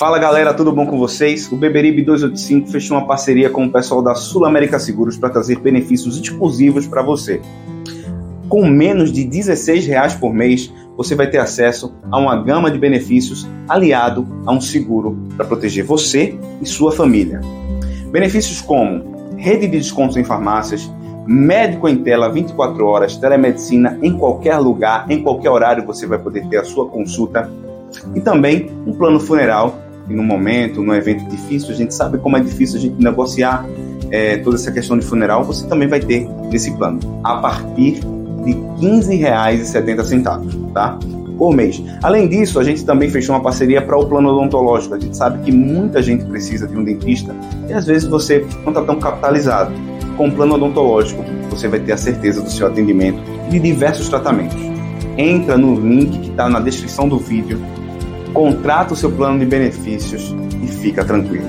Fala galera, tudo bom com vocês? O Beberibe 285 fechou uma parceria com o pessoal da Sul América Seguros para trazer benefícios exclusivos para você. Com menos de 16 reais por mês, você vai ter acesso a uma gama de benefícios aliado a um seguro para proteger você e sua família. Benefícios como rede de descontos em farmácias, médico em tela 24 horas, telemedicina em qualquer lugar, em qualquer horário você vai poder ter a sua consulta e também um plano funeral e num momento, num evento difícil, a gente sabe como é difícil a gente negociar é, toda essa questão de funeral, você também vai ter nesse plano, a partir de R$ 15,70, tá? Por mês. Além disso, a gente também fechou uma parceria para o plano odontológico. A gente sabe que muita gente precisa de um dentista e às vezes você não está tão capitalizado. Com o plano odontológico, você vai ter a certeza do seu atendimento de diversos tratamentos. Entra no link que está na descrição do vídeo contrata o seu plano de benefícios e fica tranquilo.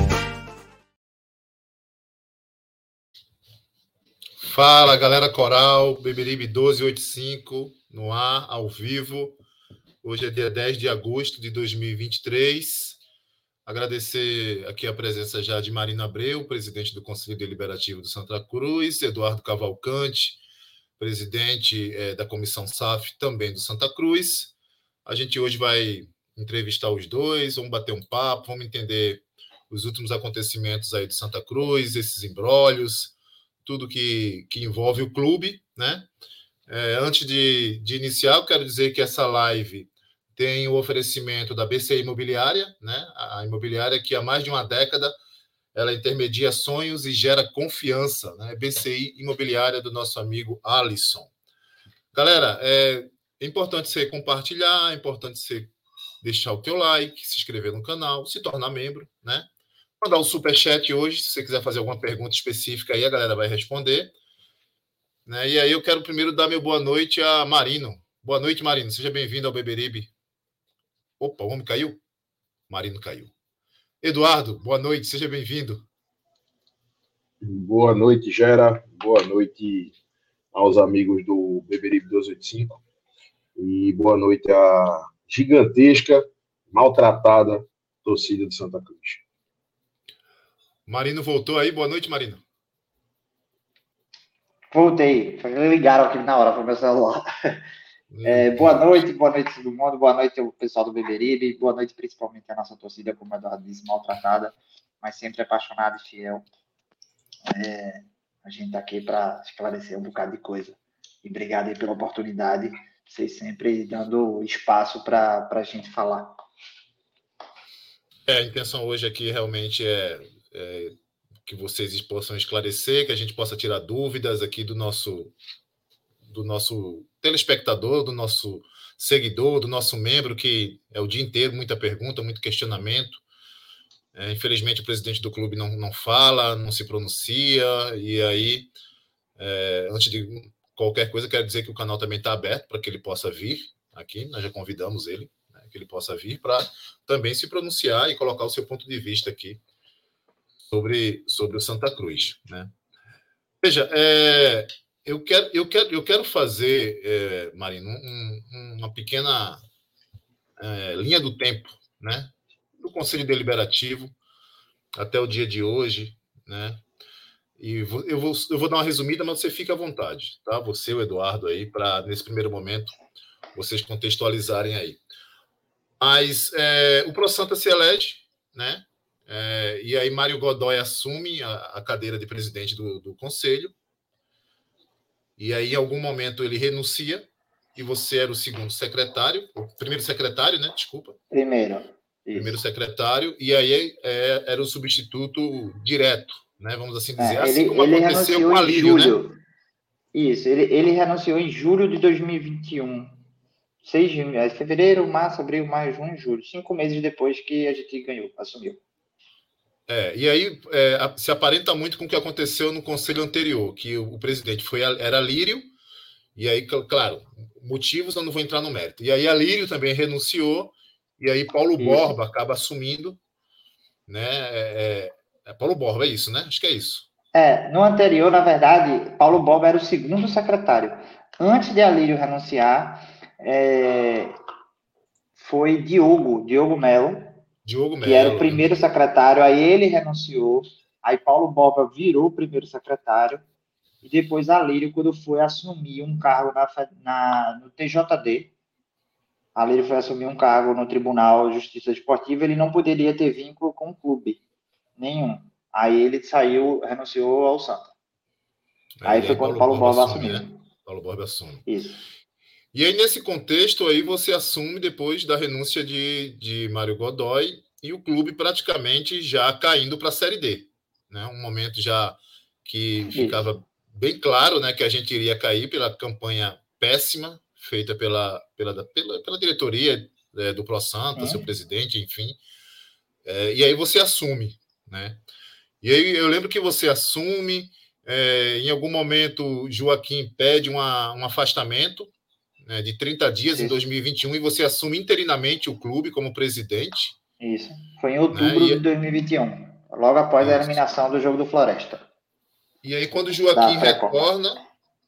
Fala, galera coral, Beberibe 1285, no ar, ao vivo. Hoje é dia 10 de agosto de 2023. Agradecer aqui a presença já de Marina Abreu, presidente do Conselho Deliberativo do Santa Cruz, Eduardo Cavalcante, presidente é, da Comissão SAF também do Santa Cruz. A gente hoje vai entrevistar os dois, vamos bater um papo, vamos entender os últimos acontecimentos aí de Santa Cruz, esses embrólios, tudo que, que envolve o clube, né? É, antes de, de iniciar, eu quero dizer que essa live tem o oferecimento da BCI Imobiliária, né? A imobiliária que há mais de uma década ela intermedia sonhos e gera confiança, né? BCI Imobiliária do nosso amigo Alisson. Galera, é importante você compartilhar, é importante você deixar o teu like, se inscrever no canal, se tornar membro, né? Mandar um super chat hoje, se você quiser fazer alguma pergunta específica aí, a galera vai responder. Né? E aí eu quero primeiro dar meu boa noite a Marino. Boa noite, Marino. Seja bem-vindo ao Beberibe. Opa, o homem caiu? Marino caiu. Eduardo, boa noite, seja bem-vindo. Boa noite, Gera. Boa noite aos amigos do Beberibe 285. E boa noite à gigantesca, maltratada torcida de Santa Cruz. Marino voltou aí. Boa noite, Marino. Voltei. Ligaram aqui na hora para o meu celular. É, boa noite, boa noite todo mundo, boa noite ao pessoal do Beberibe, boa noite principalmente à nossa torcida, como o Eduardo disse, maltratada, mas sempre apaixonada e fiel. É, a gente está aqui para esclarecer um bocado de coisa. E obrigado aí pela oportunidade, vocês sempre dando espaço para a gente falar. É, a intenção hoje aqui realmente é, é que vocês possam esclarecer, que a gente possa tirar dúvidas aqui do nosso do nosso telespectador, do nosso seguidor, do nosso membro, que é o dia inteiro muita pergunta, muito questionamento. É, infelizmente, o presidente do clube não, não fala, não se pronuncia, e aí, é, antes de qualquer coisa, quero dizer que o canal também está aberto para que ele possa vir aqui, nós já convidamos ele, né, que ele possa vir para também se pronunciar e colocar o seu ponto de vista aqui sobre, sobre o Santa Cruz. Né? Veja, é, eu, quero, eu, quero, eu quero fazer, é, Marino, um, uma pequena é, linha do tempo né? do Conselho Deliberativo até o dia de hoje. Né? E eu vou, eu vou dar uma resumida, mas você fica à vontade, tá? Você, o Eduardo, aí, para nesse primeiro momento vocês contextualizarem aí. Mas é, o Pro Santa se elege, né? É, e aí Mário Godoy assume a, a cadeira de presidente do, do, conselho. E aí, em algum momento, ele renuncia e você era o segundo secretário, o primeiro secretário, né? Desculpa. Primeiro. Isso. Primeiro secretário, e aí é, era o substituto direto, né? Vamos assim dizer. É, assim ele, como ele aconteceu com a Lírio, julho. né? Isso, ele, ele renunciou em julho de 2021. Seis, é, fevereiro, março, abril, maio, junho, julho. Cinco meses depois que a gente ganhou, assumiu. É, e aí é, se aparenta muito com o que aconteceu no conselho anterior, que o, o presidente foi era Lírio, e aí, claro, motivos eu não vou entrar no mérito. E aí a Lírio também renunciou, e aí Paulo isso. Borba acaba assumindo, né? É, é, é, Paulo Borba, é isso, né? Acho que é isso. É, no anterior, na verdade, Paulo Borba era o segundo secretário. Antes de Alírio renunciar, é, foi Diogo, Diogo Melo, Diogo Melo. Que era o primeiro secretário, aí ele renunciou, aí Paulo Boba virou o primeiro secretário, e depois Alírio, quando foi assumir um cargo na, na, no TJD, Alírio foi assumir um cargo no Tribunal de Justiça Esportiva, ele não poderia ter vínculo com o clube, nenhum. Aí ele saiu, renunciou ao Santa. Aí, aí foi quando Paulo, Paulo Borba assumiu. Né? Paulo Borba assume. Isso. E aí, nesse contexto, aí você assume depois da renúncia de, de Mário Godoy e o clube praticamente já caindo para a Série D. Né? Um momento já que ficava bem claro né, que a gente iria cair pela campanha péssima feita pela, pela, pela, pela diretoria é, do Pro Santa, é. seu presidente, enfim. É, e aí você assume. Né? E aí eu lembro que você assume, é, em algum momento Joaquim pede uma, um afastamento né, de 30 dias Isso. em 2021 e você assume interinamente o clube como presidente. Isso. Foi em outubro né, de 2021, logo após Isso. a eliminação do jogo do Floresta. E aí, quando o Joaquim retorna.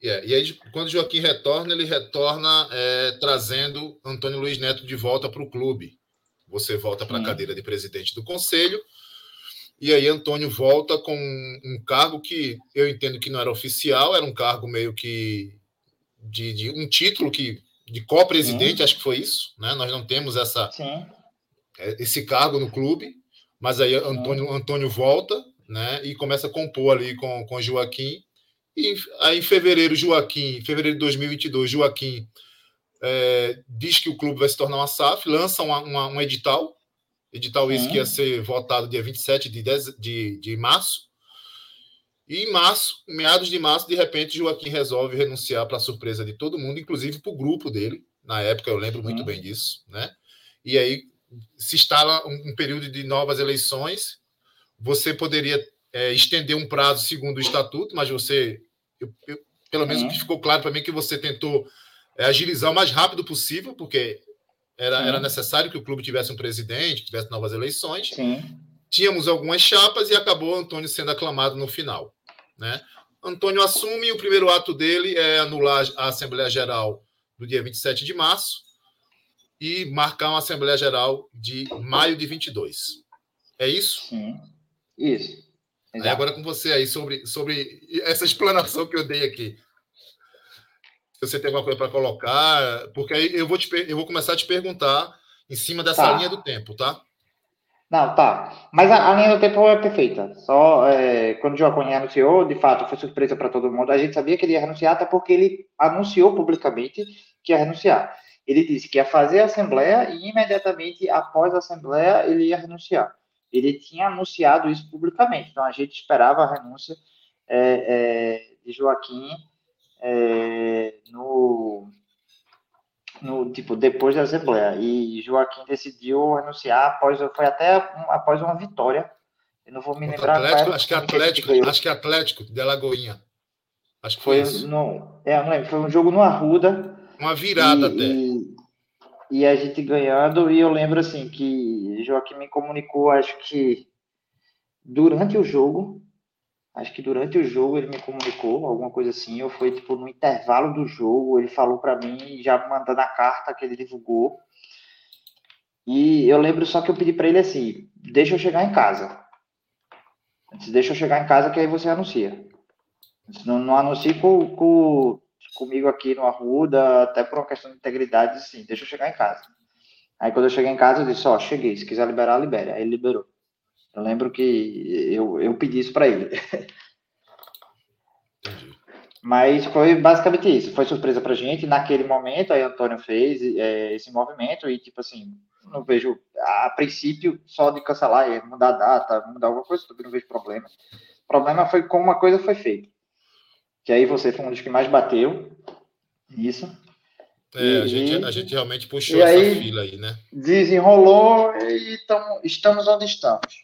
Yeah, e aí, quando o Joaquim retorna, ele retorna é, trazendo Antônio Luiz Neto de volta para o clube. Você volta para a cadeira de presidente do conselho. E aí, Antônio volta com um cargo que eu entendo que não era oficial, era um cargo meio que de, de um título que de co-presidente, acho que foi isso, né? Nós não temos essa Sim. É, esse cargo no clube, mas aí Antônio, Antônio volta, né? E começa a compor ali com, com Joaquim. E aí em fevereiro, Joaquim, em fevereiro de 2022, Joaquim é, diz que o clube vai se tornar uma SAF, lança uma, uma, um edital, edital esse que ia ser votado dia 27 de, 10, de, de março, e em março, meados de março, de repente, Joaquim resolve renunciar para a surpresa de todo mundo, inclusive para o grupo dele. Na época, eu lembro muito bem disso, né? E aí se instala um, período de novas eleições. Você poderia é, estender um prazo segundo o estatuto, mas você, eu, eu, pelo menos, uhum. ficou claro para mim que você tentou é, agilizar o mais rápido possível, porque era, era necessário que o clube tivesse um presidente, tivesse novas eleições. Sim tínhamos algumas chapas e acabou Antônio sendo aclamado no final. Né? Antônio assume o primeiro ato dele é anular a Assembleia Geral do dia 27 de março e marcar uma Assembleia Geral de maio de 22. É isso? Sim, isso. Aí agora com você aí sobre, sobre essa explanação que eu dei aqui. Você tem alguma coisa para colocar, porque aí eu vou, te, eu vou começar a te perguntar em cima dessa tá. linha do tempo, tá? Não, tá. Mas a, a, linha do tempo é perfeita. Só é, quando o Joaquim anunciou, de fato, foi surpresa para todo mundo. A gente sabia que ele ia renunciar, até porque ele anunciou publicamente que ia renunciar. Ele disse que ia fazer a assembleia e imediatamente após a assembleia ele ia renunciar. Ele tinha anunciado isso publicamente. Então a gente esperava a renúncia é, é, de Joaquim é, no no tipo depois da assembleia. E Joaquim decidiu anunciar após foi até após uma vitória. Eu não vou me lembrar Atlético, acho que Atlético que acho que Atlético de Alagoinha. Acho que foi, foi no é, não lembro, foi um jogo no Arruda. Uma virada e, até. e, e, a gente ganhando e eu lembro assim que Joaquim me comunicou acho que durante o jogo Acho que durante o jogo ele me comunicou, alguma coisa assim, ou foi tipo no intervalo do jogo, ele falou para mim, já mandando a carta que ele divulgou. E eu lembro só que eu pedi para ele assim: deixa eu chegar em casa. Deixa eu chegar em casa que aí você anuncia. Não, não anuncie com, com, comigo aqui no Arruda, até por uma questão de integridade, assim, deixa eu chegar em casa. Aí quando eu cheguei em casa, eu disse: Ó, cheguei, se quiser liberar, libere. Aí ele liberou. Eu lembro que eu, eu pedi isso para ele. Mas foi basicamente isso. Foi surpresa pra gente. Naquele momento, aí Antônio fez é, esse movimento e, tipo assim, não vejo, a princípio, só de cancelar, mudar a data, mudar alguma coisa, também não vejo problema. O problema foi como uma coisa foi feita. Que aí você foi um dos que mais bateu nisso. É, e, a, gente, a gente realmente puxou essa aí, fila aí, né? Desenrolou e tamo, estamos onde estamos.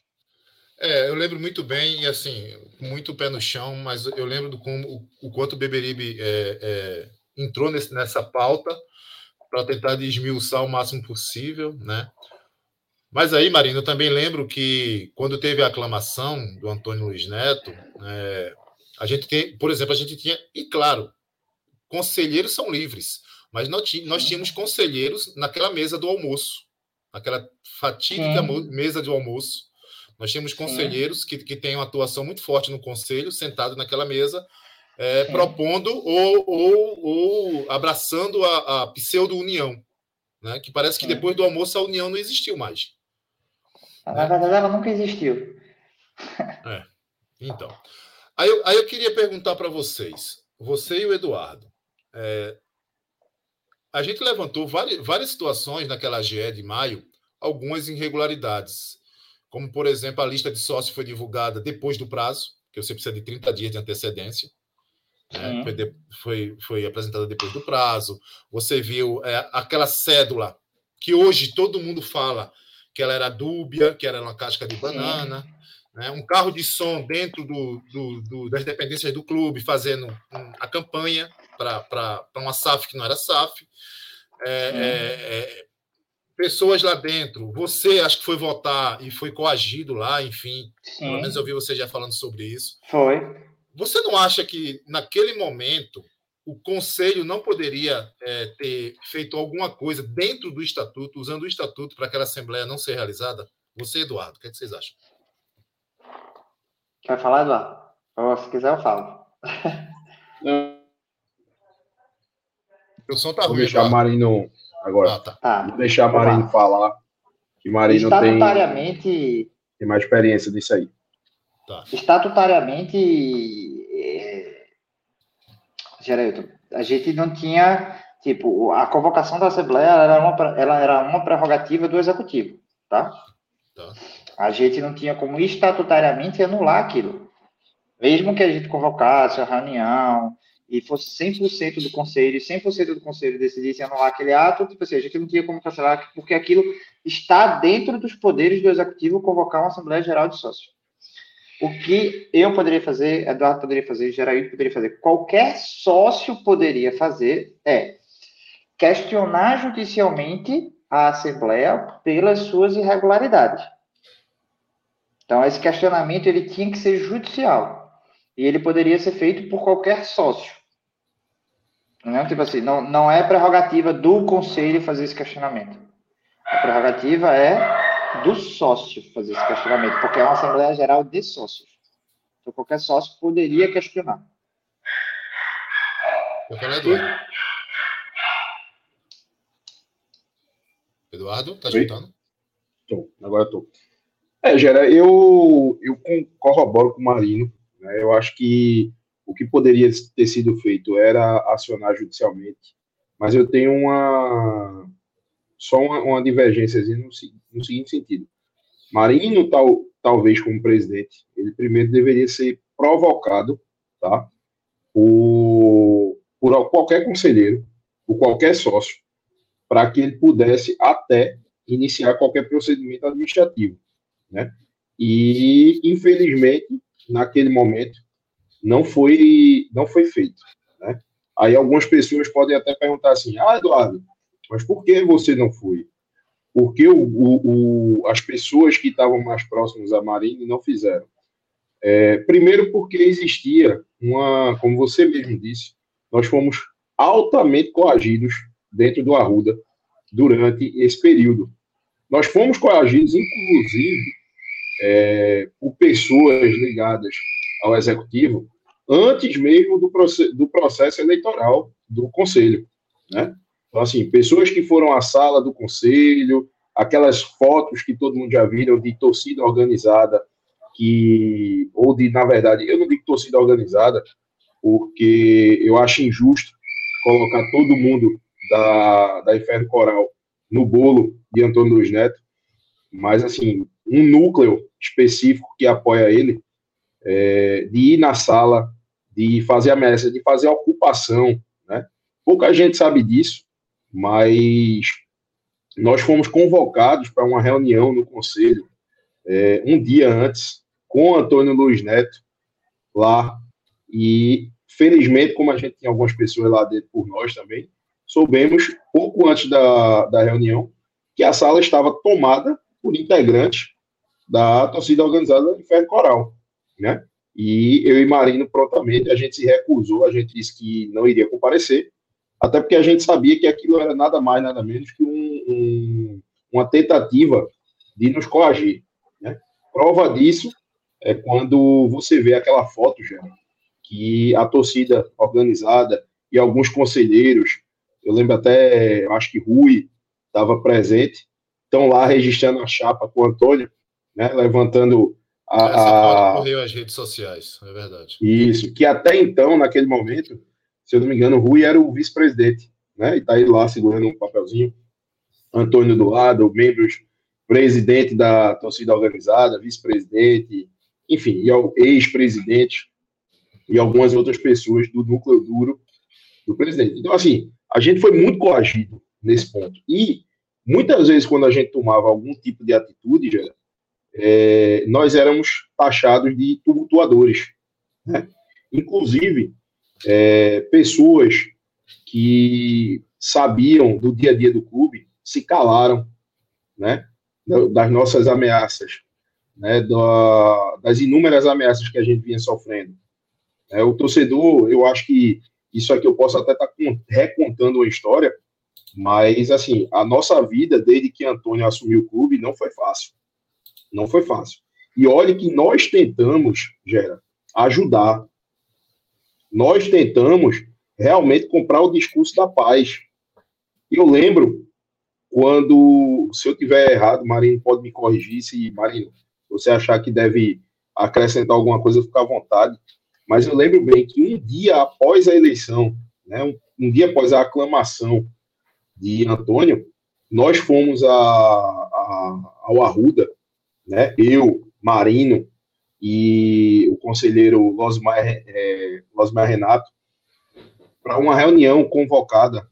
É, eu lembro muito bem, e assim, muito pé no chão, mas eu lembro do como, o, quanto o Beberibe é, é, entrou nesse, nessa pauta para tentar desmiuçar o máximo possível, né? Mas aí, Marina, eu também lembro que quando teve a aclamação do Antônio Luiz Neto, é, a gente tem, por exemplo, a gente tinha, e claro, conselheiros são livres, mas nós, nós tínhamos conselheiros naquela mesa do almoço, naquela fatídica mesa do almoço, nós temos conselheiros que, que têm uma atuação muito forte no conselho, sentado naquela mesa, é, propondo ou, ou, ou abraçando a, a pseudo-união, né? que parece que depois do almoço a união não existiu mais. Na né? verdade, ela nunca existiu. É. Então. Aí eu, aí eu queria perguntar para vocês, você e o Eduardo. É, a gente levantou várias, várias situações naquela AGE de maio, algumas irregularidades como, por exemplo, a lista de sócios foi divulgada depois do prazo, que você precisa de 30 dias de antecedência. Né? Foi, de, foi, foi, apresentada depois do prazo. Você viu é, aquela cédula que hoje todo mundo fala que ela era dúbia, que era uma casca de banana. Né? Um carro de som dentro do, do, do, das dependências do clube, fazendo a campanha para uma SAF que não era SAF. É, é, é pessoas lá dentro. Você acho que foi votar e foi coagido lá, enfim. Sim. Pelo menos eu vi você já falando sobre isso. Foi. Você não acha que naquele momento o conselho não poderia é, ter feito alguma coisa dentro do estatuto, usando o estatuto para aquela assembleia não ser realizada? Você, Eduardo, o que, é que vocês acham? Quer falar, Eduardo? Ou, se quiser, eu falo. O som tá Vou ruim, deixar Marino Agora, ah, tá. Tá. vou deixar a Marino tá. falar, que Marino tem, tem mais experiência disso aí. Tá. Estatutariamente, é... Geraldo, a gente não tinha, tipo, a convocação da Assembleia era uma, ela era uma prerrogativa do Executivo, tá? tá? A gente não tinha como estatutariamente anular aquilo. Mesmo que a gente convocasse a reunião, e fosse 100% do conselho, e 100% do conselho decidisse anular aquele ato, tipo assim, a gente não tinha como cancelar, porque aquilo está dentro dos poderes do executivo convocar uma Assembleia Geral de Sócios. O que eu poderia fazer, Eduardo poderia fazer, Geraído poderia fazer, qualquer sócio poderia fazer é questionar judicialmente a Assembleia pelas suas irregularidades. Então, esse questionamento ele tinha que ser judicial. E ele poderia ser feito por qualquer sócio. Não, tipo assim, não, não é prerrogativa do conselho fazer esse questionamento. A prerrogativa é do sócio fazer esse questionamento, porque é uma Assembleia Geral de Sócios. Então, qualquer sócio poderia questionar. Eduardo. Eduardo, tá escutando? Tô, agora tô. É, Gera, eu, eu corroboro com o Marino. Né? Eu acho que o que poderia ter sido feito era acionar judicialmente, mas eu tenho uma só uma, uma divergência no, no seguinte sentido. Marino, tal, talvez como presidente, ele primeiro deveria ser provocado, tá? Por, por qualquer conselheiro, por qualquer sócio, para que ele pudesse até iniciar qualquer procedimento administrativo, né? E infelizmente, naquele momento, não foi não foi feito, né? Aí algumas pessoas podem até perguntar assim: "Ah, Eduardo, mas por que você não foi? Porque o, o, o, as pessoas que estavam mais próximas à Marine não fizeram. É, primeiro, porque existia uma, como você mesmo disse, nós fomos altamente coagidos dentro do Arruda durante esse período. Nós fomos coagidos, inclusive, é, por pessoas ligadas ao executivo antes mesmo do, processo, do processo eleitoral do Conselho. Né? Então, assim, pessoas que foram à sala do conselho, aquelas fotos que todo mundo já viram de torcida organizada, que, ou de, na verdade, eu não digo torcida organizada, porque eu acho injusto colocar todo mundo da, da Inferno Coral no bolo de Antônio Luiz Neto, mas, assim, um núcleo específico que apoia ele, é, de ir na sala, de fazer ameaça, de fazer ocupação, né? Pouca gente sabe disso, mas nós fomos convocados para uma reunião no conselho é, um dia antes com Antônio Luiz Neto lá e felizmente como a gente tinha algumas pessoas lá dentro por nós também soubemos pouco antes da, da reunião que a sala estava tomada por integrantes da torcida organizada do Inferno Coral, né? E eu e Marino prontamente a gente se recusou, a gente disse que não iria comparecer até porque a gente sabia que aquilo era nada mais, nada menos que um, um, uma tentativa de nos coagir. Né? Prova disso é quando você vê aquela foto, já, que a torcida organizada e alguns conselheiros, eu lembro até, acho que Rui estava presente, estão lá registrando a chapa com o Antônio, né, levantando a. Essa foto correu as redes sociais, é verdade. Isso, que até então, naquele momento, se eu não me engano, o Rui era o vice-presidente, né? E tá aí lá segurando um papelzinho. Antônio do lado, membros, presidente da torcida organizada, vice-presidente, enfim, e ex-presidente e algumas outras pessoas do núcleo duro do presidente. Então, assim, a gente foi muito coagido nesse ponto. E muitas vezes, quando a gente tomava algum tipo de atitude, já, é, nós éramos taxados de tumultuadores. Né? Inclusive, é, pessoas que sabiam do dia a dia do clube se calaram, né, das nossas ameaças, né, da, das inúmeras ameaças que a gente vinha sofrendo. É, o torcedor, eu acho que isso aqui eu posso até estar tá recontando uma história, mas assim, a nossa vida desde que Antônio assumiu o clube não foi fácil. Não foi fácil. E olhe que nós tentamos, Gera, ajudar, nós tentamos realmente comprar o discurso da paz. Eu lembro quando, se eu tiver errado, Marino pode me corrigir, se Marino, você achar que deve acrescentar alguma coisa, fica à vontade. Mas eu lembro bem que um dia após a eleição, né, um, um dia após a aclamação de Antônio, nós fomos a, a, ao Arruda, né, eu, Marino, e o conselheiro Losmar, é, Losmar Renato para uma reunião convocada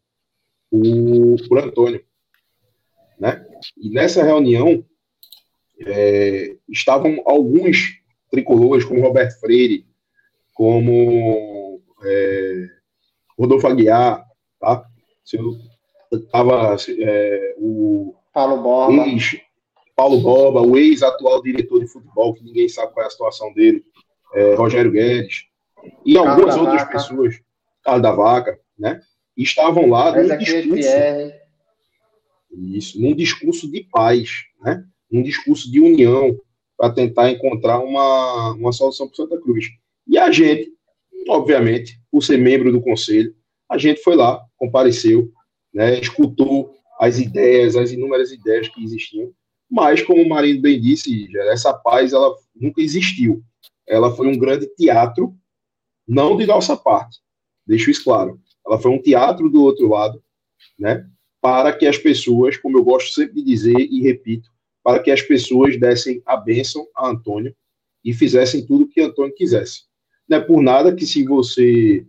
por, por Antônio. Né? E nessa reunião é, estavam alguns tricolores, como Roberto Freire, como é, Rodolfo Aguiar, tá? Estava é, o Paulo Borba. Ex, Paulo Boba, o ex-atual diretor de futebol, que ninguém sabe qual é a situação dele, é, Rogério Guedes, e Carlos algumas outras vaca. pessoas, Carlos da Vaca, né? Estavam lá num discurso. Isso, num discurso de paz, né? Num discurso de união, para tentar encontrar uma, uma solução para Santa Cruz. E a gente, obviamente, por ser membro do conselho, a gente foi lá, compareceu, né, escutou as ideias, as inúmeras ideias que existiam, mas, como o Marido bem disse, essa paz ela nunca existiu. Ela foi um grande teatro, não de nossa parte, deixo isso claro. Ela foi um teatro do outro lado, né, para que as pessoas, como eu gosto sempre de dizer e repito, para que as pessoas dessem a bênção a Antônio e fizessem tudo que Antônio quisesse. Não é por nada que, se você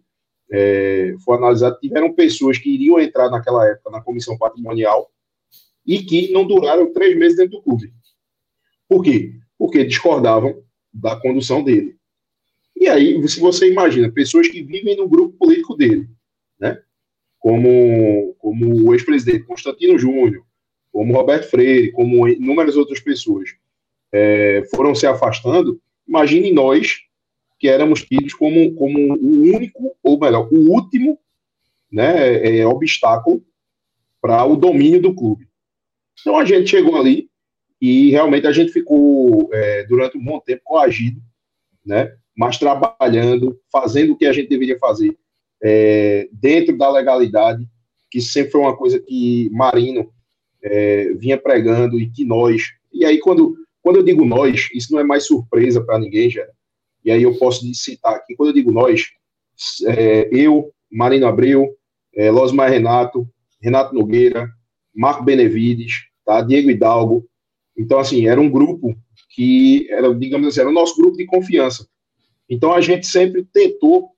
é, for analisar, tiveram pessoas que iriam entrar naquela época na comissão patrimonial e que não duraram três meses dentro do clube. Por quê? Porque discordavam da condução dele. E aí, se você imagina, pessoas que vivem no grupo político dele, né? como, como o ex-presidente Constantino Júnior, como Roberto Freire, como inúmeras outras pessoas, é, foram se afastando, imagine nós, que éramos tidos como, como o único, ou melhor, o último né, é, obstáculo para o domínio do clube. Então a gente chegou ali e realmente a gente ficou é, durante um bom tempo coagido, né, mas trabalhando, fazendo o que a gente deveria fazer é, dentro da legalidade, que sempre foi uma coisa que Marino é, vinha pregando e que nós. E aí, quando, quando eu digo nós, isso não é mais surpresa para ninguém, já. E aí eu posso citar aqui, quando eu digo nós, é, eu, Marino Abreu, é, Losmar Renato, Renato Nogueira, Marco Benevides, tá? Diego Hidalgo. Então, assim, era um grupo que era, digamos assim, era o nosso grupo de confiança. Então, a gente sempre tentou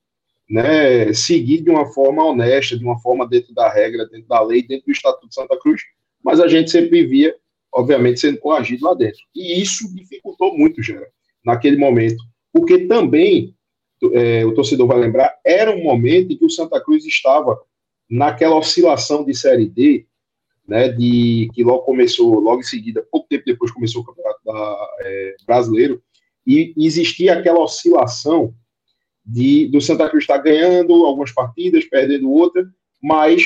né, seguir de uma forma honesta, de uma forma dentro da regra, dentro da lei, dentro do Estatuto de Santa Cruz, mas a gente sempre via, obviamente, sendo coagido lá dentro. E isso dificultou muito, Gera, naquele momento, porque também, é, o torcedor vai lembrar, era um momento em que o Santa Cruz estava naquela oscilação de Série D, né, de, que logo começou, logo em seguida, pouco tempo depois começou o Campeonato da, é, Brasileiro, e existia aquela oscilação de do Santa Cruz estar ganhando algumas partidas, perdendo outra, mas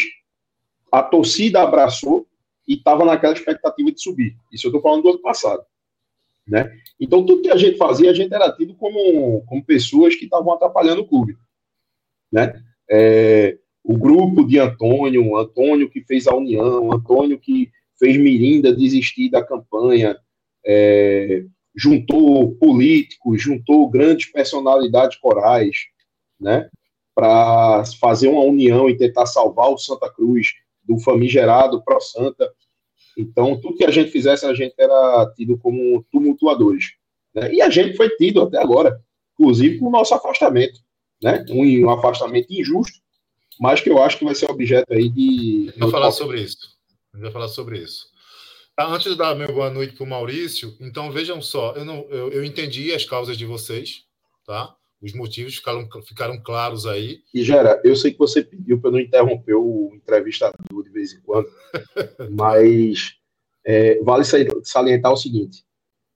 a torcida abraçou e estava naquela expectativa de subir. Isso eu estou falando do ano passado. Né? Então, tudo que a gente fazia, a gente era tido como, como pessoas que estavam atrapalhando o clube. Né? É, o grupo de Antônio, Antônio que fez a união, Antônio que fez Mirinda desistir da campanha, é, juntou políticos, juntou grandes personalidades corais, né, para fazer uma união e tentar salvar o Santa Cruz do famigerado Pro Santa. Então, tudo que a gente fizesse, a gente era tido como tumultuadores. Né? E a gente foi tido até agora, inclusive com o nosso afastamento. Né? Um, um afastamento injusto, mas que eu acho que vai ser objeto aí de. Vou falar sobre isso. Vou falar sobre isso. Ah, antes de dar meu boa noite para o Maurício, então vejam só, eu, não, eu, eu entendi as causas de vocês, tá? Os motivos ficaram, ficaram claros aí. E Gera, eu sei que você pediu para não interromper o entrevistador de vez em quando, mas é, vale salientar o seguinte: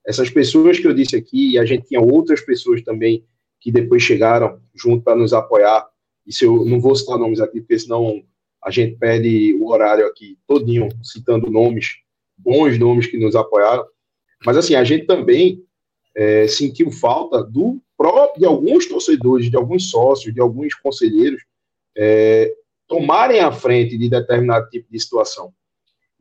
essas pessoas que eu disse aqui, e a gente tinha outras pessoas também que depois chegaram junto para nos apoiar. Se eu não vou citar nomes aqui, porque senão a gente perde o horário aqui todinho citando nomes, bons nomes que nos apoiaram. Mas assim, a gente também é, sentiu falta do próprio, de alguns torcedores, de alguns sócios, de alguns conselheiros é, tomarem a frente de determinado tipo de situação,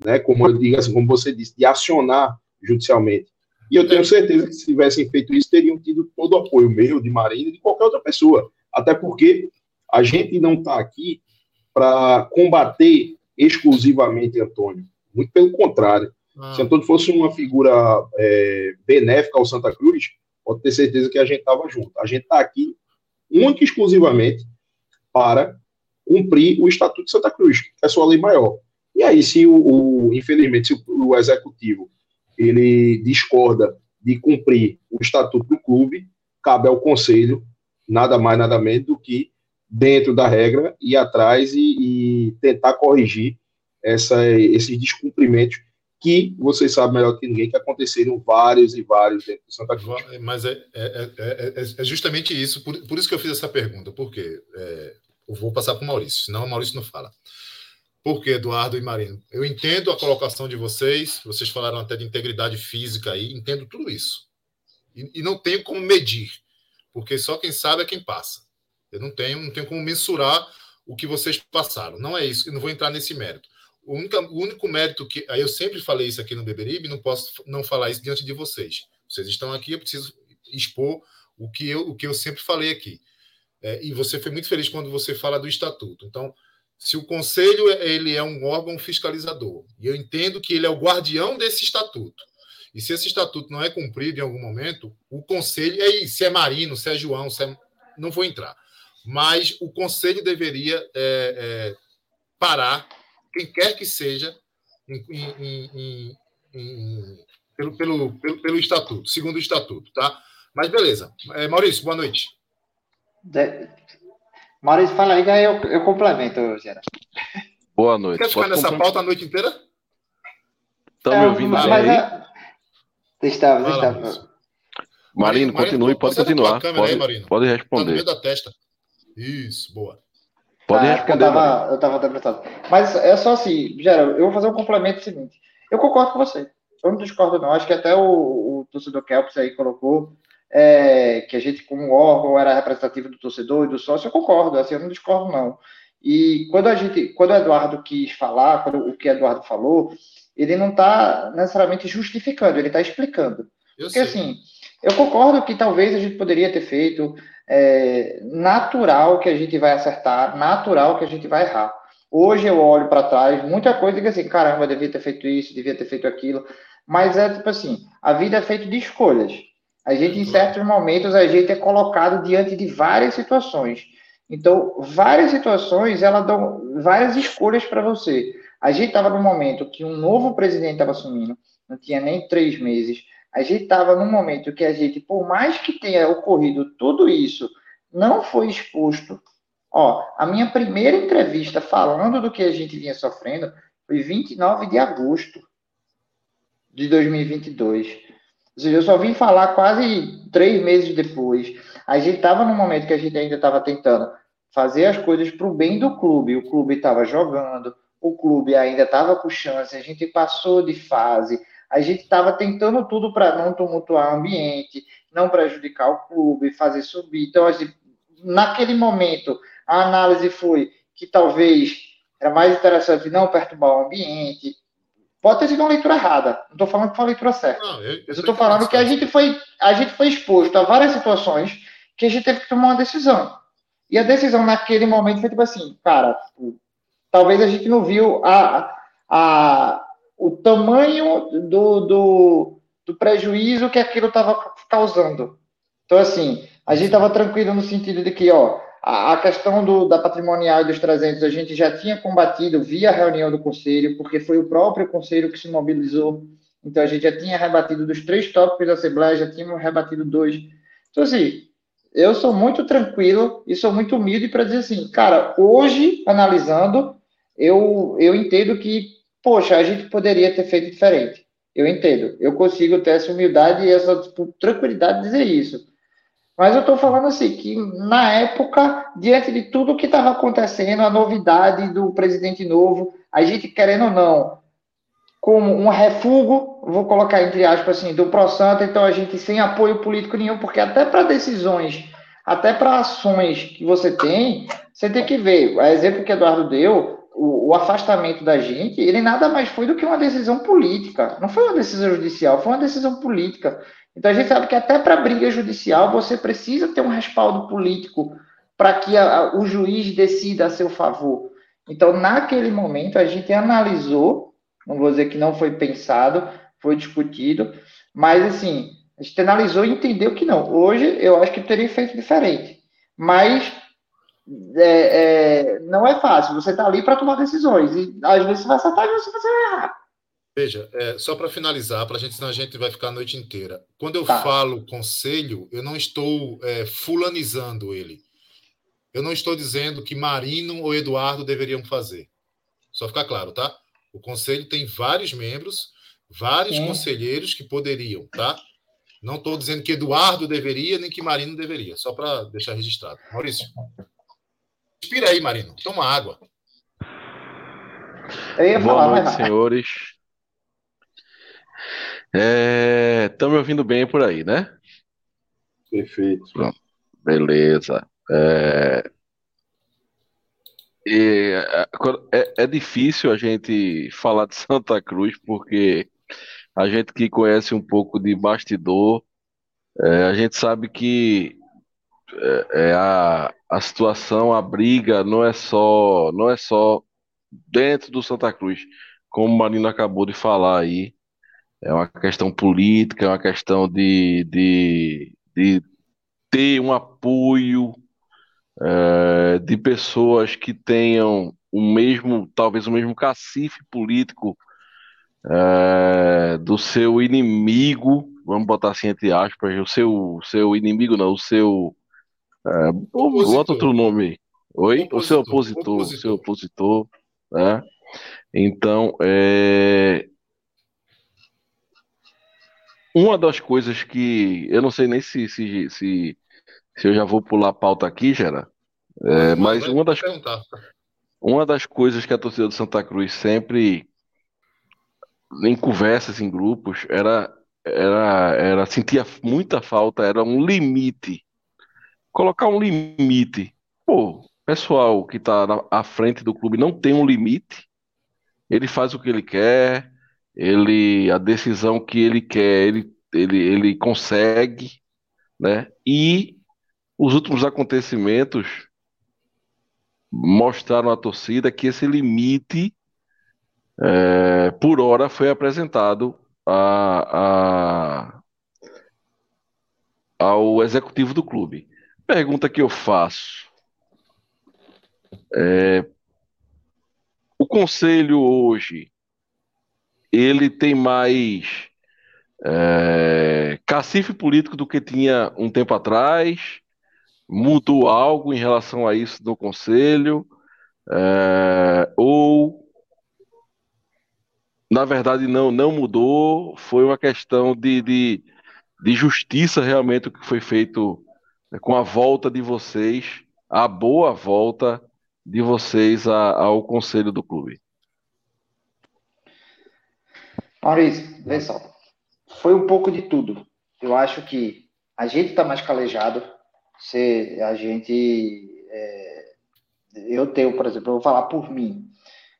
né? Como eu digo assim, como você disse, de acionar judicialmente. E eu tenho certeza que se tivessem feito isso, teriam tido todo o apoio meu, de Marina de qualquer outra pessoa. Até porque a gente não está aqui para combater exclusivamente Antônio. Muito pelo contrário. Ah. Se Antônio fosse uma figura é, benéfica ao Santa Cruz, pode ter certeza que a gente estava junto. A gente está aqui única e exclusivamente para cumprir o Estatuto de Santa Cruz, que é sua lei maior. E aí, se o, o infelizmente, se o, o, executivo ele discorda de cumprir o Estatuto do clube, cabe ao conselho nada mais, nada menos do que dentro da regra ir atrás e, e tentar corrigir essa, esses descumprimentos que vocês sabem melhor que ninguém que aconteceram vários e vários dentro do Santa Cruz. Mas é, é, é, é justamente isso, por, por, isso que eu fiz essa pergunta, porque eu vou passar para o Maurício, senão o Maurício não fala. Por que, Eduardo e Marino? Eu entendo a colocação de vocês, vocês falaram até de integridade física aí, entendo tudo isso. E, e, não tenho como medir, porque só quem sabe é quem passa. Eu não tenho, não tenho como mensurar o que vocês passaram. Não é isso, eu não vou entrar nesse mérito. O único, o único mérito que. Aí eu sempre falei isso aqui no Beberibe, não posso não falar isso diante de vocês. Vocês estão aqui, eu preciso expor o que eu, o que eu sempre falei aqui. É, e você foi muito feliz quando você fala do estatuto. Então, se o conselho ele é um órgão fiscalizador, e eu entendo que ele é o guardião desse estatuto, e se esse estatuto não é cumprido em algum momento, o conselho, aí, se é Marino, se é João, se é, não vou entrar, mas o conselho deveria é, é, parar, quem quer que seja, em, em, em, pelo, pelo, pelo, pelo estatuto, segundo o estatuto, tá? Mas beleza. É, Maurício, boa noite. De... Maurício, fala aí, daí eu, eu complemento, Gerard. Boa noite. Quer ficar nessa pauta a noite inteira? Estão é, me ouvindo mas, aí? É... Estava, estava. Marino, Marino, continue, pode continuar. Pode, aí, Marino. pode responder. Tá no meio da testa. Isso, boa. Pode ah, responder. Eu estava, eu estava depressado. Mas é só assim, Gerard, eu vou fazer um complemento seguinte. Eu concordo com você. Eu não discordo, não. Acho que até o, o torcedor Kelps aí colocou é, que a gente, como órgão, era representativo do torcedor e do sócio, eu concordo, assim, eu não discordo, não. E quando a gente, quando o Eduardo quis falar, quando o que o Eduardo falou, ele não está necessariamente justificando, ele está explicando. Eu Porque sei. assim, eu concordo que talvez a gente poderia ter feito é, natural que a gente vai acertar, natural que a gente vai errar. Hoje eu olho para trás, muita coisa que assim, caramba, devia ter feito isso, devia ter feito aquilo. Mas é tipo assim, a vida é feita de escolhas. A gente, em certos momentos, a gente é colocado diante de várias situações. Então, várias situações, ela dão várias escolhas para você. A gente estava num momento que um novo presidente estava assumindo, não tinha nem três meses. A gente estava num momento que a gente, por mais que tenha ocorrido tudo isso, não foi exposto. Ó, a minha primeira entrevista falando do que a gente vinha sofrendo foi 29 de agosto de 2022 seja, eu só vim falar quase três meses depois. A gente estava no momento que a gente ainda estava tentando fazer as coisas para o bem do clube. O clube estava jogando, o clube ainda estava com chance, a gente passou de fase, a gente estava tentando tudo para não tumultuar o ambiente, não prejudicar o clube, fazer subir. Então, assim, naquele momento, a análise foi que talvez era mais interessante não perturbar o ambiente, Pode ter sido uma leitura errada. Não estou falando que foi uma leitura certa. Não, eu, estou falando que a gente, foi, a gente foi exposto a várias situações que a gente teve que tomar uma decisão. E a decisão naquele momento foi tipo assim, cara, tipo, talvez a gente não viu a, a, o tamanho do, do, do prejuízo que aquilo estava causando. Então, assim, a gente estava tranquilo no sentido de que, ó, a, questão do, da patrimonial e dos 300 a gente já tinha combatido via reunião do conselho, porque foi o próprio conselho que se mobilizou. Então, a gente já tinha rebatido dos três tópicos da Assembleia, já tínhamos rebatido dois. Então, assim, eu sou muito tranquilo e sou muito humilde para dizer assim, cara, hoje, analisando, eu, eu entendo que, poxa, a gente poderia ter feito diferente. Eu entendo. Eu consigo ter essa humildade e essa tipo, tranquilidade de dizer isso. Mas eu estou falando assim, que na época, diante de tudo que estava acontecendo, a novidade do presidente novo, a gente querendo ou não, como um refúgio, vou colocar entre aspas assim, do ProSanta, então a gente sem apoio político nenhum, porque até para decisões, até para ações que você tem, você tem que ver, o exemplo que Eduardo deu, o, o, afastamento da gente, ele nada mais foi do que uma decisão política. Não foi uma decisão judicial, foi uma decisão política. Então a gente sabe que até para briga judicial você precisa ter um respaldo político para que a, a, o juiz decida a seu favor. Então, naquele momento, a gente analisou, não vou dizer que não foi pensado, foi discutido, mas assim, a gente analisou e entendeu que não. Hoje eu acho que teria feito diferente. Mas é, é, não é fácil. Você está ali para tomar decisões. E às vezes você vai acertar e às vezes você vai errar. Veja, é, só para finalizar, para a gente, senão a gente vai ficar a noite inteira. Quando eu tá. falo conselho, eu não estou é, fulanizando ele. Eu não estou dizendo que Marino ou Eduardo deveriam fazer. Só ficar claro, tá? O conselho tem vários membros, vários conselheiros que poderiam, tá? Não estou dizendo que Eduardo deveria, nem que Marino deveria. Só para deixar registrado. Maurício. Respira aí, Marino. Toma água. Boa noite, senhores. Estão é, me ouvindo bem por aí, né? Perfeito. Pronto. Beleza. É... É, é, é difícil a gente falar de Santa Cruz porque a gente que conhece um pouco de bastidor, é, a gente sabe que é, é, a, a situação, a briga não é só não é só dentro do Santa Cruz, como o Marino acabou de falar aí, é uma questão política, é uma questão de, de, de ter um apoio é, de pessoas que tenham o mesmo, talvez o mesmo cacife político é, do seu inimigo, vamos botar assim entre aspas, o seu, seu inimigo não, o seu é, bota outro nome. Oi? Opositor, o seu opositor, opositor. o seu opositor, né? Então, é, uma das coisas que eu não sei nem se, se, se, se eu já vou pular a pauta aqui, Gera, é, mas uma das, uma das coisas que a torcida do Santa Cruz sempre, em conversas, em grupos, era, era, era sentia muita falta, era um limite. Colocar um limite. Pô, pessoal que está à frente do clube não tem um limite, ele faz o que ele quer, ele a decisão que ele quer, ele, ele, ele consegue, né? E os últimos acontecimentos mostraram à torcida que esse limite é, por hora foi apresentado a, a, ao executivo do clube. Pergunta que eu faço. É, o conselho hoje ele tem mais é, cacife político do que tinha um tempo atrás? Mudou algo em relação a isso no conselho? É, ou na verdade não não mudou? Foi uma questão de, de, de justiça realmente o que foi feito com a volta de vocês, a boa volta de vocês ao conselho do clube? Maurício, vê só. Foi um pouco de tudo. Eu acho que a gente está mais calejado. Se a gente. É, eu tenho, por exemplo, eu vou falar por mim.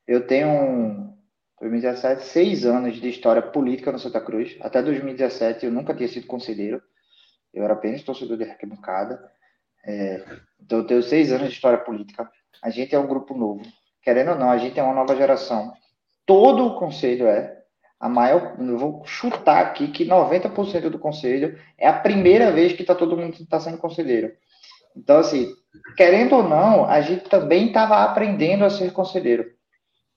Eu tenho 2017, seis anos de história política no Santa Cruz. Até 2017 eu nunca tinha sido conselheiro. Eu era apenas torcedor de arquibancada. É, então eu tenho seis anos de história política. A gente é um grupo novo. Querendo ou não, a gente é uma nova geração. Todo o conselho é. A maior, eu vou chutar aqui que 90% do conselho é a primeira vez que tá todo mundo está sendo conselheiro. Então, assim, querendo ou não, a gente também estava aprendendo a ser conselheiro.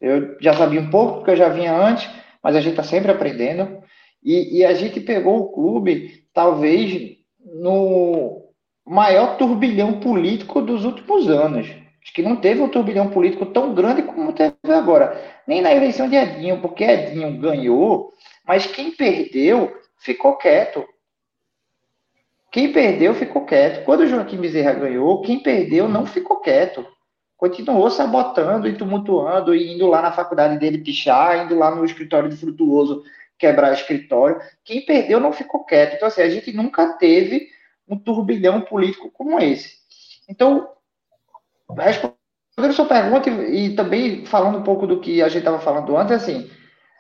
Eu já sabia um pouco, porque eu já vinha antes, mas a gente está sempre aprendendo. E, e, a gente pegou o clube, talvez, no maior turbilhão político dos últimos anos. Acho que não teve um turbilhão político tão grande como teve agora. Nem na eleição de Edinho, porque Edinho ganhou, mas quem perdeu ficou quieto. Quem perdeu ficou quieto. Quando o Joaquim Bezerra ganhou, quem perdeu não ficou quieto. Continuou sabotando e tumultuando, e indo lá na faculdade dele pichar, indo lá no escritório de Frutuoso quebrar escritório. Quem perdeu não ficou quieto. Então, assim, a gente nunca teve um turbilhão político como esse. Então, respondendo sua pergunta e, e, também falando um pouco do que a gente estava falando antes, assim,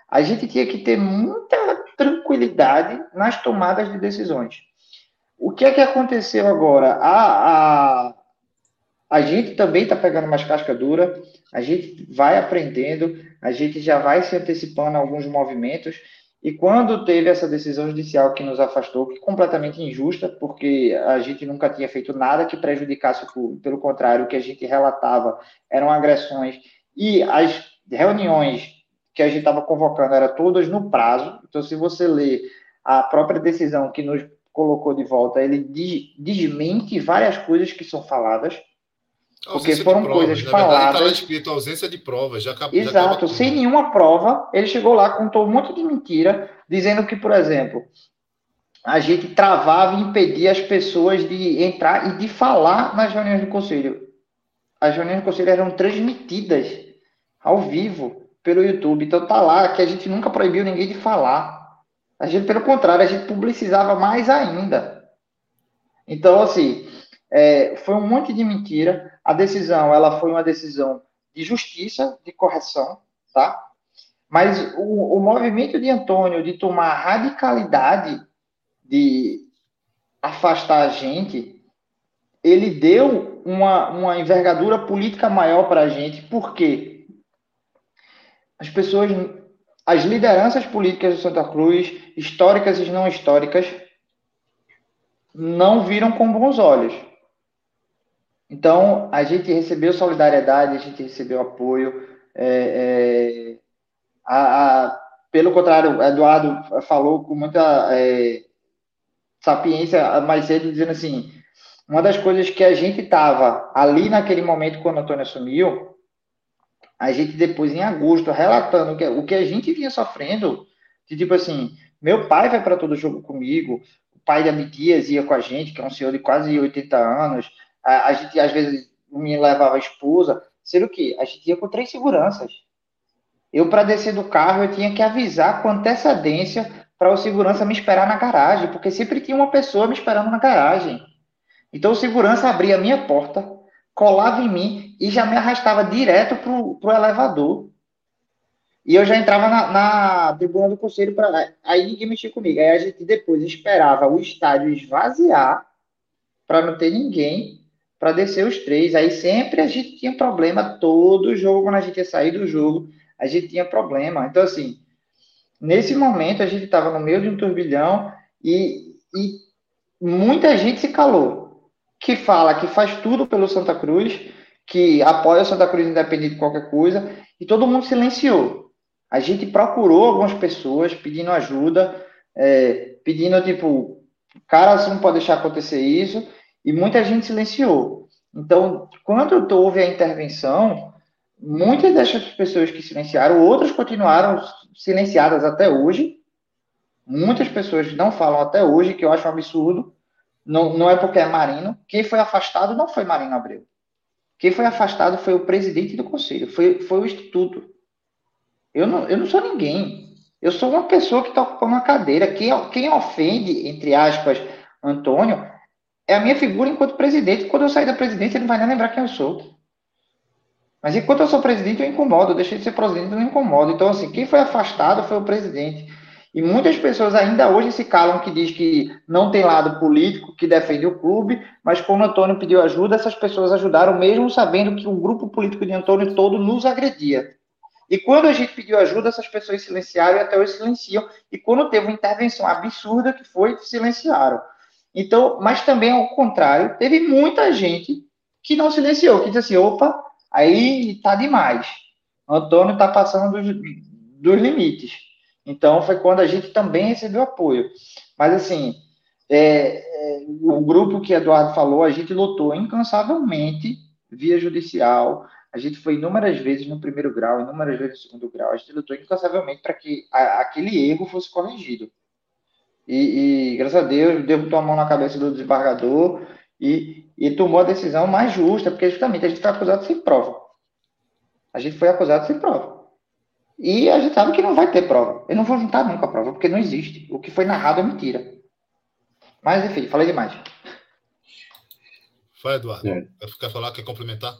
a gente tinha que ter muita tranquilidade nas tomadas de decisões. O que é que aconteceu agora? A, a, a gente também está pegando mais casca dura, a gente vai aprendendo, a gente já vai se antecipando a alguns movimentos, e quando teve essa decisão judicial que nos afastou, que completamente injusta, porque a gente nunca tinha feito nada que prejudicasse o clube, pelo contrário, o que a gente relatava eram agressões, e as reuniões que a gente estava convocando eram todas no prazo. Então, se você ler a própria decisão que nos colocou de volta, ele desmente várias coisas que são faladas. Porque foram provas. coisas Na faladas. Estava escrito ausência de provas. Já acabou, Exato, já sem nenhuma prova. Ele chegou lá, contou um monte de mentira, dizendo que, por exemplo, a gente travava e impedia as pessoas de entrar e de falar nas reuniões do conselho. As reuniões do conselho eram transmitidas ao vivo pelo YouTube. Então tá lá que a gente nunca proibiu ninguém de falar. A gente, pelo contrário, a gente publicizava mais ainda. Então, assim, é, foi um monte de mentira. A decisão, ela foi uma decisão de justiça, de correção, tá? Mas o, o movimento de Antônio de tomar radicalidade de afastar a gente, ele deu uma, uma envergadura política maior para a gente, porque as pessoas, as lideranças políticas de Santa Cruz, históricas e não históricas, não viram com bons olhos. Então, a gente recebeu solidariedade, a gente recebeu apoio. É, é, a, a, pelo contrário, Eduardo falou com muita é, sapiência mais cedo, dizendo assim: uma das coisas que a gente estava ali naquele momento, quando o Antônio assumiu, a gente depois, em agosto, relatando que, o que a gente vinha sofrendo, de tipo assim: meu pai vai para todo jogo comigo, o pai da Mitias ia com a gente, que é um senhor de quase 80 anos a, a gente, às vezes, me levava a esposa, sendo que a gente ia com três seguranças. Eu, para descer do carro, eu tinha que avisar com antecedência para o segurança me esperar na garagem, porque sempre tinha uma pessoa me esperando na garagem. Então, o segurança abria a minha porta, colava em mim e já me arrastava direto para o elevador. E eu já entrava na, na tribuna do conselho para. Aí ninguém mexia comigo. Aí a gente depois esperava o estádio esvaziar para não ter ninguém para descer os três. Aí sempre a gente tinha problema, todo jogo, quando a gente ia sair do jogo, a gente tinha problema. Então, assim, nesse momento a gente estava no meio de um turbilhão e, e muita gente se calou, que fala que faz tudo pelo Santa Cruz, que apoia o Santa Cruz independente de qualquer coisa, e todo mundo silenciou. A gente procurou algumas pessoas pedindo ajuda, é, pedindo, tipo, cara, você não pode deixar acontecer isso, e muita gente silenciou. Então, quando houve a intervenção, muitas dessas pessoas que silenciaram, outras continuaram silenciadas até hoje. Muitas pessoas não falam até hoje, que eu acho um absurdo. Não, não é porque é Marino. Quem foi afastado não foi Marino Abreu. Quem foi afastado foi o presidente do conselho, foi, foi o instituto. Eu não, eu não sou ninguém. Eu sou uma pessoa que está ocupando uma cadeira. Quem, quem ofende, entre aspas, Antônio, é a minha figura enquanto presidente. Quando eu sair da presidência, ele não vai nem lembrar quem eu sou. Mas enquanto eu sou presidente, eu incomodo. Eu deixei de ser presidente, eu não incomodo. Então, assim, quem foi afastado foi o presidente. E muitas pessoas ainda hoje se calam que diz que não tem lado político, que defende o clube, mas quando Antônio pediu ajuda, essas pessoas ajudaram, mesmo sabendo que o grupo político de Antônio todo nos agredia. E quando a gente pediu ajuda, essas pessoas silenciaram e até hoje silenciam. E quando teve uma intervenção absurda que foi, silenciaram. Então, mas também ao contrário, teve muita gente que não silenciou, que disse assim, opa, aí tá demais. O Antônio tá passando dos, dos limites. Então, foi quando a gente também recebeu apoio. Mas, assim, é, é, o grupo que Eduardo falou, a gente lutou incansavelmente via judicial. A gente foi inúmeras vezes no primeiro grau, inúmeras vezes no segundo grau. A gente lutou incansavelmente para que a, aquele erro fosse corrigido. E, e, graças a Deus, Deus botou a mão na cabeça do desembargador e, e tomou a decisão mais justa, porque justamente a gente foi acusado sem prova. A gente foi acusado sem prova. E a gente sabe que não vai ter prova. Eu não vou juntar nunca a prova, porque não existe. O que foi narrado é mentira. Mas, enfim, falei demais. Vai, Eduardo. É. Quer falar, quer complementar?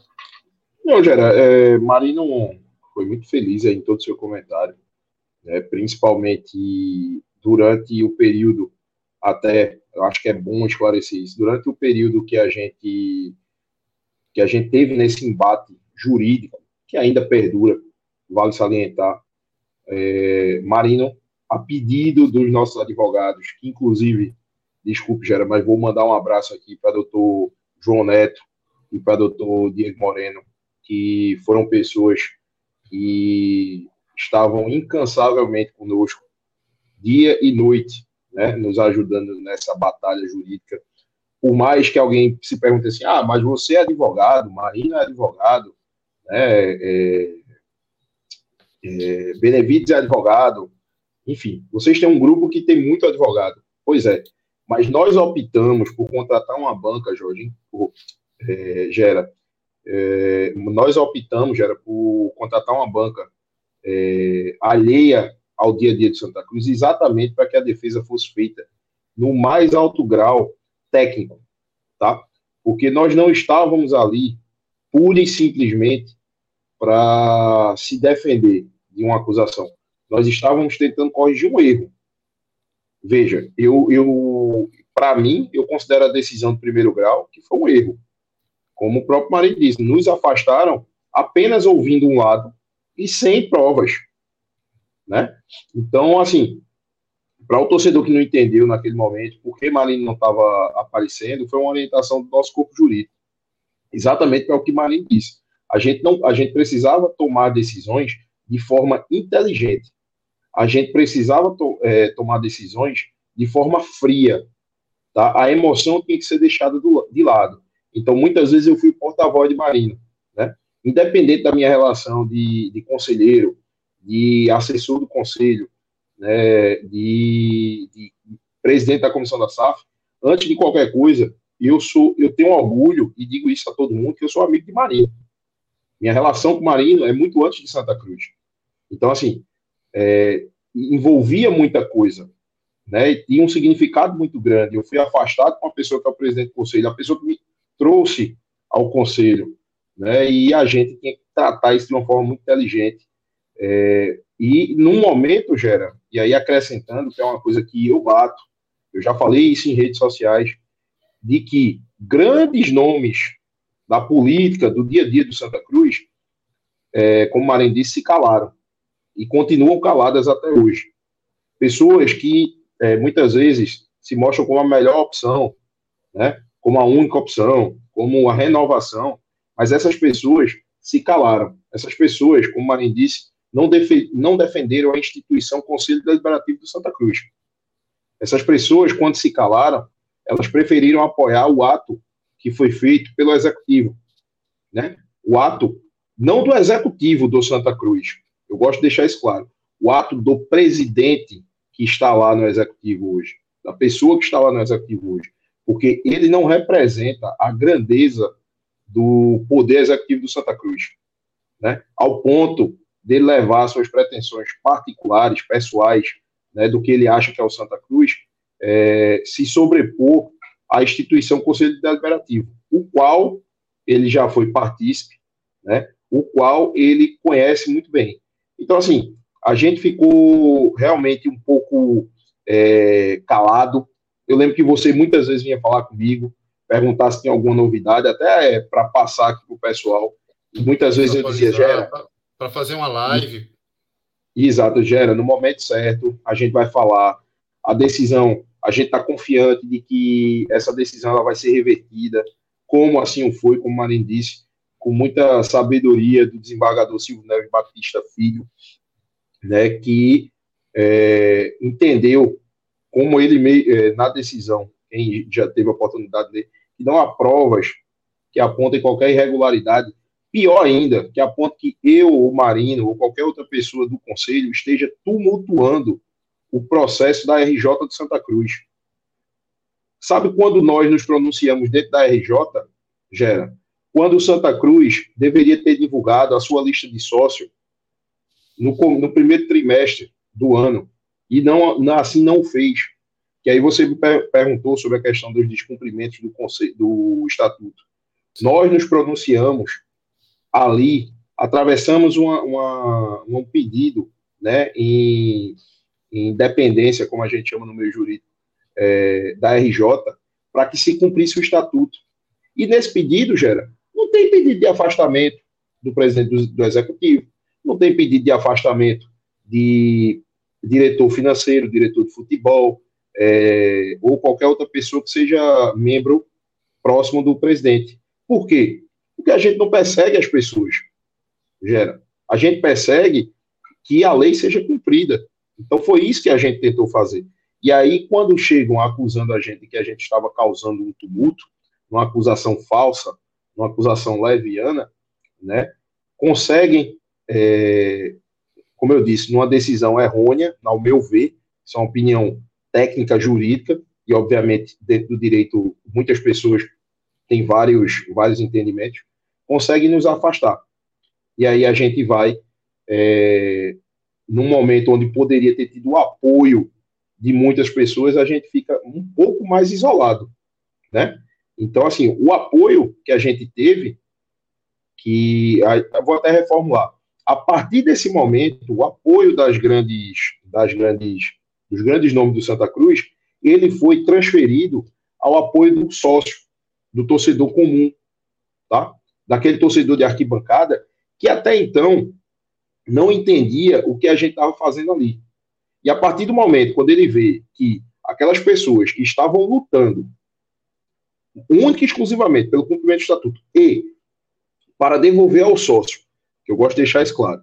Não, Gera, é, Marino foi muito feliz em todo o seu comentário, né, principalmente durante o período, até, eu acho que é bom esclarecer isso, durante o período que a gente que a gente teve nesse embate jurídico, que ainda perdura, vale salientar, é, Marino, a pedido dos nossos advogados, que inclusive, desculpe, Gera, mas vou mandar um abraço aqui para doutor João Neto e para doutor Diego Moreno, que foram pessoas que estavam incansavelmente conosco dia e noite, né, nos ajudando nessa batalha jurídica. Por mais que alguém se pergunte assim, ah, mas você é advogado, Marina é advogado, né, é, é, Benevides é advogado, enfim, vocês têm um grupo que tem muito advogado. Pois é, mas nós optamos por contratar uma banca, Jorge, por, é, Gera, é, nós optamos, Gera, por contratar uma banca é, alheia ao dia a dia de Santa Cruz, exatamente para que a defesa fosse feita no mais alto grau técnico. tá? Porque nós não estávamos ali pura e simplesmente para se defender de uma acusação. Nós estávamos tentando corrigir um erro. Veja, eu, eu para mim, eu considero a decisão do primeiro grau que foi um erro. Como o próprio marido disse, nos afastaram apenas ouvindo um lado e sem provas, né? Então, assim, para o torcedor que não entendeu naquele momento por que Marinho não estava aparecendo, foi uma orientação do nosso corpo jurídico. Exatamente para o que Marinho disse. A gente, não, a gente precisava tomar decisões de forma inteligente. A gente precisava to, é, tomar decisões de forma fria. Tá? A emoção tem que ser deixada do, de lado. Então, muitas vezes eu fui porta-voz de Marino. Né? Independente da minha relação de, de conselheiro, de assessor do conselho, né, de, de, presidente da comissão da SAF, antes de qualquer coisa, eu sou, eu tenho orgulho e digo isso a todo mundo que eu sou amigo de Marino. Minha relação com Marino é muito antes de Santa Cruz. Então, assim, é, envolvia muita coisa, né? E tinha um significado muito grande. Eu fui afastado com a pessoa que é o presidente do conselho, a pessoa que me trouxe ao conselho, né? E a gente tinha que tratar isso de uma forma muito inteligente. É, e num momento, Gera, e aí acrescentando, que é uma coisa que eu bato, eu já falei isso em redes sociais, de que grandes nomes da política, do dia a dia do Santa Cruz, é, como Marim disse, se calaram e continuam caladas até hoje. Pessoas que é, muitas vezes se mostram como a melhor opção, né, como a única opção, como a renovação, mas essas pessoas se calaram. Essas pessoas, como Marim disse, não, def não defenderam a instituição Conselho Deliberativo do Santa Cruz. Essas pessoas, quando se calaram, elas preferiram apoiar o ato que foi feito pelo Executivo. Né? O ato, não do Executivo do Santa Cruz, eu gosto de deixar isso claro, o ato do presidente que está lá no Executivo hoje, da pessoa que está lá no Executivo hoje, porque ele não representa a grandeza do poder executivo do Santa Cruz, né? Ao ponto de levar suas pretensões particulares, pessoais, né, do que ele acha que é o Santa Cruz, é, se sobrepor à instituição Conselho Deliberativo, o qual ele já foi partícipe, né, o qual ele conhece muito bem. Então, assim, a gente ficou realmente um pouco é, calado. Eu lembro que você muitas vezes vinha falar comigo, perguntar se tinha alguma novidade, até é, para passar aqui para o pessoal. E muitas vezes eu dizia, Gera, para fazer uma live. Exato, Gera, no momento certo, a gente vai falar a decisão, a gente está confiante de que essa decisão ela vai ser revertida, como assim foi, como o Marinho disse, com muita sabedoria do desembargador Silvio Neves Batista Filho, né, que é, entendeu como ele, é, na decisão, quem já teve a oportunidade de que não há provas que apontem qualquer irregularidade Pior ainda, que a ponto que eu, ou Marino, ou qualquer outra pessoa do Conselho esteja tumultuando o processo da RJ de Santa Cruz. Sabe quando nós nos pronunciamos dentro da RJ, Gera? Quando o Santa Cruz deveria ter divulgado a sua lista de sócio no, no primeiro trimestre do ano, e não, assim não fez. Que aí você me per perguntou sobre a questão dos descumprimentos do, conselho, do estatuto. Nós nos pronunciamos ali atravessamos uma, uma, um pedido né, em, em dependência, como a gente chama no meio jurídico, é, da RJ, para que se cumprisse o estatuto. E nesse pedido, Gera, não tem pedido de afastamento do presidente do, do executivo, não tem pedido de afastamento de diretor financeiro, diretor de futebol, é, ou qualquer outra pessoa que seja membro próximo do presidente. Por quê? Porque a gente não persegue as pessoas, gera. A gente persegue que a lei seja cumprida. Então foi isso que a gente tentou fazer. E aí, quando chegam acusando a gente que a gente estava causando um tumulto, uma acusação falsa, uma acusação leviana, né, conseguem, é, como eu disse, numa decisão errônea, ao meu ver, isso é uma opinião técnica jurídica, e obviamente dentro do direito muitas pessoas têm vários, vários entendimentos, consegue nos afastar. E aí a gente vai, é, num momento onde poderia ter tido o apoio de muitas pessoas, a gente fica um pouco mais isolado, né? Então, assim, o apoio que a gente teve, que vou até reformular, a partir desse momento, o apoio das grandes, das grandes, dos grandes nomes do Santa Cruz, ele foi transferido ao apoio do sócio, do torcedor comum, tá? Daquele torcedor de arquibancada que até então não entendia o que a gente estava fazendo ali. E a partir do momento, quando ele vê que aquelas pessoas que estavam lutando única e exclusivamente pelo cumprimento do estatuto e para devolver ao sócio, que eu gosto de deixar isso claro,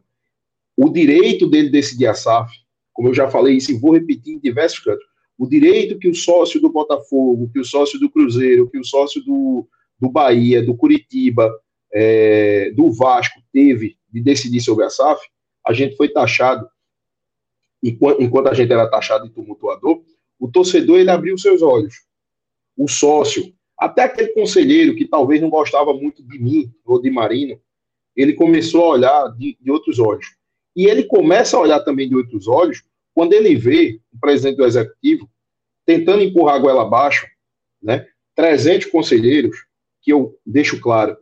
o direito dele decidir a SAF, como eu já falei isso e vou repetir em diversos cantos, o direito que o sócio do Botafogo, que o sócio do Cruzeiro, que o sócio do, do Bahia, do Curitiba, é, do Vasco teve de decidir sobre a SAF, a gente foi taxado, enquanto, a gente era taxado de tumultuador, o torcedor ele abriu seus olhos. O sócio, até aquele conselheiro que talvez não gostava muito de mim ou de Marino, ele começou a olhar de, de outros olhos. E ele começa a olhar também de outros olhos quando ele vê o presidente do executivo tentando empurrar a goela abaixo, né, 300 conselheiros, que eu deixo claro,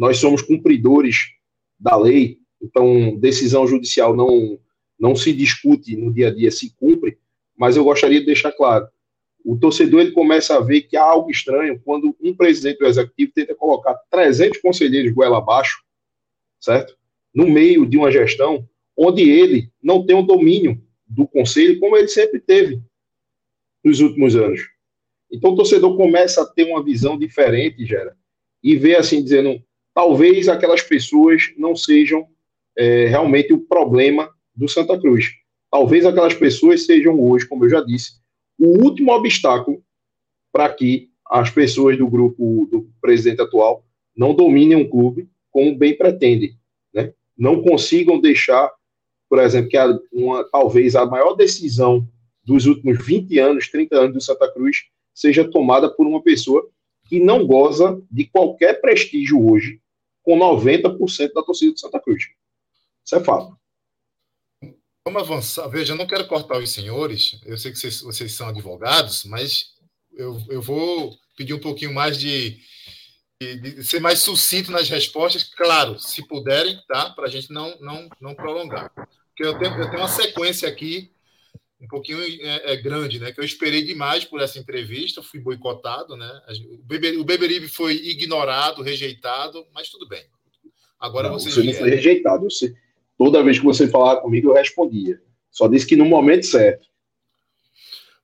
nós somos cumpridores da lei, então decisão judicial não, não se discute no dia a dia, se cumpre, mas eu gostaria de deixar claro, o torcedor ele começa a ver que há algo estranho quando um presidente do executivo tenta colocar 300 conselheiros goela abaixo, certo? No meio de uma gestão onde ele não tem o domínio do conselho como ele sempre teve nos últimos anos. Então o torcedor começa a ter uma visão diferente, Gera, e vê assim, dizendo, talvez aquelas pessoas não sejam é, realmente o problema do Santa Cruz. Talvez aquelas pessoas sejam hoje, como eu já disse, o último obstáculo para que as pessoas do grupo do presidente atual não dominem um clube como bem pretendem, né? Não consigam deixar, por exemplo, que a, uma, talvez a maior decisão dos últimos 20 anos, 30 anos do Santa Cruz seja tomada por uma pessoa que não goza de qualquer prestígio hoje com 90% da torcida do Santa Cruz. Isso é fato. Vamos avançar. Veja, eu não quero cortar os senhores, eu sei que vocês, vocês são advogados, mas eu, eu vou pedir um pouquinho mais de, de, de, ser mais sucinto nas respostas, claro, se puderem, tá? Para a gente não, não, não prolongar. Porque eu tenho, eu tenho uma sequência aqui um pouquinho é, é, grande, né? Que eu esperei demais por essa entrevista, fui boicotado, né? O, Beber, o Beberibe foi ignorado, rejeitado, mas tudo bem. Agora não, vocês você não foi rejeitado, você Toda vez que você falava comigo, eu respondia. Só disse que no momento certo.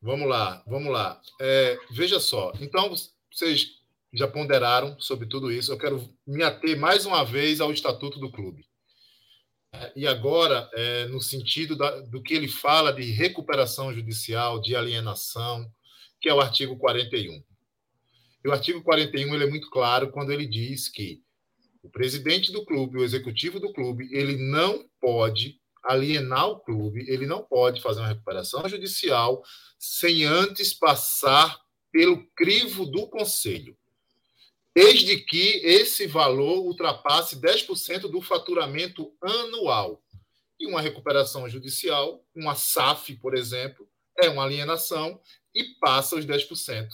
Vamos lá, vamos lá. É, veja só. Então, vocês já ponderaram sobre tudo isso. Eu quero me ater mais uma vez ao estatuto do clube. E agora, é, no sentido da, do que ele fala de recuperação judicial, de alienação, que é o artigo 41. E o artigo 41 ele é muito claro quando ele diz que o presidente do clube, o executivo do clube, ele não pode alienar o clube, ele não pode fazer uma recuperação judicial sem antes passar pelo crivo do conselho. Desde que esse valor ultrapasse 10% do faturamento anual. E uma recuperação judicial, uma SAF, por exemplo, é uma alienação e passa os 10%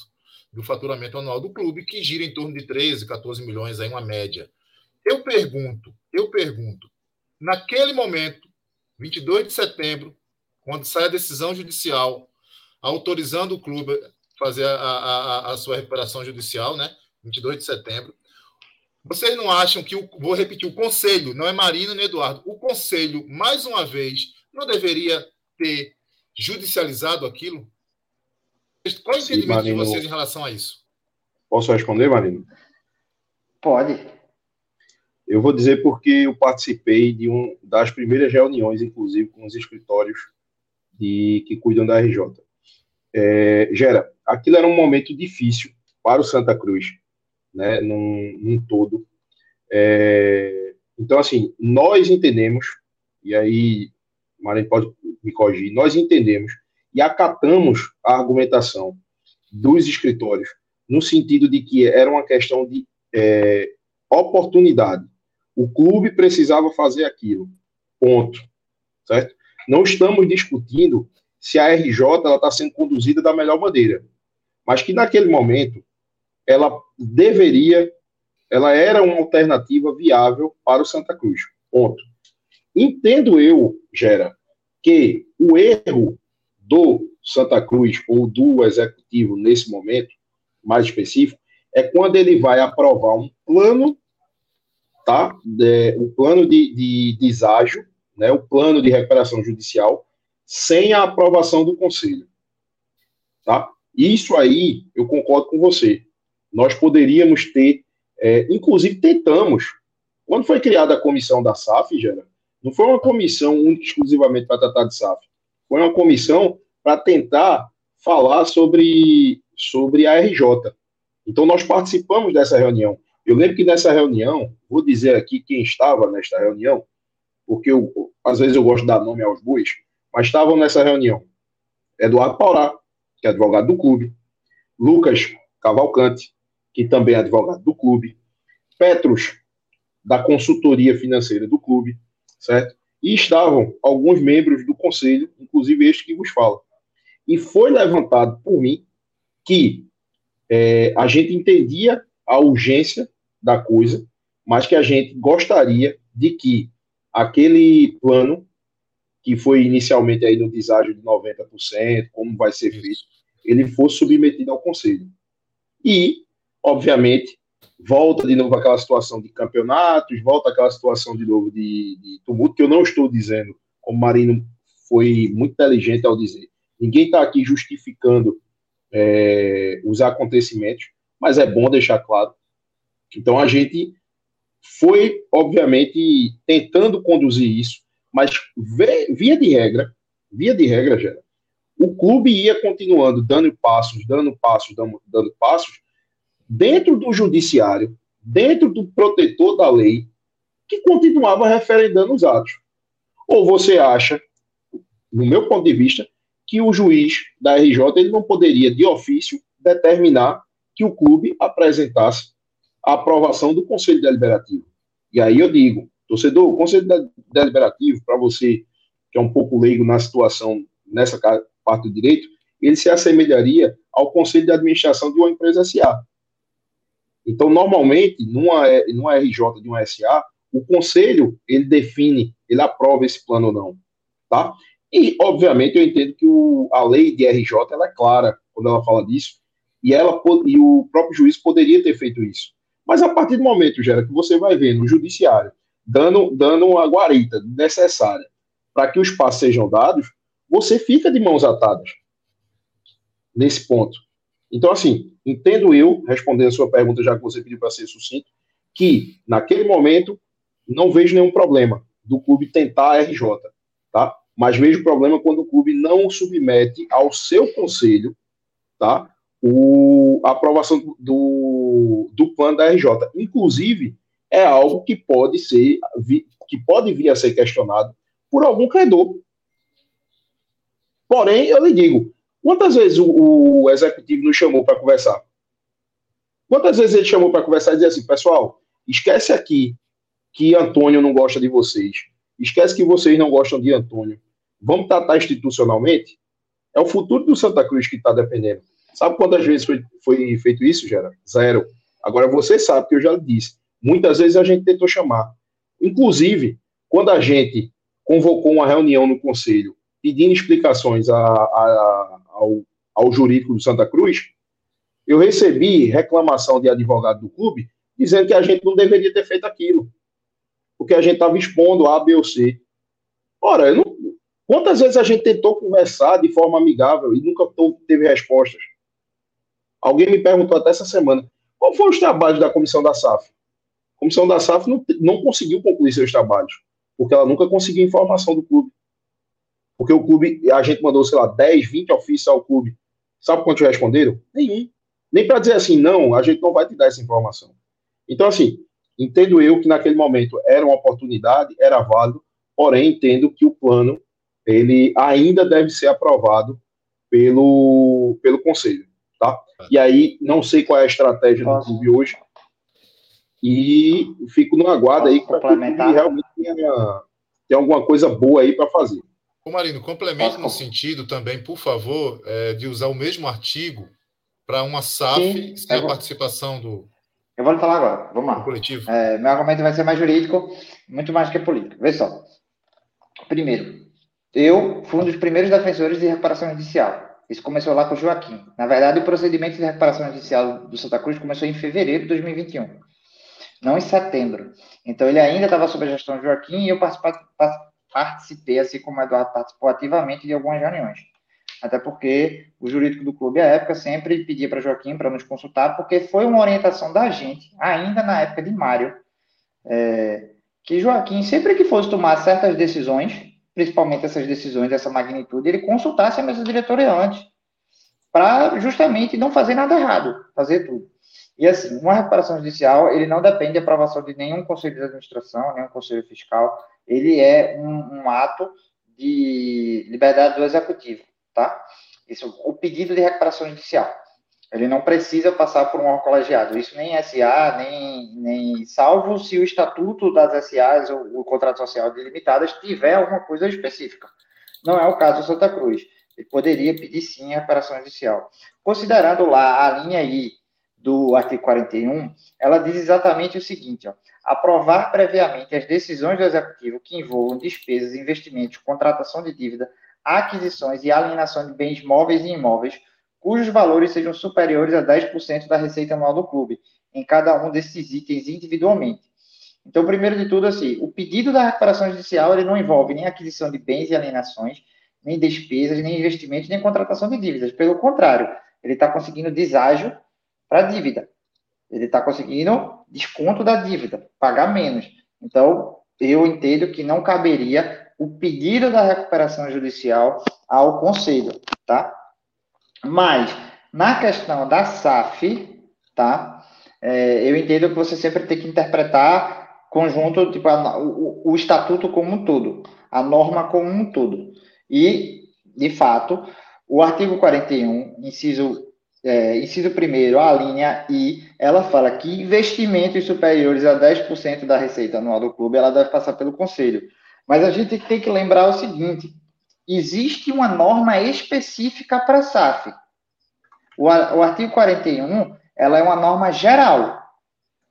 do faturamento anual do clube, que gira em torno de 13, 14 milhões, aí uma média. Eu pergunto, eu pergunto, naquele momento, 22 de setembro, quando sai a decisão judicial autorizando o clube a fazer a, a, a sua recuperação judicial, né? 22 de setembro. Vocês não acham que, o, vou repetir, o conselho, não é Marino nem Eduardo, o conselho, mais uma vez, não deveria ter judicializado aquilo? Qual é o entendimento Marino, de vocês em relação a isso? Posso responder, Marino? Pode. Eu vou dizer porque eu participei de um das primeiras reuniões, inclusive, com os escritórios de, que cuidam da RJ. É, Gera, aquilo era um momento difícil para o Santa Cruz, né, num, num todo. É, então, assim, nós entendemos, e aí, Marinho pode me corrigir, nós entendemos e acatamos a argumentação dos escritórios, no sentido de que era uma questão de é, oportunidade. O clube precisava fazer aquilo. Ponto. Certo? Não estamos discutindo se a RJ está sendo conduzida da melhor maneira. Mas que naquele momento ela deveria, ela era uma alternativa viável para o Santa Cruz. Ponto. Entendo eu, Gera, que o erro do Santa Cruz ou do executivo nesse momento, mais específico, é quando ele vai aprovar um plano, tá? De, plano de, de deságio, né? o plano de recuperação judicial, sem a aprovação do conselho. Tá? Isso aí, eu concordo com você. Nós poderíamos ter, é, inclusive tentamos, quando foi criada a comissão da SAF, Gera, não foi uma comissão exclusivamente para tratar de SAF. Foi uma comissão para tentar falar sobre, sobre a RJ. Então, nós participamos dessa reunião. Eu lembro que nessa reunião, vou dizer aqui quem estava nesta reunião, porque eu, às vezes eu gosto de dar nome aos bois, mas estavam nessa reunião Eduardo Paurá, que é advogado do clube, Lucas Cavalcante, que também é advogado do clube, Petros, da consultoria financeira do clube, certo? E estavam alguns membros do conselho, inclusive este que vos fala. E foi levantado por mim que é, a gente entendia a urgência da coisa, mas que a gente gostaria de que aquele plano, que foi inicialmente aí no deságio de 90%, como vai ser feito, ele fosse submetido ao conselho. E, obviamente, volta de novo aquela situação de campeonatos, volta aquela situação de novo de, de tumulto, que eu não estou dizendo, como o Marino foi muito inteligente ao dizer. Ninguém está aqui justificando é, os acontecimentos, mas é bom deixar claro. Então a gente foi, obviamente, tentando conduzir isso, mas via de regra, via de regra, já, o clube ia continuando dando passos, dando passos, dando, dando passos, dentro do judiciário, dentro do protetor da lei, que continuava referendando os atos. Ou você acha, no meu ponto de vista, que o juiz da RJ ele não poderia, de ofício, determinar que o clube apresentasse a aprovação do Conselho Deliberativo. E aí eu digo, torcedor, o Conselho Deliberativo, para você que é um pouco leigo na situação, nessa parte do direito, ele se assemelharia ao Conselho de Administração de uma empresa SA. Então, normalmente, numa, numa RJ de uma SA, o conselho, ele define, ele aprova esse plano ou não, tá? E, obviamente, eu entendo que o, a lei de RJ, ela é clara quando ela fala disso, e, ela, e o próprio juiz poderia ter feito isso. Mas a partir do momento, Gera, que você vai ver no judiciário, dando, dando a guarita necessária para que os passos sejam dados, você fica de mãos atadas nesse ponto. Então, assim, entendo eu, respondendo a sua pergunta, já que você pediu para ser sucinto, que naquele momento não vejo nenhum problema do clube tentar a RJ, tá? Mas vejo problema quando o clube não submete ao seu conselho, tá? O, a aprovação do, do plano da RJ. Inclusive, é algo que pode ser, que pode vir a ser questionado por algum credor. Porém, eu lhe digo, Quantas vezes o, o executivo nos chamou para conversar? Quantas vezes ele chamou para conversar e dizer assim, pessoal, esquece aqui que Antônio não gosta de vocês. Esquece que vocês não gostam de Antônio. Vamos tratar institucionalmente? É o futuro do Santa Cruz que está dependendo. Sabe quantas vezes foi, foi feito isso, Gera? Zero. Agora você sabe que eu já disse. Muitas vezes a gente tentou chamar. Inclusive, quando a gente convocou uma reunião no conselho pedindo explicações a, a, ao, ao jurídico do Santa Cruz, eu recebi reclamação de advogado do clube dizendo que a gente não deveria ter feito aquilo, porque a gente estava expondo A, B ou C. Ora, não, quantas vezes a gente tentou conversar de forma amigável e nunca teve respostas? Alguém me perguntou até essa semana, qual foram os trabalhos da comissão da SAF? A comissão da SAF não, não conseguiu concluir seus trabalhos, porque ela nunca conseguiu informação do clube. Porque o clube, a gente mandou, sei lá, 10, 20 ofícios ao clube. Sabe quantos responderam? Nenhum. Nem para dizer assim, não, a gente não vai te dar essa informação. Então, assim, entendo eu que naquele momento era uma oportunidade, era válido, porém entendo que o plano ele ainda deve ser aprovado pelo, pelo conselho, tá? E aí não sei qual é a estratégia do clube hoje e fico no aguardo aí para que realmente tenha, tenha alguma coisa boa aí para fazer. Ô Marino, complemente no sentido também, por favor, é, de usar o mesmo artigo para uma SAF sem a participação do. Eu vou falar agora. Vamos lá. Coletivo. É, meu argumento vai ser mais jurídico, muito mais que político. Vê só. Primeiro, eu fui um dos primeiros defensores de recuperação judicial. Isso começou lá com o Joaquim. Na verdade, o procedimento de recuperação judicial do Santa Cruz começou em fevereiro de 2021, não em setembro. Então, ele ainda estava sob a gestão de Joaquim e eu participei, assim como o Eduardo participou ativamente de algumas reuniões. Até porque o jurídico do clube, à época, sempre pedia para Joaquim para nos consultar, porque foi uma orientação da gente, ainda na época de Mário, é, que Joaquim, sempre que fosse tomar certas decisões, principalmente essas decisões dessa magnitude, ele consultasse a mesa diretora antes, para justamente não fazer nada errado, fazer tudo. E assim, uma recuperação judicial, ele não depende de aprovação de nenhum conselho de administração, nenhum conselho fiscal, ele é um, um ato de liberdade do executivo, tá? Isso, o pedido de recuperação judicial. Ele não precisa passar por um órgão colegiado. Isso nem SA, nem, nem salvo se o estatuto das SAs ou o contrato social de limitadas tiver alguma coisa específica. Não é o caso do Santa Cruz. Ele poderia pedir sim a reparação judicial. Considerando lá a linha I do artigo 41, ela diz exatamente o seguinte: ó, aprovar previamente as decisões do executivo que envolvam despesas, investimentos, contratação de dívida, aquisições e alienação de bens móveis e imóveis cujos valores sejam superiores a 10% da receita anual do clube, em cada um desses itens individualmente. Então, primeiro de tudo, assim, o pedido da recuperação judicial ele não envolve nem aquisição de bens e alienações, nem despesas, nem investimentos, nem contratação de dívidas. Pelo contrário, ele está conseguindo deságio para dívida. Ele está conseguindo desconto da dívida, pagar menos. Então, eu entendo que não caberia o pedido da recuperação judicial ao conselho, tá? Mas, na questão da SAF, tá? É, eu entendo que você sempre tem que interpretar conjunto, tipo, a, o, o estatuto como um todo, a norma como um todo. E, de fato, o artigo 41, inciso, é, inciso 1 a linha I, ela fala que investimentos superiores a 10% da receita anual do clube, ela deve passar pelo conselho. Mas a gente tem que lembrar o seguinte, existe uma norma específica para a SAF. O, o artigo 41, ela é uma norma geral.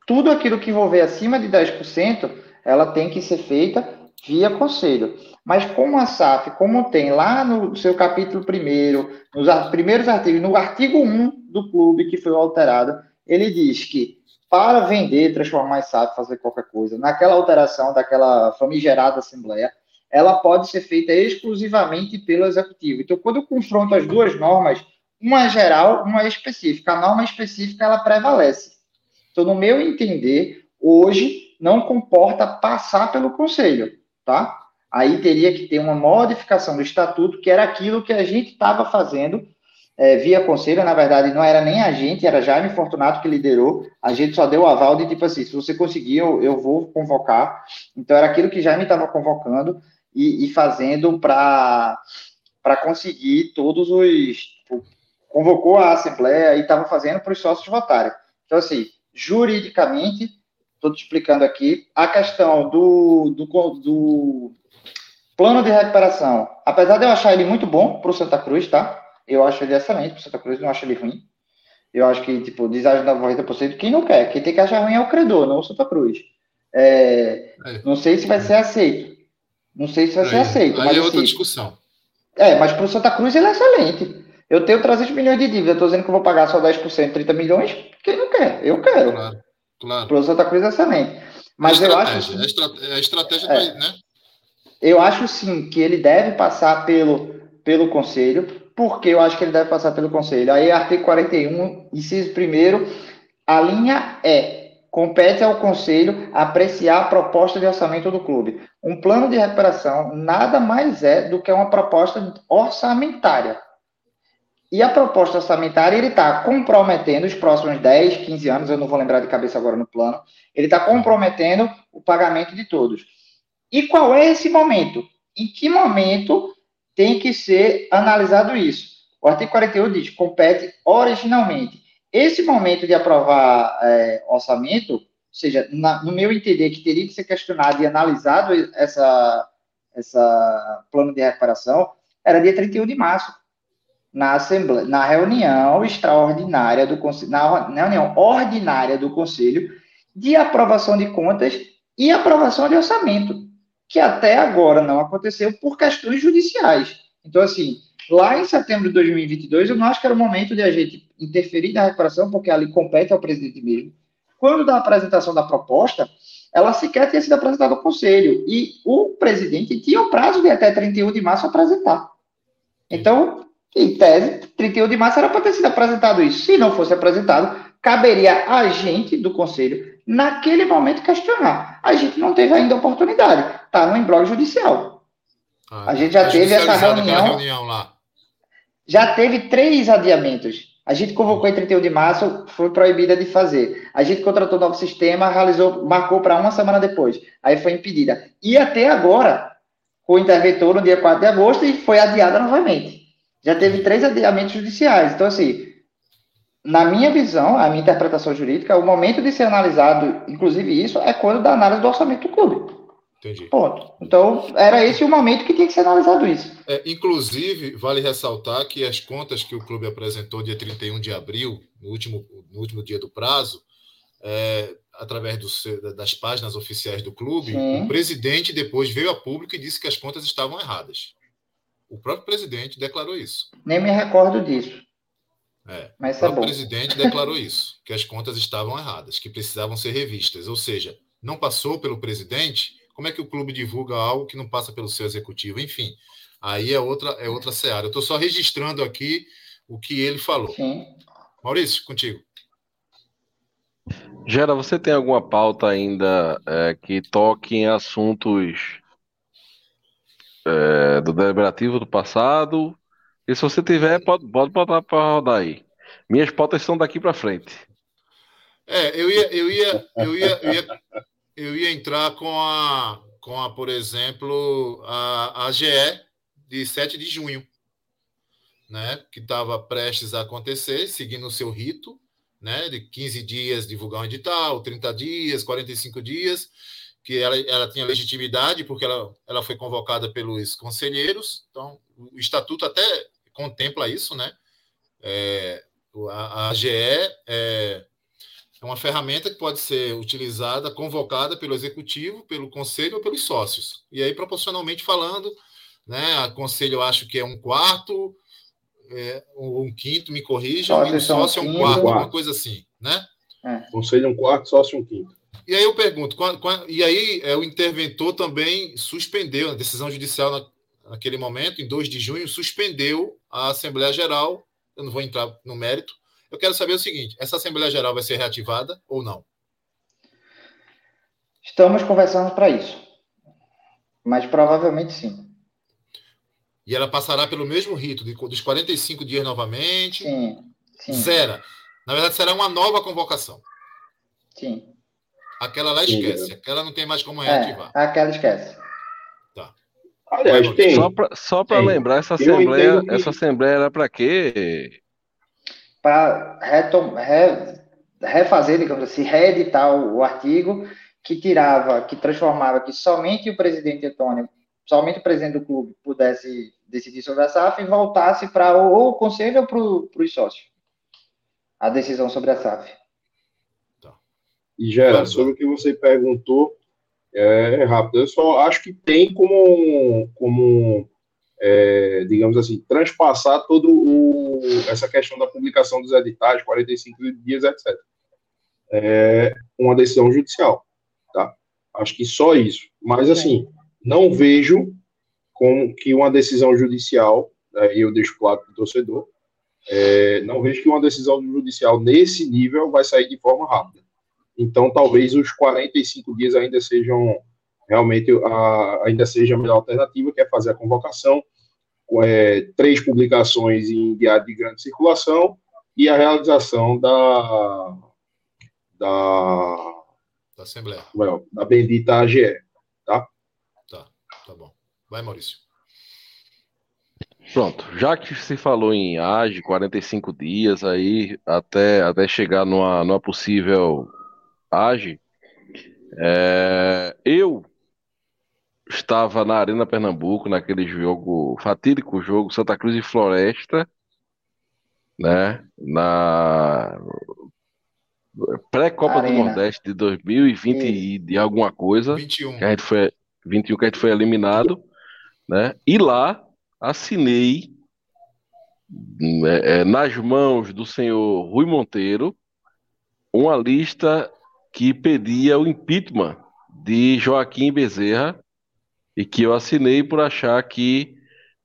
Tudo aquilo que envolver acima de 10%, ela tem que ser feita via conselho. Mas como a SAF, como tem lá no seu capítulo primeiro, nos primeiros artigos, no artigo 1 do clube que foi alterado, ele diz que para vender, transformar em SAF, fazer qualquer coisa, naquela alteração daquela famigerada assembleia, ela pode ser feita exclusivamente pelo executivo. Então, quando eu confronto as duas normas, uma é geral, uma é específica. A norma específica ela prevalece. Então, no meu entender, hoje não comporta passar pelo conselho, tá? Aí teria que ter uma modificação do estatuto, que era aquilo que a gente estava fazendo é, via conselho. Na verdade, não era nem a gente, era Jaime Fortunato que liderou. A gente só deu o aval de tipo assim: se você conseguir, eu, eu vou convocar. Então, era aquilo que Jaime estava convocando e, e fazendo para conseguir todos os. Tipo, convocou a Assembleia e estava fazendo para os sócios votarem. Então, assim, juridicamente, estou te explicando aqui, a questão do, do, do plano de recuperação, apesar de eu achar ele muito bom para o Santa Cruz, tá? Eu acho ele excelente para o Santa Cruz, não acho ele ruim. Eu acho que, tipo, deságio da 90%, quem não quer, quem tem que achar ruim é o credor, não o Santa Cruz. É, é. Não sei se vai ser aceito. Não sei se vai ser aceito. Aí mas, é outra assim, discussão. É, mas para o Santa Cruz ele é excelente. Eu tenho 300 milhões de dívida, estou dizendo que eu vou pagar só 10%, 30 milhões. Quem não quer? Eu quero. Claro, claro. Para o Santa Cruz é excelente. Mas eu acho. A estratégia, a estratégia é, né? Eu acho sim que ele deve passar pelo, pelo conselho, porque eu acho que ele deve passar pelo conselho. Aí, artigo 41, inciso 1, a linha é compete ao Conselho apreciar a proposta de orçamento do clube. Um plano de recuperação nada mais é do que uma proposta orçamentária. E a proposta orçamentária, ele está comprometendo os próximos 10, 15 anos, eu não vou lembrar de cabeça agora no plano, ele está comprometendo o pagamento de todos. E qual é esse momento? Em que momento tem que ser analisado isso? O artigo 41 diz, compete originalmente. Esse momento de aprovar é, orçamento, ou seja, na, no meu entender, que teria que ser questionado e analisado essa, essa plano de recuperação, era dia 31 de março. Na na reunião extraordinária do conselho, na, na reunião ordinária do conselho de aprovação de contas e aprovação de orçamento, que até agora não aconteceu por questões judiciais. Então, assim, lá em setembro de 2022, eu não acho que era o momento de a gente interferir na recuperação, porque ali compete ao presidente mesmo. Quando da apresentação da proposta, ela sequer tinha sido apresentada ao conselho, e o presidente tinha o prazo de até 31 de março apresentar. Então, em tese, 31 de março era para ter sido apresentado isso. Se não fosse apresentado, caberia a gente do conselho, naquele momento, questionar. A gente não teve ainda oportunidade. Está no embrólio judicial. Ah, a gente já teve essa reunião. reunião lá. Já teve três adiamentos. A gente convocou em 31 de março, foi proibida de fazer. A gente contratou um novo sistema, realizou, marcou para uma semana depois. Aí foi impedida. E até agora, o interventor no dia 4 de agosto e foi adiada novamente. Já teve três adiamentos judiciais. Então, assim, na minha visão, a minha interpretação jurídica, o momento de ser analisado, inclusive isso, é quando da análise do orçamento do clube. Entendi. Ponto. Então, era esse o momento que tinha que ser analisado isso. É, inclusive, vale ressaltar que as contas que o clube apresentou dia 31 de abril, no último, no último dia do prazo, é, através do, das páginas oficiais do clube, Sim. o presidente depois veio a público e disse que as contas estavam erradas. O próprio presidente declarou isso. Nem me recordo disso. É, Mas o é próprio é presidente declarou isso, que as contas estavam erradas, que precisavam ser revistas. Ou seja, não passou pelo presidente, como é que o clube divulga algo que não passa pelo seu executivo? Enfim, aí é outra, é outra seara. Eu estou só registrando aqui o que ele falou. Sim. Maurício, contigo. Gera, você tem alguma pauta ainda é, que toque em assuntos é, do deliberativo do passado. E se você tiver, pode, pode botar para rodar aí. Minhas pautas são daqui para frente. É, eu ia, eu ia, eu ia, eu ia, eu ia entrar com a, com a, por exemplo, a, a GE de 7 de junho, né, que estava prestes a acontecer, seguindo o seu rito, né, de 15 dias divulgar um edital, 30 dias, 45 dias, que ela, ela tinha legitimidade, porque ela, ela foi convocada pelos conselheiros, então o estatuto até contempla isso, né? É, a, a AGE é, é uma ferramenta que pode ser utilizada, convocada pelo executivo, pelo conselho ou pelos sócios. E aí, proporcionalmente falando, né, a conselho eu acho que é um quarto, é, um quinto, me corrijam, e sócio é um quarto, uma coisa assim, né? É. Conselho é um quarto, sócio um quinto. E aí eu pergunto, e aí é, o interventor também suspendeu a decisão judicial na, naquele momento, em 2 de junho, suspendeu a Assembleia Geral. Eu não vou entrar no mérito. Eu quero saber o seguinte: essa Assembleia Geral vai ser reativada ou não? Estamos conversando para isso. Mas provavelmente sim. E ela passará pelo mesmo rito, de, dos 45 dias novamente? Sim. sim. Será? Na verdade, será uma nova convocação. Sim. Aquela lá esquece. Sim. Aquela não tem mais como reativar. É, aquela esquece. Tá. Aliás, tem. Só para lembrar, essa assembleia, que... essa assembleia era para quê? Para retom... re... refazer, digamos assim, reeditar o artigo que tirava, que transformava que somente o presidente Antônio, somente o presidente do clube pudesse decidir sobre a SAF e voltasse para ou o conselho ou para os sócios a decisão sobre a SAF. E Gera, sobre o que você perguntou, é rápido. Eu só acho que tem como, como é, digamos assim, transpassar todo o, essa questão da publicação dos editais, 45 dias, etc. É uma decisão judicial, tá? Acho que só isso. Mas, assim, não vejo como que uma decisão judicial, né, e eu deixo claro para o torcedor, é, não vejo que uma decisão judicial nesse nível vai sair de forma rápida. Então, talvez os 45 dias ainda sejam realmente a, ainda seja a melhor alternativa, que é fazer a convocação, é, três publicações em diário de grande circulação e a realização da da, da Assembleia. Well, da bendita AGE, tá? Tá, tá bom. Vai, Maurício. Pronto, já que se falou em AGE, 45 dias aí, até, até chegar numa, numa possível age. É, eu estava na Arena Pernambuco, naquele jogo, fatídico jogo Santa Cruz e Floresta, né? Na pré-Copa do. Nordeste de 2020 e de alguma coisa, 21. que a gente foi 21 que a gente foi eliminado, né? E lá assinei né, é, nas mãos do senhor Rui Monteiro uma lista que pedia o impeachment de Joaquim Bezerra e que eu assinei por achar que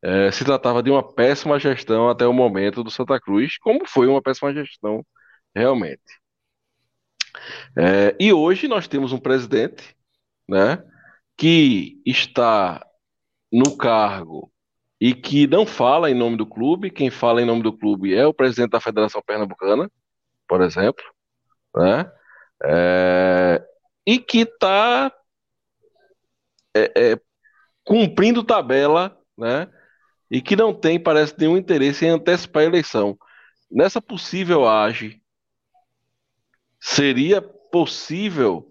eh, se tratava de uma péssima gestão até o momento do Santa Cruz, como foi uma péssima gestão realmente. Eh, e hoje nós temos um presidente, né, que está no cargo e que não fala em nome do clube. Quem fala em nome do clube é o presidente da Federação Pernambucana, por exemplo, né? É, e que está cumprindo tabela, né? E que não tem, parece, nenhum interesse em antecipar a eleição. Nessa possível age, seria possível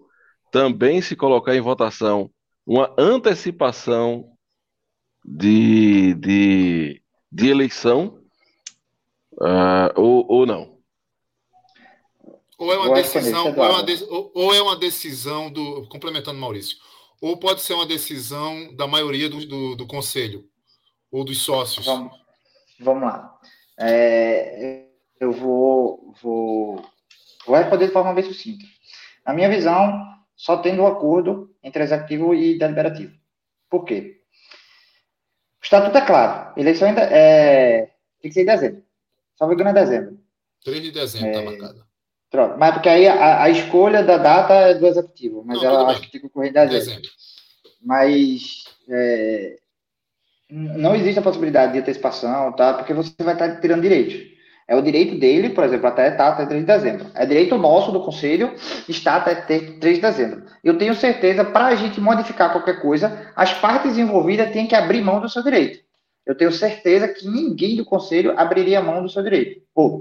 também se colocar em votação uma antecipação de, de, de eleição ah, ou, ou não? Ou é uma é decisão, ou é uma, de- ou- ou é uma decisão do. Complementando Maurício. Ou pode ser uma decisão da maioria do, do, do conselho, ou dos sócios. Vamos, vamos lá. É, eu vou, vou, vou responder de forma bem sucinta. Na minha visão, só tendo um acordo entre executivo e deliberativo. Por quê? O estatuto é claro. Eleição ainda é, tem que ser em dezembro. Só engano é dezembro. 3 de dezembro está marcada. Mas porque aí a, a escolha da data é do executivo. Mas Não, ela acho que tem que ocorrer em dezembro. Mas é, não existe a possibilidade de antecipação, tá? Porque você vai estar tirando direitos. É o direito dele, por exemplo, até estar até 3 de dezembro. É direito nosso do Conselho estar até ter 3 de dezembro. Eu tenho certeza, para a gente modificar qualquer coisa, as partes envolvidas têm que abrir mão do seu direito. Eu tenho certeza que ninguém do Conselho abriria mão do seu direito. Ou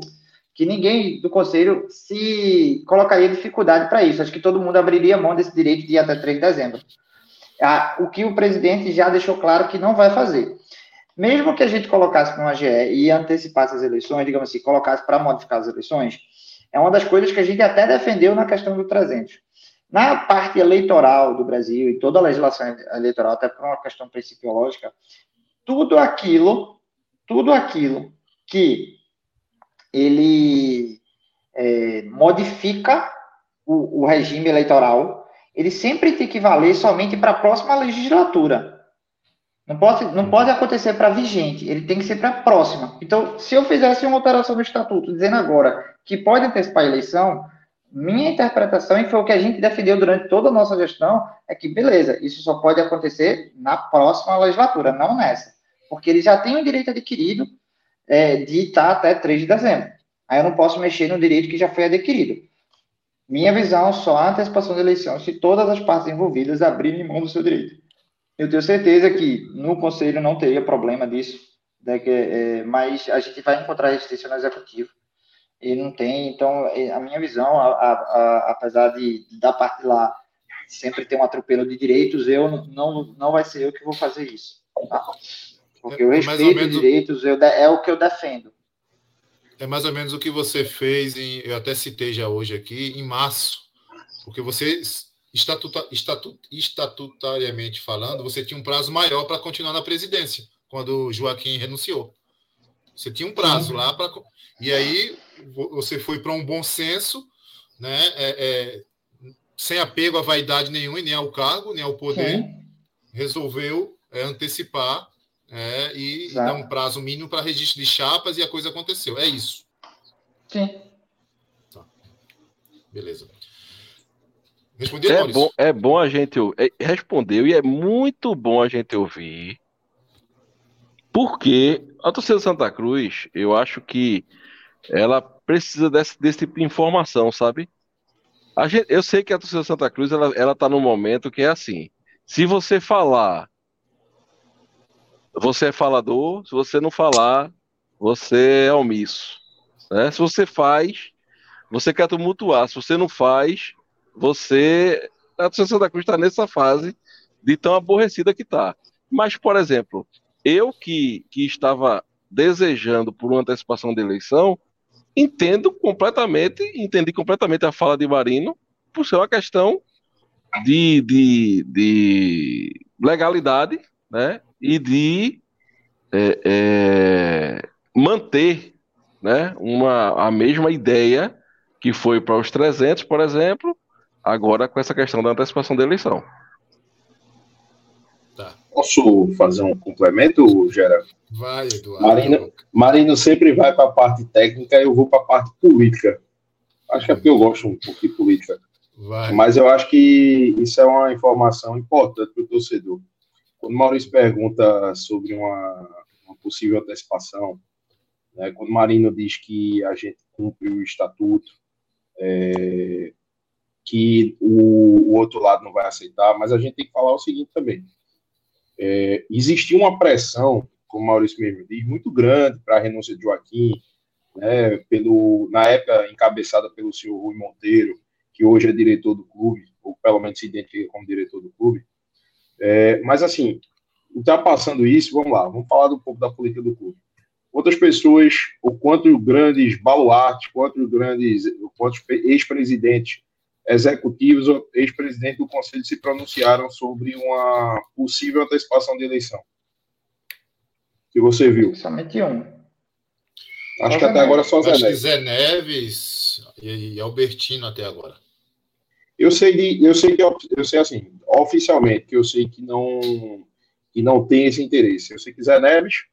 que ninguém do Conselho se colocaria dificuldade para isso. Acho que todo mundo abriria mão desse direito de ir até 3 de dezembro. Ah, o que o presidente já deixou claro que não vai fazer. Mesmo que a gente colocasse numa GE e antecipasse as eleições, digamos assim, colocasse para modificar as eleições, é uma das coisas que a gente até defendeu na questão do 300. Na parte eleitoral do Brasil e toda a legislação eleitoral, até por uma questão principiológica, tudo aquilo, tudo aquilo que ele é, modifica o, o regime eleitoral, ele sempre tem que valer somente para a próxima legislatura. Não pode, não pode acontecer para vigente, ele tem que ser para a próxima. Então, se eu fizesse uma alteração no estatuto dizendo agora que pode antecipar a eleição, minha interpretação, e foi o que a gente defendeu durante toda a nossa gestão, é que, beleza, isso só pode acontecer na próxima legislatura, não nessa. Porque ele já tem o direito adquirido é, de estar até 3 de dezembro. Aí eu não posso mexer no direito que já foi adquirido. Minha visão, só a antecipação da eleição se todas as partes envolvidas abrirem mão do seu direito. Eu tenho certeza que no Conselho não teria problema disso, né, que, é, mas a gente vai encontrar resistência no Executivo. E não tem, então, é, a minha visão, a, a, a, apesar de, da parte lá sempre ter um atropelo de direitos, eu não, não vai ser eu que vou fazer isso. Tá? Porque eu É ou respeito os direitos, eu, é o que eu defendo. É mais ou menos o que você fez, em, eu até citei já hoje aqui, em março. Porque você, estatuta, estatu, estatutariamente falando, você tinha um prazo maior para continuar na presidência, quando o Joaquim renunciou. Você tinha um prazo lá para. E aí vo- você foi para um bom senso, né? é, é, sem apego à vaidade nenhuma, e nem ao cargo, nem ao poder Sim, resolveu é, antecipar é, e, e dar um prazo mínimo para registro de chapas e a coisa aconteceu. É isso. sim. Beleza. Respondi, É Maurício? bom, é bom a gente é, respondeu e é muito bom a gente ouvir, porque a torcida Santa Cruz, eu acho que ela precisa desse, desse tipo de informação, sabe? A gente, eu sei que a torcida Santa Cruz ela, ela tá num momento que é assim: se você falar, você é falador, se você não falar, você é omisso, né? Se você faz, você quer tumultuar, se você não faz, você. A Santa Cruz está nessa fase de tão aborrecida que está. Mas, por exemplo, eu que, que estava desejando por uma antecipação da eleição, entendo completamente, entendi completamente a fala de Marino por ser uma questão de, de, de legalidade, né? E de é, é, manter, né? Uma a mesma ideia que foi para os 300, por exemplo, agora com essa questão da antecipação da eleição. Tá. Posso fazer um complemento, Geraldo? Vai, Eduardo. Marino, Marino sempre vai para a parte técnica, eu vou para a parte política. Acho que é porque eu gosto um pouco de política. Vai. Mas eu acho que isso é uma informação importante para o torcedor. Quando o Maurício pergunta sobre uma, uma possível antecipação, né, quando o Marino diz que a gente cumpre o estatuto, é, que o, o, outro lado não vai aceitar, mas a gente tem que falar o seguinte também. É, existia uma pressão, como o Maurício mesmo diz, muito grande para a renúncia de Joaquim, né, pelo, na época encabeçada pelo senhor Rui Monteiro, que hoje é diretor do clube, ou pelo menos se identifica como diretor do clube. É, mas, assim, ultrapassando isso, vamos lá, vamos falar um pouco da política do clube. Quantas pessoas, ou quantos grandes baluartes, quantos grandes, quantos ex-presidentes executivos ou ex-presidentes do Conselho se pronunciaram sobre uma possível antecipação de eleição? Que você viu? Somente um. Acho que até agora só Zé Acho Neves. Zé Neves e Albertino até agora. Eu sei de, eu sei que eu sei assim, oficialmente que eu sei que não que não tem esse interesse. Eu sei que Zé Neves,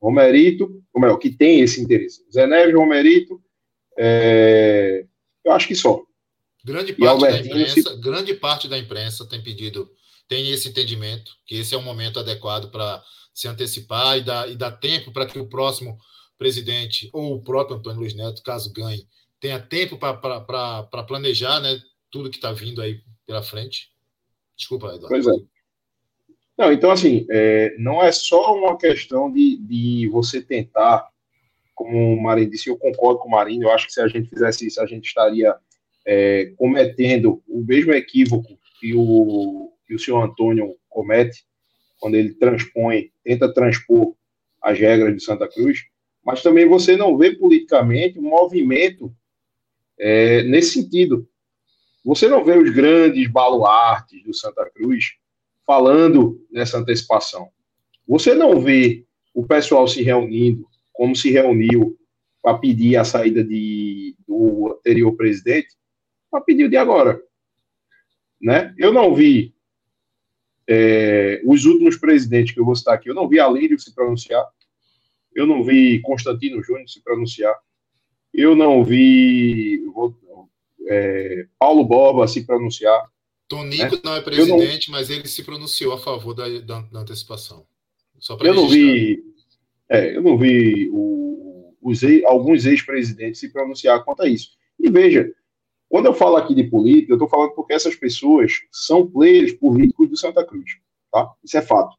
Romerito, ou melhor, que tem esse interesse. Zé Neves, Romerito, é, eu acho que só. Grande parte da imprensa, se... grande parte da imprensa tem pedido, tem esse entendimento que esse é o momento adequado para se antecipar e dar, e dar tempo para que o próximo presidente ou o próprio Antônio Luiz Neto, caso ganhe, tenha tempo para planejar, né? Tudo que está vindo aí pela frente. Desculpa, Eduardo. Pois é. Não, então, assim, é, não é só uma questão de, de você tentar, como o Marinho disse, eu concordo com o Marinho, eu acho que se a gente fizesse isso, a gente estaria é, cometendo o mesmo equívoco que o, que o senhor Antônio comete quando ele transpõe, tenta transpor as regras de Santa Cruz, mas também você não vê politicamente um movimento é, nesse sentido. Você não vê os grandes baluartes do Santa Cruz falando nessa antecipação. Você não vê o pessoal se reunindo como se reuniu para pedir a saída de, do anterior presidente, para pedir o de agora. Né? Eu não vi é, os últimos presidentes que eu vou citar aqui, eu não vi Alírio se pronunciar, eu não vi Constantino Júnior se pronunciar, eu não vi. Vou, é, Paulo Borba se pronunciar. Tonico né? não é presidente, não, mas ele se pronunciou a favor da, da, da antecipação. eu não vi, é, eu não vi o, os, alguns ex-presidentes se pronunciar quanto a isso. E veja, quando eu falo aqui de política, eu estou falando porque essas pessoas são players políticos do Santa Cruz. Tá? Isso é fato.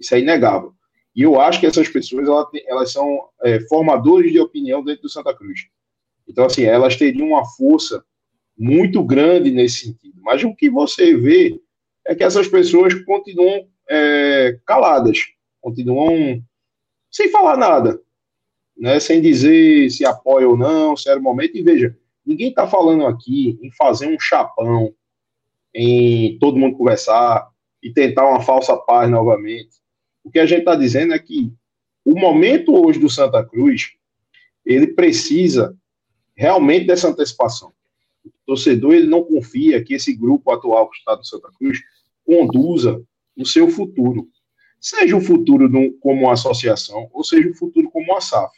Isso é inegável. E eu acho que essas pessoas elas, elas são é, formadores de opinião dentro do Santa Cruz. Então, assim, elas teriam uma força muito grande nesse sentido. Mas o que você vê é que essas pessoas continuam é, caladas, continuam sem falar nada, né, sem dizer se apoia ou não, se era o momento. E veja, ninguém está falando aqui em fazer um chapão, em todo mundo conversar e tentar uma falsa paz novamente. O que a gente está dizendo é que o momento hoje do Santa Cruz, ele precisa realmente dessa antecipação torcedor ele não confia que esse grupo atual que está no Santa Cruz conduza o seu futuro. Seja o futuro como uma associação, ou seja o futuro como uma SAF.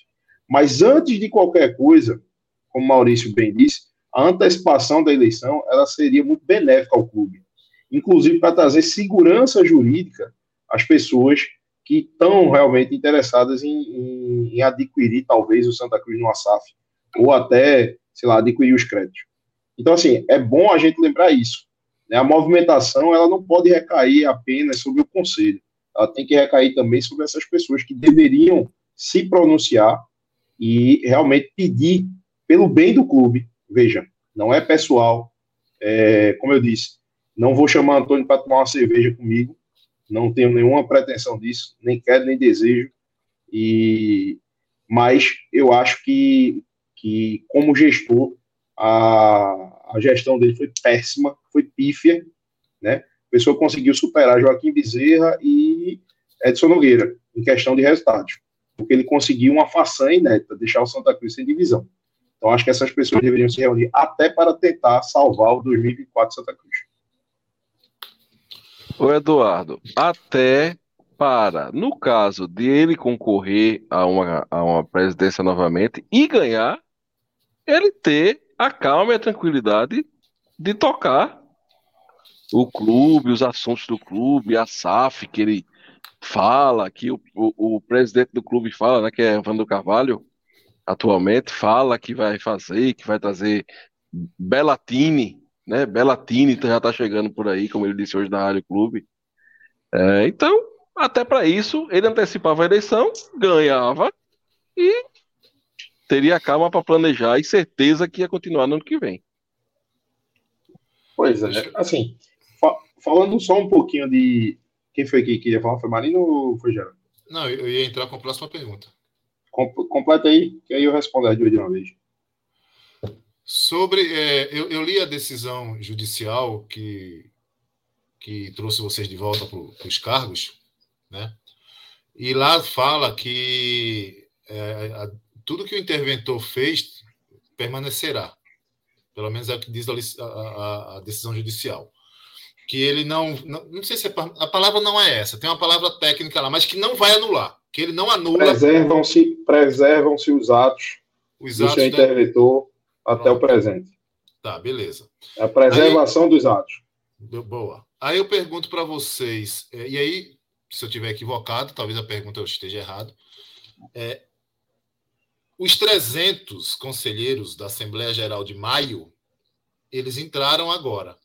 Mas antes de qualquer coisa, como Maurício bem disse, a antecipação da eleição ela seria muito benéfica ao clube. Inclusive para trazer segurança jurídica às pessoas que estão realmente interessadas em, em, em adquirir, talvez, o Santa Cruz no SAF, ou até, sei lá, adquirir os créditos. Então, assim, é bom a gente lembrar isso. Né? A movimentação ela não pode recair apenas sobre o conselho. Ela tem que recair também sobre essas pessoas que deveriam se pronunciar e realmente pedir pelo bem do clube. Veja, não é pessoal. É, como eu disse, não vou chamar Antônio para tomar uma cerveja comigo. Não tenho nenhuma pretensão disso, nem quero nem desejo. E mas eu acho que que, como gestor, a, a gestão dele foi péssima, foi pífia, né? A pessoa conseguiu superar Joaquim Bezerra e Edson Nogueira em questão de resultados, porque ele conseguiu uma façanha inédita, deixar o Santa Cruz sem divisão. Então, acho que essas pessoas deveriam se reunir até para tentar salvar o 2024 Santa Cruz. Ô Eduardo, até para, no caso de ele concorrer a uma, a uma presidência novamente e ganhar, ele ter a calma e a tranquilidade de tocar o clube, os assuntos do clube, a SAF que ele fala, que o, o, o presidente do clube fala, né, que é Evandro Carvalho, atualmente, fala que vai fazer, que vai trazer Belatini, né? Belatini já está chegando por aí, como ele disse hoje na Rádio Clube. É, então, até para isso, ele antecipava a eleição, ganhava e teria calma para planejar e certeza que ia continuar no ano que vem. Pois é, assim, fa falando só um pouquinho de. Quem foi que queria falar? Foi Marino ou foi Geraldo? Não, eu ia entrar com a próxima pergunta. Com completa aí, que aí eu respondo de uma vez. Sobre. É, eu, eu, li a decisão judicial que, que trouxe vocês de volta para os cargos, né? E lá fala que é, a, tudo que o interventor fez permanecerá. Pelo menos é o que diz a, a, a decisão judicial. Que ele não, não. Não sei se é, a palavra não é essa, tem uma palavra técnica lá, mas que não vai anular. Que ele não anula. Preservam-se preservam os atos os do seu interventor da... até o presente. Tá, beleza. A preservação aí, dos atos. Boa. Aí eu pergunto para vocês, é, e aí se eu estiver equivocado, talvez a pergunta eu esteja errado. É, os 300 conselheiros da Assembleia Geral de maio, eles entraram agora.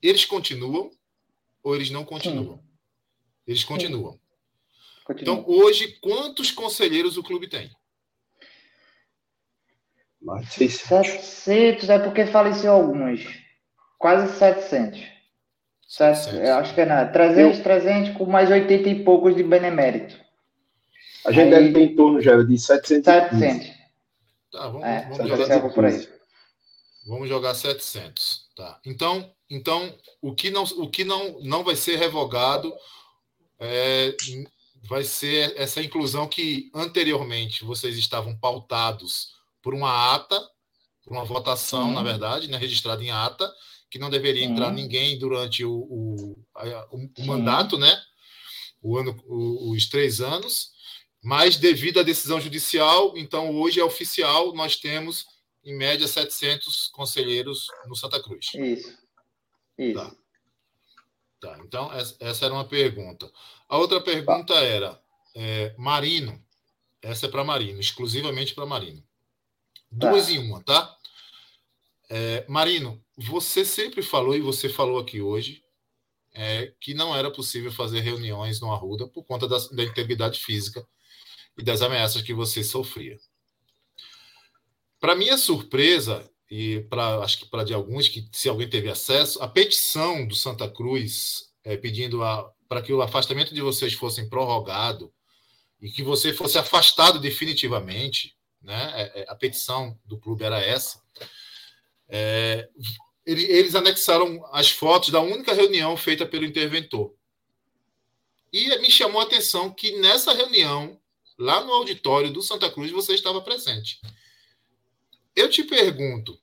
Eles continuam ou eles não continuam? Sim. Eles continuam. Então, hoje, quantos conselheiros o clube tem? Mais 700, é porque faleceu alguns. Quase 700. Certo? Eu acho que é nada. 300, eu... 300 com mais 80 e poucos de benemérito. A gente aí... deve ter em torno, já de 700. 700. Tá, vamos, é, vamos jogar por aí. Vamos jogar 700. Tá. Então, então o que não, o que não, não vai ser revogado é, vai ser essa inclusão que anteriormente vocês estavam pautados por uma ata, por uma votação, na verdade, né, registrada em ata, que não deveria entrar ninguém durante o, o, o, o mandato, né? O ano, os três anos, mas devido à decisão judicial, então hoje é oficial, nós temos em média 700 conselheiros no Santa Cruz. Isso. Isso. Tá. tá. Então, essa era uma pergunta. A outra pergunta era: é, Marino, essa é para Marino, exclusivamente para Marino. Duas tá. em uma, tá? É, Marino, você sempre falou, e você falou aqui hoje, é, que não era possível fazer reuniões no Arruda por conta da, da integridade física e das ameaças que você sofria. Para minha surpresa, e para acho que para de alguns que se alguém teve acesso, a petição do Santa Cruz é, pedindo para que o afastamento de vocês fosse prorrogado e que você fosse afastado definitivamente, né? É, é, a petição do clube era essa. É, eles anexaram as fotos da única reunião feita pelo interventor. E me chamou a atenção que nessa reunião, lá no auditório do Santa Cruz, você estava presente. Eu te pergunto,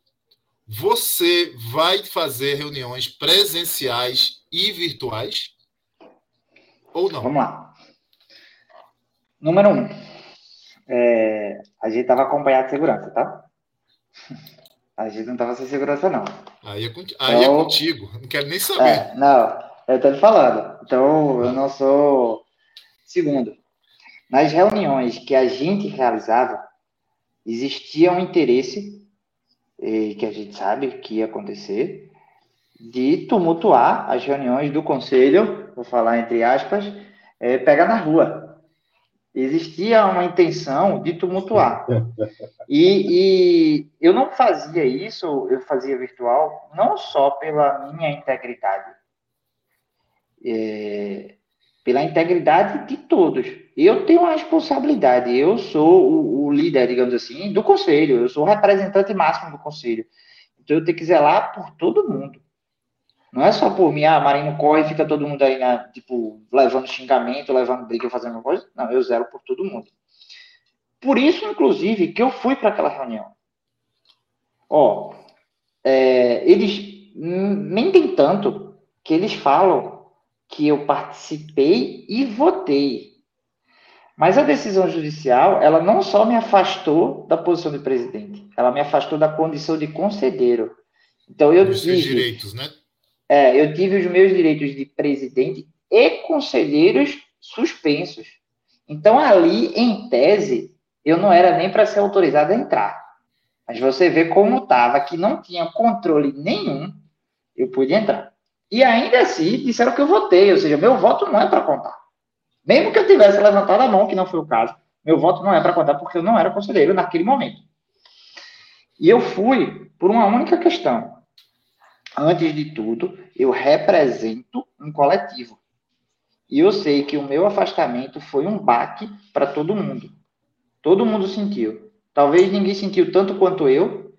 você vai fazer reuniões presenciais e virtuais? Ou não? Vamos lá. Número um, é, a gente estava acompanhado de segurança, tá? A gente não estava sem segurança, não. Aí é, contigo, aí é então, é contigo. não quero nem saber. É, não, eu estou te falando. Então, eu não sou. Segundo, nas reuniões que a gente realizava, existia um interesse, que a gente sabe que ia acontecer, de tumultuar as reuniões do conselho, vou falar entre aspas, é, pega na rua existia uma intenção de tumultuar. E, e, eu não fazia isso, eu fazia virtual, não só pela minha integridade, é, pela integridade de todos. Eu tenho uma responsabilidade, eu sou o, o, líder, digamos assim, do conselho, eu sou o representante máximo do conselho. Então eu tenho que zelar por todo mundo. Não é só por mim, ah, Marino corre e fica todo mundo aí, na, tipo, levando xingamento, levando briga, fazendo coisa. Não, eu zelo por todo mundo. Por isso, inclusive, que eu fui para aquela reunião. Ó, é, eles nem tanto que eles falam que eu participei e votei. Mas a decisão judicial, ela não só me afastou da posição de presidente, ela me afastou da condição de conselheiro. Então eu Os tive direitos, né? É, eu tive os meus direitos de presidente e conselheiros suspensos. Então ali, em tese, eu não era nem para ser autorizado a entrar. Mas você vê como estava, que não tinha controle nenhum, eu pude entrar. E ainda assim, disseram que eu votei, ou seja, meu voto não é para contar. Mesmo que eu tivesse levantado a mão, que não foi o caso, meu voto não é para contar porque eu não era conselheiro naquele momento. E eu fui por uma única questão. Antes de tudo, eu represento um coletivo. E eu sei que o meu afastamento foi um baque para todo mundo. Todo mundo sentiu. Talvez ninguém sentiu tanto quanto eu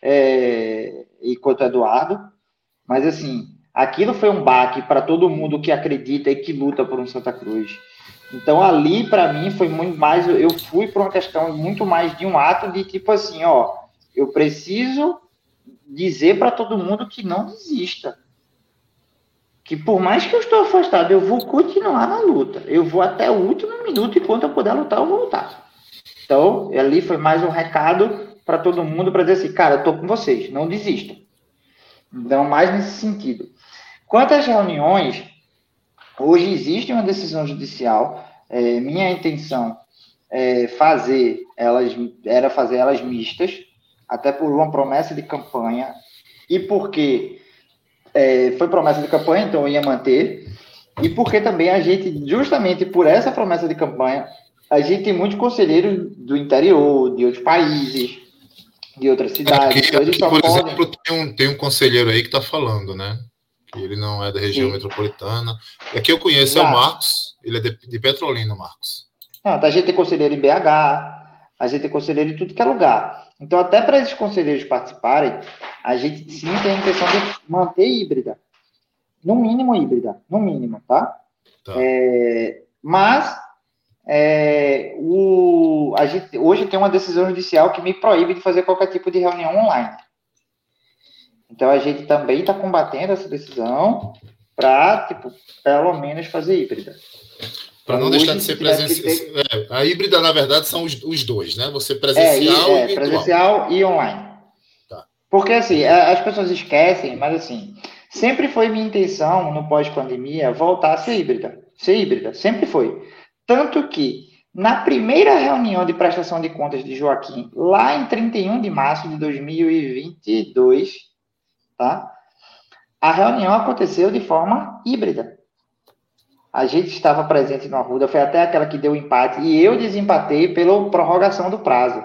é, e quanto Eduardo, mas assim, aquilo foi um baque para todo mundo que acredita e que luta por um Santa Cruz. Então ali para mim foi muito mais, eu fui por uma questão muito mais de um ato de tipo assim, ó, eu preciso dizer para todo mundo que não desista. Que por mais que eu estou afastado, eu vou continuar na luta. Eu vou até o último minuto, enquanto eu puder lutar, eu vou lutar. Então, ali foi mais um recado para todo mundo para dizer assim, cara, eu tô com vocês, não desistam. Então, mais nesse sentido. Quanto às reuniões, hoje existe uma decisão judicial. É, minha intenção é fazer elas, era fazer elas mistas, até por uma promessa de campanha e porque é, foi promessa de campanha, então eu ia manter. E porque também a gente, justamente por essa promessa de campanha, a gente tem muitos conselheiros do interior, de outros países, de outras cidades. Aqui, então, aqui, por podem... exemplo, tem um, tem um conselheiro aí que está falando, né? Ele não é da região Sim. metropolitana. Aqui eu conheço Exato. é o Marcos, ele é de, de Petrolina, Marcos. Não, a gente tem conselheiro em BH, a gente tem conselheiro em tudo que é lugar. Então, até para esses conselheiros participarem, a gente sim tem a intenção de manter híbrida. No mínimo híbrida, no mínimo, tá? tá. É, mas é, o, a gente, hoje tem uma decisão judicial que me proíbe de fazer qualquer tipo de reunião online. Então a gente também está combatendo essa decisão para, tipo, pelo menos fazer híbrida. Para não deixar de ser presencial. Ter... É, a híbrida, na verdade, são os, os dois, né? Você presencial é, é, e presencial e online. Tá. Porque, assim, as pessoas esquecem, mas, assim, sempre foi minha intenção, no pós-pandemia, voltar a ser híbrida. Ser híbrida, sempre foi. Tanto que, na primeira reunião de prestação de contas de Joaquim, lá em 31 de março de 2022, tá? A reunião aconteceu de forma híbrida. A gente estava presente no Arruda, foi até aquela que deu empate, e eu desempatei pela prorrogação do prazo.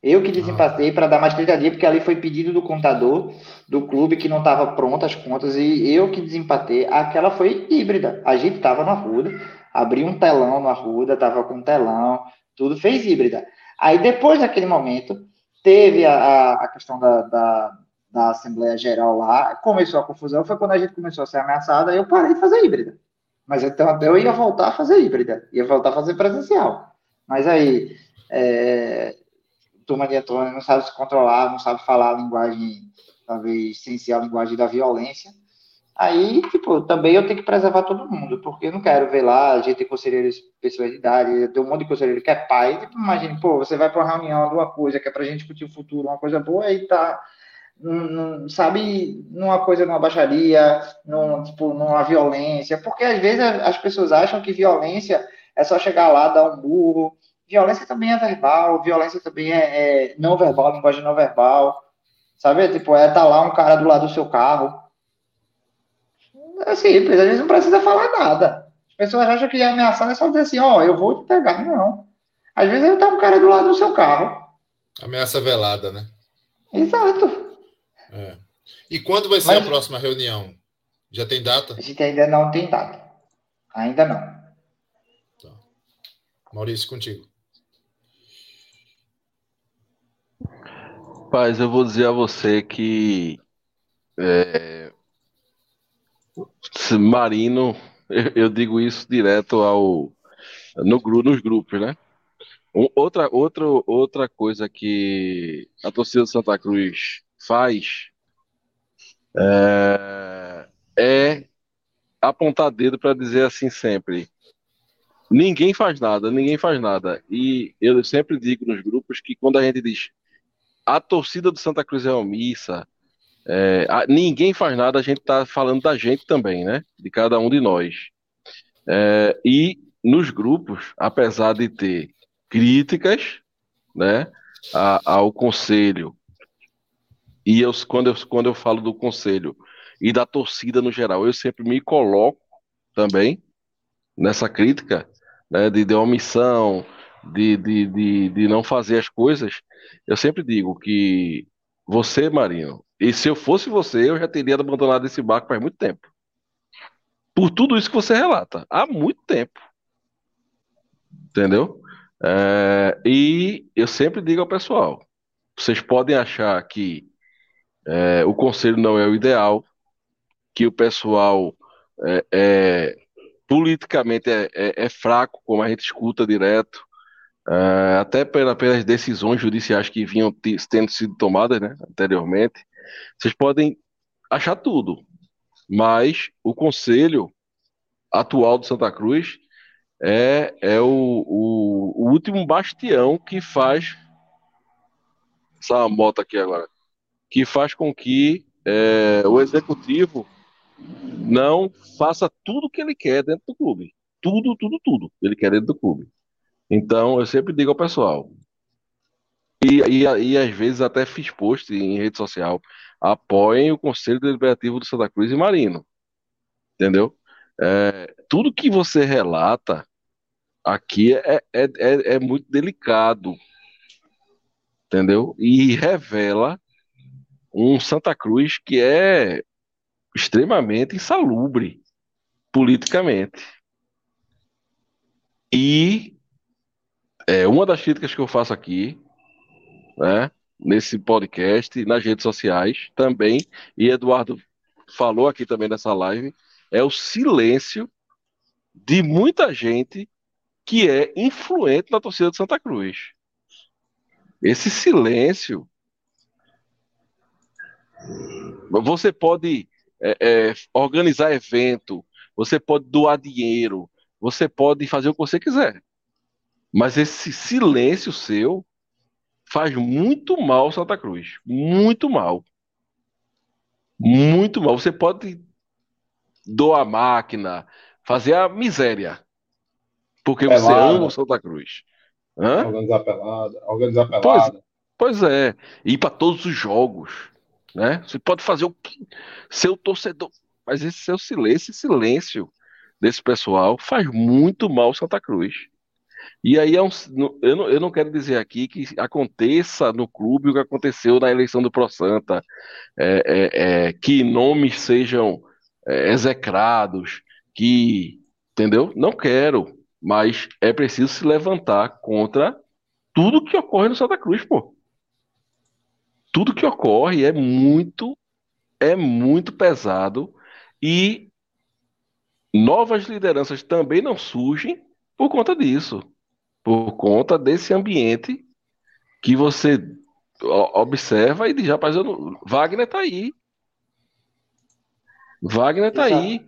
Eu que desempatei para dar mais 30 dias, porque ali foi pedido do contador do clube que não estava pronto as contas, e eu que desempatei. Aquela foi híbrida. A gente estava no Arruda, abriu um telão no Arruda, estava com um telão, tudo fez híbrida. Aí depois daquele momento, teve a, a questão da, da, da Assembleia Geral lá, começou a confusão, foi quando a gente começou a ser ameaçada, eu parei de fazer híbrida. Mas então eu ia voltar a fazer híbrida, ia voltar a fazer presencial. Mas aí, é, turma de Antônio não sabe se controlar, não sabe falar a linguagem, talvez, essencial, a linguagem da violência. Aí, tipo, também eu tenho que preservar todo mundo, porque eu não quero ver lá, a gente tem conselheiros, pessoas de idade, tem um monte de conselheiro que é pai, tipo, pô, você vai para uma reunião de uma coisa que é pra gente discutir o futuro, uma coisa boa, e tá num, sabe, numa coisa, numa baixaria, num, tipo, numa violência, porque às vezes as pessoas acham que violência é só chegar lá, dar um burro. Violência também é verbal, violência também é, é não verbal, linguagem não verbal. Sabe? Tipo, é tá lá um cara do lado do seu carro. É simples, a gente não precisa falar nada. As pessoas acham que ameaçar é só dizer assim, ó, oh, eu vou te pegar. Não. Às vezes ele tá um cara do lado do seu carro. Ameaça velada, né? Exato. É. E quando vai ser Mas, a próxima reunião? Já tem data? A gente ainda não tem data. Ainda não. Maurício, contigo. Paz, eu vou dizer a você que é, Marino, eu, eu digo isso direto ao no, nos grupos, né? Outra, outra, outra coisa que a torcida do Santa Cruz faz é, é apontar dedo para dizer assim sempre: ninguém faz nada, ninguém faz nada. E eu sempre digo nos grupos que quando a gente diz a torcida do Santa Cruz é omissa, é, a, ninguém faz nada, a gente está falando da gente também, né? De cada um de nós. É, e nos grupos, apesar de ter críticas, né, a, ao conselho, e eu, quando, eu, quando eu falo do conselho e da torcida no geral, eu sempre me coloco também nessa crítica, né, de, de omissão, de, de, de, de não fazer as coisas, eu sempre digo que você, Marinho, e se eu fosse você, eu já teria abandonado esse barco faz muito tempo. Por tudo isso que você relata, há muito tempo. Entendeu? É, e eu sempre digo ao pessoal: vocês podem achar que é, o conselho não é o ideal, que o pessoal é, é politicamente é, é, é, fraco, como a gente escuta direto, é, até pela, pelas decisões judiciais que vinham tendo sido tomadas né, anteriormente. Vocês podem achar tudo, mas o conselho atual do Santa Cruz é, é o, o, o último bastião que faz essa moto aqui agora que faz com que é, o executivo não faça tudo o que ele quer dentro do clube. Tudo, tudo, tudo ele quer dentro do clube. Então, eu sempre digo ao pessoal, e, e, e às vezes até fiz post em rede social, apoiem o Conselho Deliberativo do Santa Cruz e Marino. Entendeu? É, tudo que você relata aqui é, é, é, é muito delicado. Entendeu? E revela um Santa Cruz que é extremamente insalubre politicamente. E é, uma das críticas que eu faço aqui, né, nesse podcast, nas redes sociais também, e Eduardo falou aqui também nessa live, é o silêncio de muita gente que é influente na torcida de Santa Cruz. Esse silêncio. Você pode é, é, organizar evento, você pode doar dinheiro, você pode fazer o que você quiser. Mas esse silêncio seu faz muito mal Santa Cruz. Muito mal. Muito mal. Você pode doar máquina, fazer a miséria. Porque pelada. você ama o Santa Cruz. Hã? Organizar pelada. Organizar pelada. Pois, pois é. Ir para todos os jogos. Né? Você pode fazer o que. Seu torcedor. Mas esse seu silêncio, esse silêncio desse pessoal faz muito mal Santa Cruz. E aí é um, eu, não, eu não quero dizer aqui que aconteça no clube o que aconteceu na eleição do Pro Santa, é, é, é, que nomes sejam é, execrados, que. Entendeu? Não quero, mas é preciso se levantar contra tudo que ocorre no Santa Cruz, pô. Tudo que ocorre é muito, é muito pesado e novas lideranças também não surgem por conta disso, por conta desse ambiente que você observa e diz, rapaz, não... Wagner tá aí. Wagner tá Exato. aí.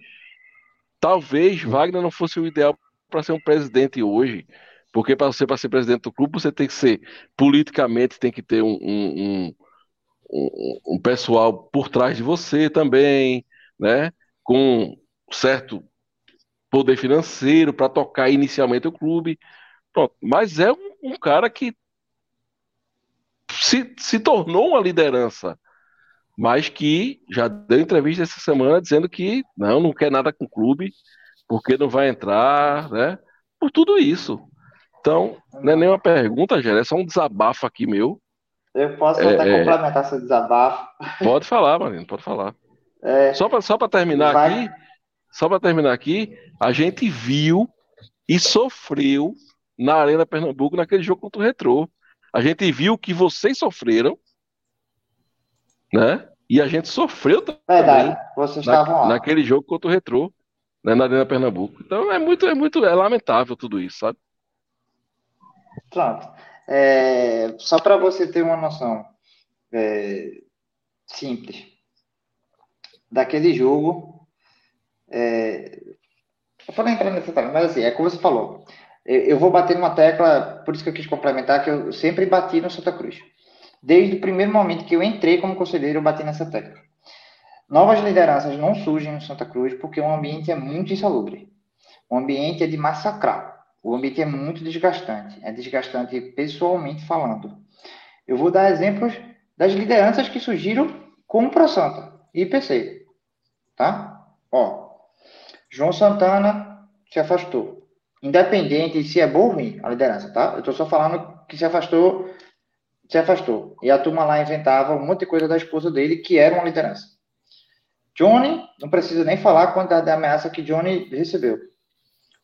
Talvez Wagner não fosse o ideal para ser um presidente hoje, porque para você para ser presidente do clube você tem que ser politicamente tem que ter um, um, um, um pessoal por trás de você também, né? Com certo poder financeiro para tocar inicialmente o clube. Pronto. Mas é um, um cara que se, se tornou uma liderança, mas que já deu entrevista essa semana dizendo que não, não quer nada com o clube, porque não vai entrar, né? Por tudo isso. Então, não é nenhuma pergunta, Gera, é só um desabafo aqui meu. Eu posso é, até é, complementar seu desabafo. Pode falar, Marino, pode falar. É, só para só terminar vai... aqui, só para terminar aqui, a gente viu e sofreu na Arena Pernambuco naquele jogo contra o Retrô. A gente viu que vocês sofreram, né? E a gente sofreu também. Verdade, vocês na, estavam lá. naquele jogo contra o Retrô, né, na Arena Pernambuco. Então é muito, é muito, é lamentável tudo isso, sabe? Pronto. É, só para você ter uma noção é, simples daquele jogo, é, eu falei entrar nesse detalhe, mas assim, é como você falou. Eu, eu vou bater numa tecla, por isso que eu quis complementar, que eu sempre bati no Santa Cruz. Desde o primeiro momento que eu entrei como conselheiro, eu bati nessa tecla. Novas lideranças não surgem no Santa Cruz porque o ambiente é muito insalubre. O ambiente é de massacrar. O ambiente é muito desgastante. É desgastante pessoalmente falando. Eu vou dar exemplos das lideranças que surgiram com o Pro Santa e IPC. Tá? Ó, João Santana se afastou. Independente se é bom ou ruim a liderança, tá? Eu estou só falando que se afastou, se afastou. E a turma lá inventava um monte de coisa da esposa dele que era uma liderança. Johnny, não precisa nem falar a quantidade de ameaça que Johnny recebeu.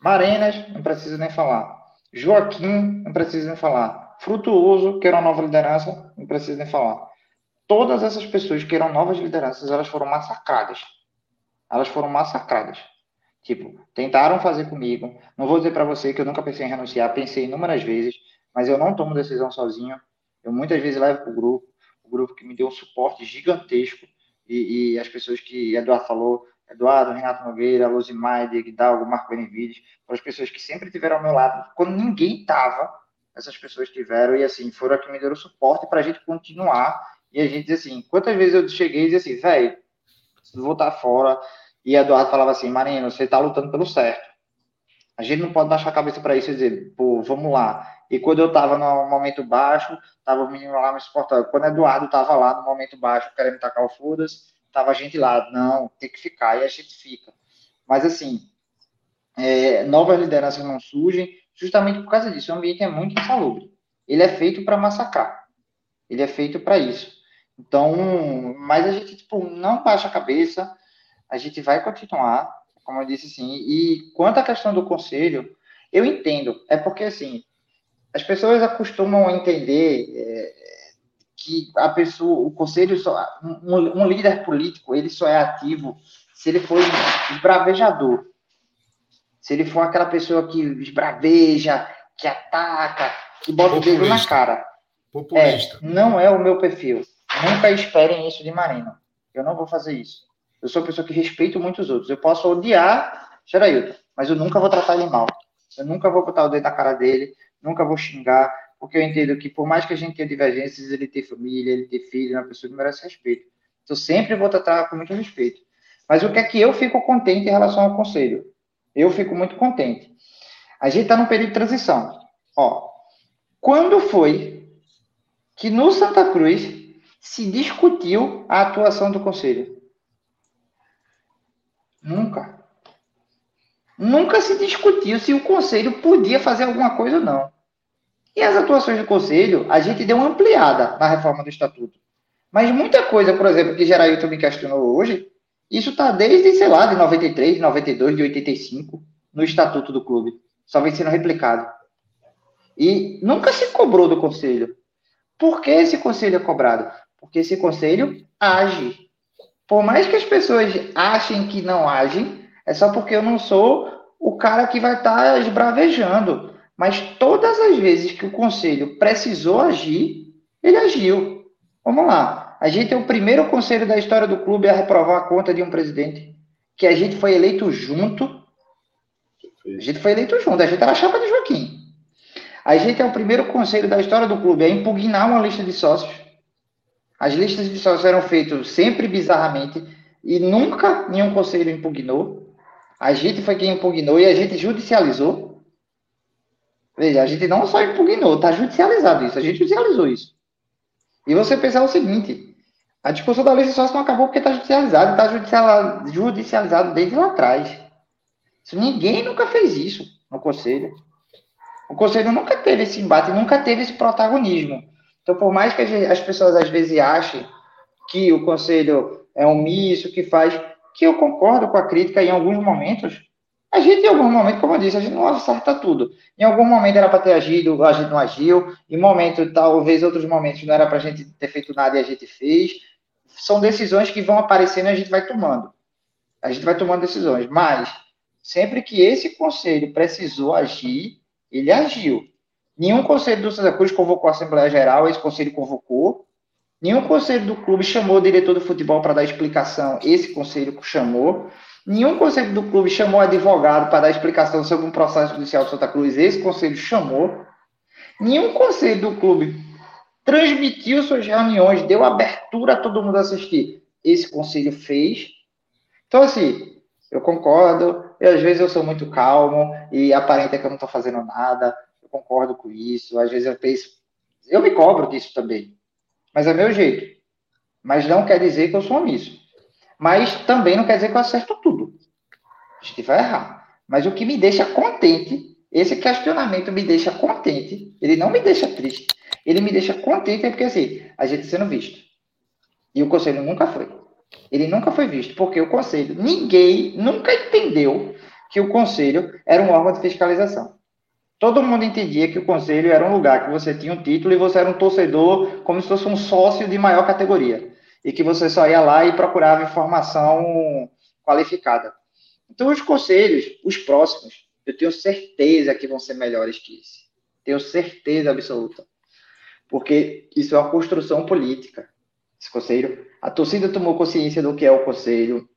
Marenas, não precisa nem falar. Joaquim, não precisa nem falar. Frutuoso, que era uma nova liderança, não precisa nem falar. Todas essas pessoas que eram novas lideranças, elas foram massacradas. Elas foram massacradas. Tipo, tentaram fazer comigo. Não vou dizer para você que eu nunca pensei em renunciar, pensei inúmeras vezes, mas eu não tomo decisão sozinho. Eu muitas vezes levo para o grupo, o grupo que me deu um suporte gigantesco. E, e as pessoas que Eduardo falou, Eduardo, Renato Nogueira, Luzimar, Diego Hidalgo, Marco Benevides, foram as pessoas que sempre tiveram ao meu lado, quando ninguém estava, essas pessoas tiveram, e assim, foram que me deram suporte para a gente continuar. E a gente, assim, quantas vezes eu cheguei e disse assim, velho, vou estar fora, e Eduardo falava assim, Marino, você está lutando pelo certo. A gente não pode baixar a cabeça para isso e dizer, pô, vamos lá. E quando eu estava no momento baixo, tava o menino lá me suportando. Quando Eduardo estava lá no momento baixo, querendo me tacar o foda-se, tava a gente lá, não, tem que ficar, e a gente fica. Mas assim, é, novas lideranças não surgem justamente por causa disso. O ambiente é muito insalubre. Ele é feito para massacrar. Ele é feito para isso. Então, mas a gente tipo, não baixa a cabeça, a gente vai continuar, como eu disse assim. E quanto à questão do conselho, eu entendo. É porque assim, as pessoas acostumam entender é, que a pessoa, o conselho, só, um, um, líder político, ele só é ativo se ele for esbravejador. Se ele for aquela pessoa que esbraveja, que ataca, que bota Populista. o dedo na cara. Populista. É, não é o meu perfil. Nunca esperem isso de Marino. Eu não vou fazer isso. Eu sou uma pessoa que respeito muitos outros. Eu posso odiar Xerailton, mas eu nunca vou tratar ele mal. Eu nunca vou botar o dedo na cara dele, nunca vou xingar, porque eu entendo que por mais que a gente tenha divergências, ele tem família, ele tem filho, é uma pessoa que merece respeito. Então sempre vou tratar com muito respeito. Mas o que é que eu fico contente em relação ao conselho? Eu fico muito contente. A gente está num período de transição. Ó, quando foi que no Santa Cruz se discutiu a atuação do conselho? Nunca. Nunca se discutiu se o conselho podia fazer alguma coisa ou não. E as atuações do Conselho, a gente deu uma ampliada na reforma do Estatuto. Mas muita coisa, por exemplo, que Gerailton me questionou hoje, isso está desde, sei lá, de 93, de 92, de 85, no Estatuto do Clube. Só vem sendo replicado. E nunca se cobrou do Conselho. Por que esse Conselho é cobrado? Porque esse Conselho age. Por mais que as pessoas achem que não agem, é só porque eu não sou o cara que vai estar tá esbravejando. Mas todas as vezes que o conselho precisou agir, ele agiu. Vamos lá. A gente é o primeiro conselho da história do clube a reprovar a conta de um presidente. Que a gente foi eleito junto. A gente foi eleito junto. A gente era a chapa de Joaquim. A gente é o primeiro conselho da história do clube a impugnar uma lista de sócios. As listas de sócios eram feitas sempre bizarramente e nunca nenhum conselho impugnou. A gente foi quem impugnou e a gente judicializou. Veja, a gente não só impugnou, está judicializado isso, a gente judicializou isso. E você pensar o seguinte, a discussão da lei sócio não acabou porque está judicializado, está judicializado, desde lá atrás. Isso, ninguém nunca fez isso no Conselho. O Conselho nunca teve esse embate, nunca teve esse protagonismo. Então, por mais que as pessoas às vezes achem que o Conselho é omisso, que faz, que eu concordo com a crítica em alguns momentos. A gente, em algum momento, como eu disse, a gente não acerta tudo. Em algum momento era para ter agido, a gente não agiu. Em momento, talvez outros momentos, não era para a gente ter feito nada e a gente fez. São decisões que vão aparecendo e a gente vai tomando. A gente vai tomando decisões. Mas, sempre que esse conselho precisou agir, ele agiu. Nenhum conselho do Santa Cruz convocou a Assembleia Geral, esse conselho convocou. Nenhum conselho do clube chamou o diretor do futebol para dar explicação, esse conselho chamou. Nenhum conselho do clube chamou advogado para dar explicação sobre um processo judicial do Santa Cruz, esse conselho chamou. Nenhum conselho do clube transmitiu suas reuniões, deu abertura a todo mundo assistir, esse conselho fez. Então, assim, eu concordo, e às vezes eu sou muito calmo e aparenta que eu não estou fazendo nada, eu concordo com isso, às vezes eu penso, eu me cobro disso também. Mas é meu jeito. Mas não quer dizer que eu sou omisso. Mas também não quer dizer que eu acerto tudo. A gente vai errar. Mas o que me deixa contente, esse questionamento me deixa contente, ele não me deixa triste. Ele me deixa contente é porque assim, a gente sendo visto. E o conselho nunca foi. Ele nunca foi visto, porque o conselho, ninguém nunca entendeu que o conselho era um órgão de fiscalização. Todo mundo entendia que o conselho era um lugar que você tinha um título e você era um torcedor como se fosse um sócio de maior categoria. E que você só ia lá e procurava informação qualificada. Então, os conselhos, os próximos, eu tenho certeza que vão ser melhores que esse. Tenho certeza absoluta. Porque isso é uma construção política. Esse conselho. A torcida tomou consciência do que é o conselho.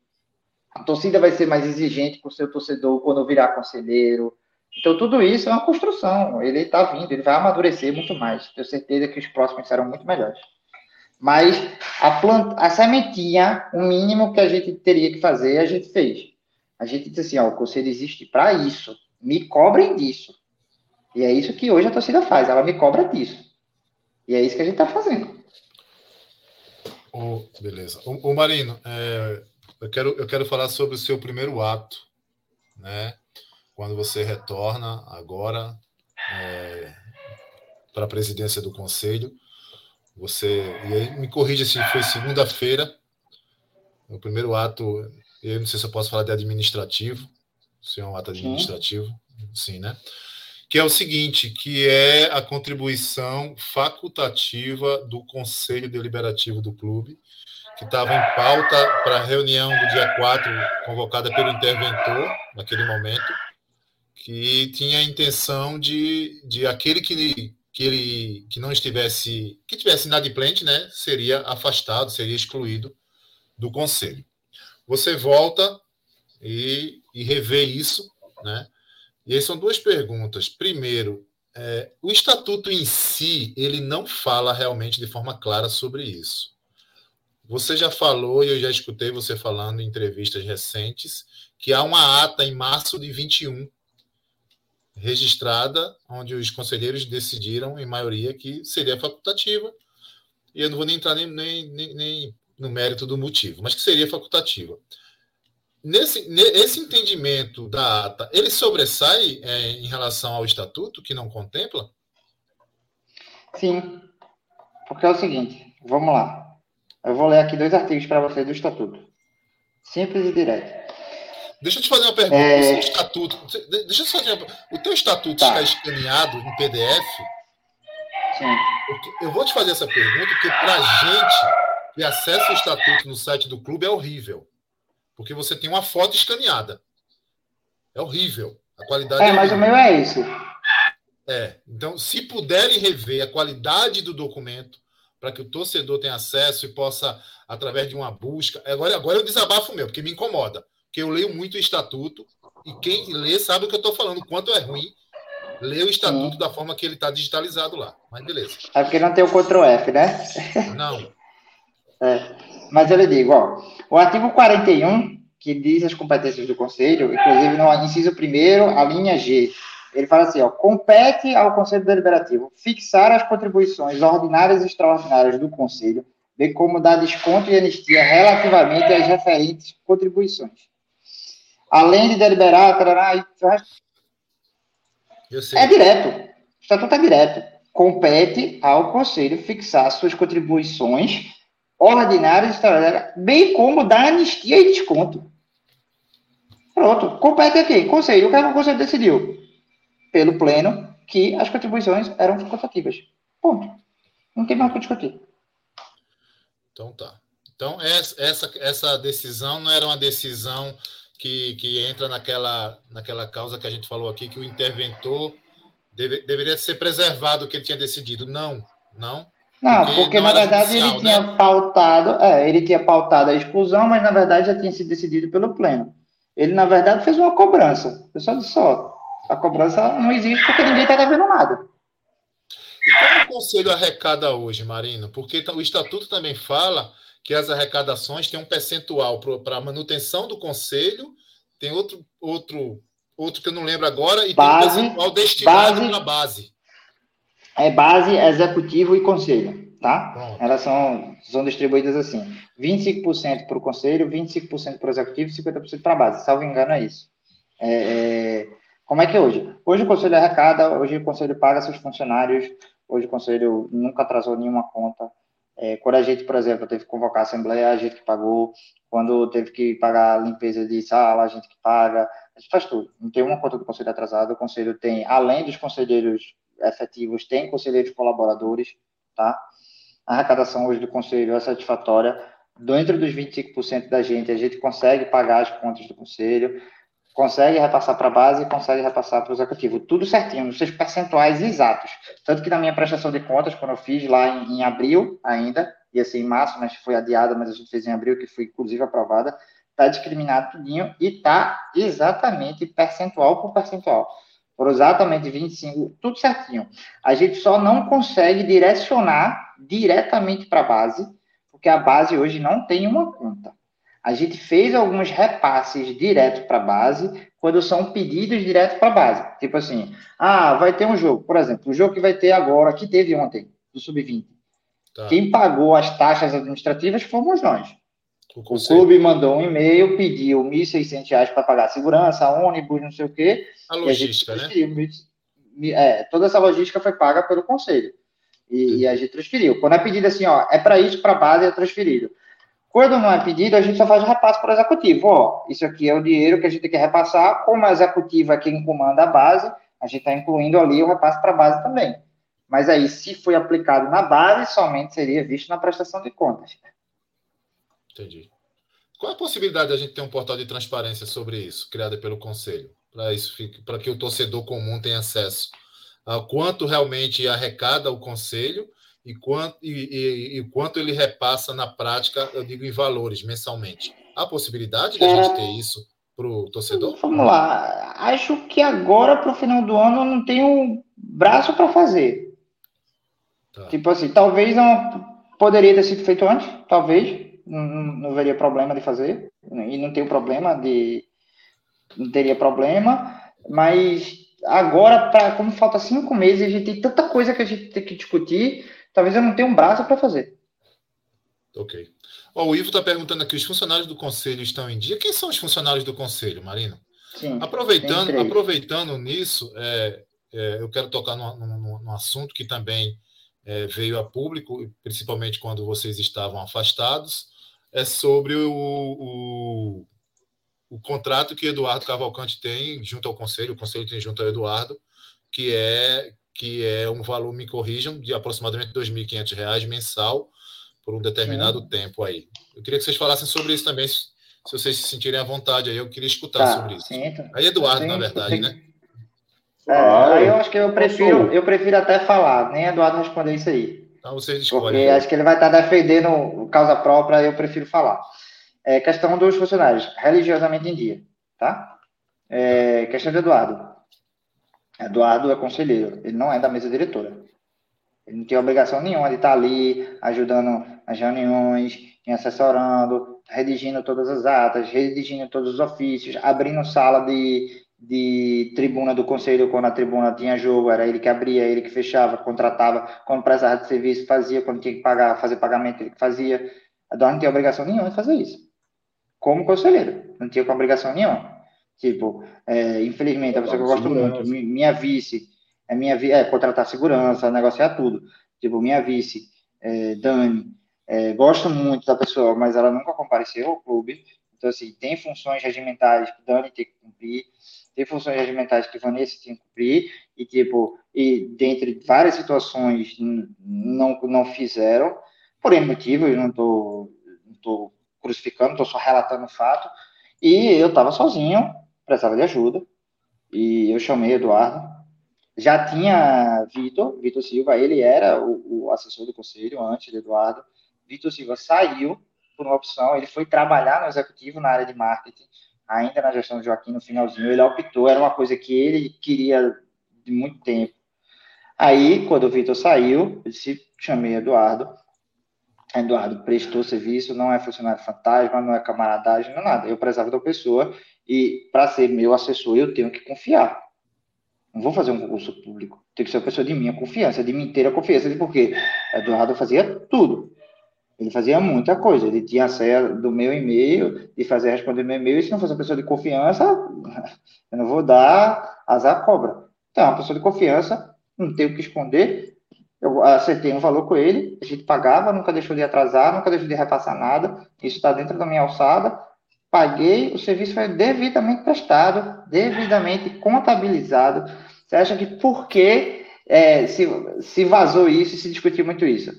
A torcida vai ser mais exigente com o seu torcedor quando virar conselheiro então, tudo isso é uma construção. Ele está vindo, ele vai amadurecer muito mais. Tenho certeza que os próximos serão muito melhores. Mas a, planta, a sementinha, o mínimo que a gente teria que fazer, a gente fez. A gente disse assim: ó, o conselho existe para isso. Me cobrem disso. E é isso que hoje a torcida faz. Ela me cobra disso. E é isso que a gente está fazendo. Oh, beleza. O, Marino, é, eu, quero, eu quero falar sobre o seu primeiro ato, né? quando você retorna agora é, para a presidência do conselho. Você e aí me corrija se foi segunda-feira. O primeiro ato, eu não sei se eu posso falar de administrativo, se é um ato administrativo, sim, sim né? Que é o seguinte, que é a contribuição facultativa do Conselho Deliberativo do clube, que estava em pauta para a reunião do dia 4, convocada pelo interventor, naquele momento, que tinha a intenção de, de aquele que, que ele que não estivesse, que tivesse inadimplente, né, seria afastado, seria excluído do conselho. Você volta e, e revê isso, né? E aí são duas perguntas. Primeiro, é, o estatuto em si, ele não fala realmente de forma clara sobre isso. Você já falou, e eu já escutei você falando em entrevistas recentes, que há uma ata em março de 21 registrada, onde os conselheiros decidiram, em maioria, que seria facultativa. E eu não vou nem entrar nem, nem, nem, nem no mérito do motivo, mas que seria facultativa. Nesse, nesse entendimento da ata, ele sobressai é, em relação ao estatuto, que não contempla? Sim, porque é o seguinte, vamos lá. Eu vou ler aqui dois artigos para você do estatuto. Simples e direto. Deixa eu te fazer uma pergunta. É... O, estatuto, deixa eu fazer uma... o teu estatuto tá. está escaneado em PDF? Sim. Eu vou te fazer essa pergunta porque para gente que acessa o estatuto no site do clube é horrível, porque você tem uma foto escaneada. É horrível. A qualidade é, é mas o meu é isso. É. Então, se puderem rever a qualidade do documento para que o torcedor tenha acesso e possa através de uma busca. Agora, agora eu desabafo meu, porque me incomoda que eu leio muito o estatuto e quem lê sabe o que eu estou falando, quanto é ruim ler o estatuto Sim. da forma que ele está digitalizado lá. Mas beleza. É porque não tem o Ctrl F, né? Não. é. Mas eu lhe digo, ó, o artigo 41, que diz as competências do Conselho, inclusive no inciso 1 a linha G, ele fala assim, ó, compete ao Conselho Deliberativo fixar as contribuições ordinárias e extraordinárias do Conselho, bem como dar desconto e anistia relativamente às referentes contribuições além de deliberar, tarará, é direto. O estatuto é direto. Compete ao Conselho fixar suas contribuições ordinários e extraordinários, bem como da anistia e desconto. Pronto, compete aqui. Conselho, o que, é que o Conselho decidiu? Pelo Pleno, que as contribuições eram facultativas. Ponto. Não tem mais o que discutir. Então tá. Então, essa, essa decisão não era uma decisão que, que entra naquela, naquela causa que a gente falou aqui, que o interventor deve, deveria ser preservado o que ele tinha decidido. Não, não. Não, porque, porque não na verdade judicial, ele tinha né? pautado, é, ele tinha pautado a exclusão, mas na verdade já tinha sido decidido pelo pleno. Ele, na verdade, fez uma cobrança. Só disse só, a cobrança não existe porque ninguém está devendo nada. E como o conselho arrecada hoje, Marino? Porque o estatuto também fala que as arrecadações têm um percentual para a manutenção do conselho, tem outro, outro, outro que eu não lembro agora, e base, tem um percentual destinado para base. É base, executivo e conselho, tá? Pronto. Elas são, são distribuídas assim: 25% para o conselho, 25% para o executivo e 50% para a base. Salvo engano, é isso. É, é, como é que é hoje? Hoje o conselho arrecada, hoje o conselho paga seus funcionários, hoje o conselho nunca atrasou nenhuma conta. É, quando a gente, por exemplo, teve que convocar a assembleia, a gente que pagou. Quando teve que pagar a limpeza de sala, a gente que paga. A gente faz tudo. Não tem uma conta do conselho atrasado. O conselho tem, além dos conselheiros efetivos, tem conselheiros colaboradores, tá? A arrecadação hoje do conselho é satisfatória. Dentro dos 25% da gente, a gente consegue pagar as contas do conselho consegue repassar para a base e consegue repassar para o executivo. Tudo certinho, nos seus percentuais exatos. Tanto que na minha prestação de contas, quando eu fiz lá em, em abril ainda, ia ser em março, mas foi adiada, mas a gente fez em abril, que foi inclusive aprovada, está discriminado tudinho e está exatamente percentual por percentual. Por exatamente 25, tudo certinho. A gente só não consegue direcionar diretamente para a base, porque a base hoje não tem uma conta. A gente fez alguns repasses direto para a base, quando são pedidos direto para a base. Tipo assim, ah, vai ter um jogo, por exemplo, o jogo que vai ter agora, que teve ontem, do Sub-20. Tá. Quem pagou as taxas administrativas fomos nós. O, o clube mandou um e-mail, pediu R$ 1.600 para pagar segurança, ônibus, não sei o quê. A logística, a né? É, toda essa logística foi paga pelo conselho. E, e a gente transferiu. Quando é pedido assim, ó, é para isso, para a base, é transferido. Quando não é pedido, a gente só faz o repasse para o executivo. Ó, isso aqui é o dinheiro que a gente tem que repassar. Como a executiva é quem comanda a base, a gente está incluindo ali o repasse para a base também. Mas aí, se foi aplicado na base, somente seria visto na prestação de contas. Entendi. Qual é a possibilidade da gente ter um portal de transparência sobre isso, criado pelo Conselho, para que o torcedor comum tenha acesso a quanto realmente arrecada o Conselho e quanto, e, e, e quanto ele repassa na prática, eu digo em valores, mensalmente. Há possibilidade de a gente ter isso para o torcedor? Vamos lá. Acho que agora, para o final do ano, eu não tenho braço para fazer. Tá. Tipo assim, talvez não poderia ter sido feito antes, talvez. Não, não veria problema de fazer. E não tenho problema de. Não teria problema. Mas agora, pra, como falta cinco meses, a gente tem tanta coisa que a gente tem que discutir talvez eu não tenha um braço para fazer. Ok. Oh, o Ivo está perguntando aqui: os funcionários do conselho estão em dia? Quem são os funcionários do conselho, Marina? Sim, aproveitando, aproveitando nisso, é, é, eu quero tocar num, assunto que também é, veio a público, principalmente quando vocês estavam afastados, é sobre o, o, o contrato que Eduardo Cavalcante tem junto ao conselho, o conselho tem junto ao Eduardo, que é que é um valor, me corrijam, de aproximadamente R$ 2.500 mensal por um determinado Sim. tempo aí. Eu queria que vocês falassem sobre isso também, se, se vocês se sentirem à vontade aí, eu queria escutar tá, sobre isso. Sim. Aí Eduardo, sim, na verdade, né? É, aí eu acho que eu prefiro, eu prefiro até falar, nem Eduardo responder isso aí. Então vocês escolhem. Porque acho que ele vai estar defendendo causa própria, eu prefiro falar. É, questão dos funcionários, religiosamente em dia, tá? É, questão do Eduardo. Eduardo é conselheiro, ele não é da mesa diretora. Ele não tem obrigação nenhuma de estar ali ajudando as reuniões, assessorando, redigindo todas as atas, redigindo todos os ofícios, abrindo sala de, de tribuna do conselho quando a tribuna tinha jogo, era ele que abria, ele que fechava, contratava, quando precisava de serviço, fazia, quando tinha que pagar, fazer pagamento, ele que fazia. Eduardo não tinha obrigação nenhuma de fazer isso. Como conselheiro, não tinha obrigação nenhuma. Tipo, é, infelizmente, a pessoa que eu gosto muito, minha vice, é minha é contratar segurança, negociar tudo. Tipo, minha vice, é, Dani, é, gosto muito da pessoa, mas ela nunca compareceu ao clube. Então, assim, tem funções regimentais que Dani tem que cumprir, tem funções regimentais que Vanessa tem que cumprir, e, tipo, e dentre várias situações não, não fizeram, por N motivo, eu não estou não tô crucificando, estou só relatando o fato, e eu estava sozinho, precisava de ajuda, e eu chamei Eduardo, já tinha Vitor, Vitor Silva, ele era o, o, assessor do conselho antes de Eduardo. Vitor Silva saiu por uma opção, ele foi trabalhar no executivo na área de marketing, ainda na gestão de Joaquim no finalzinho. Ele optou, era uma coisa que ele queria de muito tempo. Aí, quando o Vitor saiu, eu disse, chamei Eduardo. Eduardo prestou serviço, não é funcionário fantasma, não é camaradagem, não é nada. Eu precisava da pessoa e, para ser meu assessor, eu tenho que confiar. Não vou fazer um concurso público. Tem que ser uma pessoa de minha confiança, de minha inteira confiança. Porque Eduardo fazia tudo. Ele fazia muita coisa. Ele tinha acesso do meu e-mail, de fazer responder meu e-mail. E se não fosse uma pessoa de confiança, eu não vou dar azar cobra. Então, uma pessoa de confiança, não tenho o que esconder. Eu acertei um valor com ele, a gente pagava, nunca deixou de atrasar, nunca deixou de repassar nada. Isso está dentro da minha alçada paguei, o serviço foi devidamente prestado, devidamente contabilizado. Você acha que por que é, se, se vazou isso e se discutiu muito isso?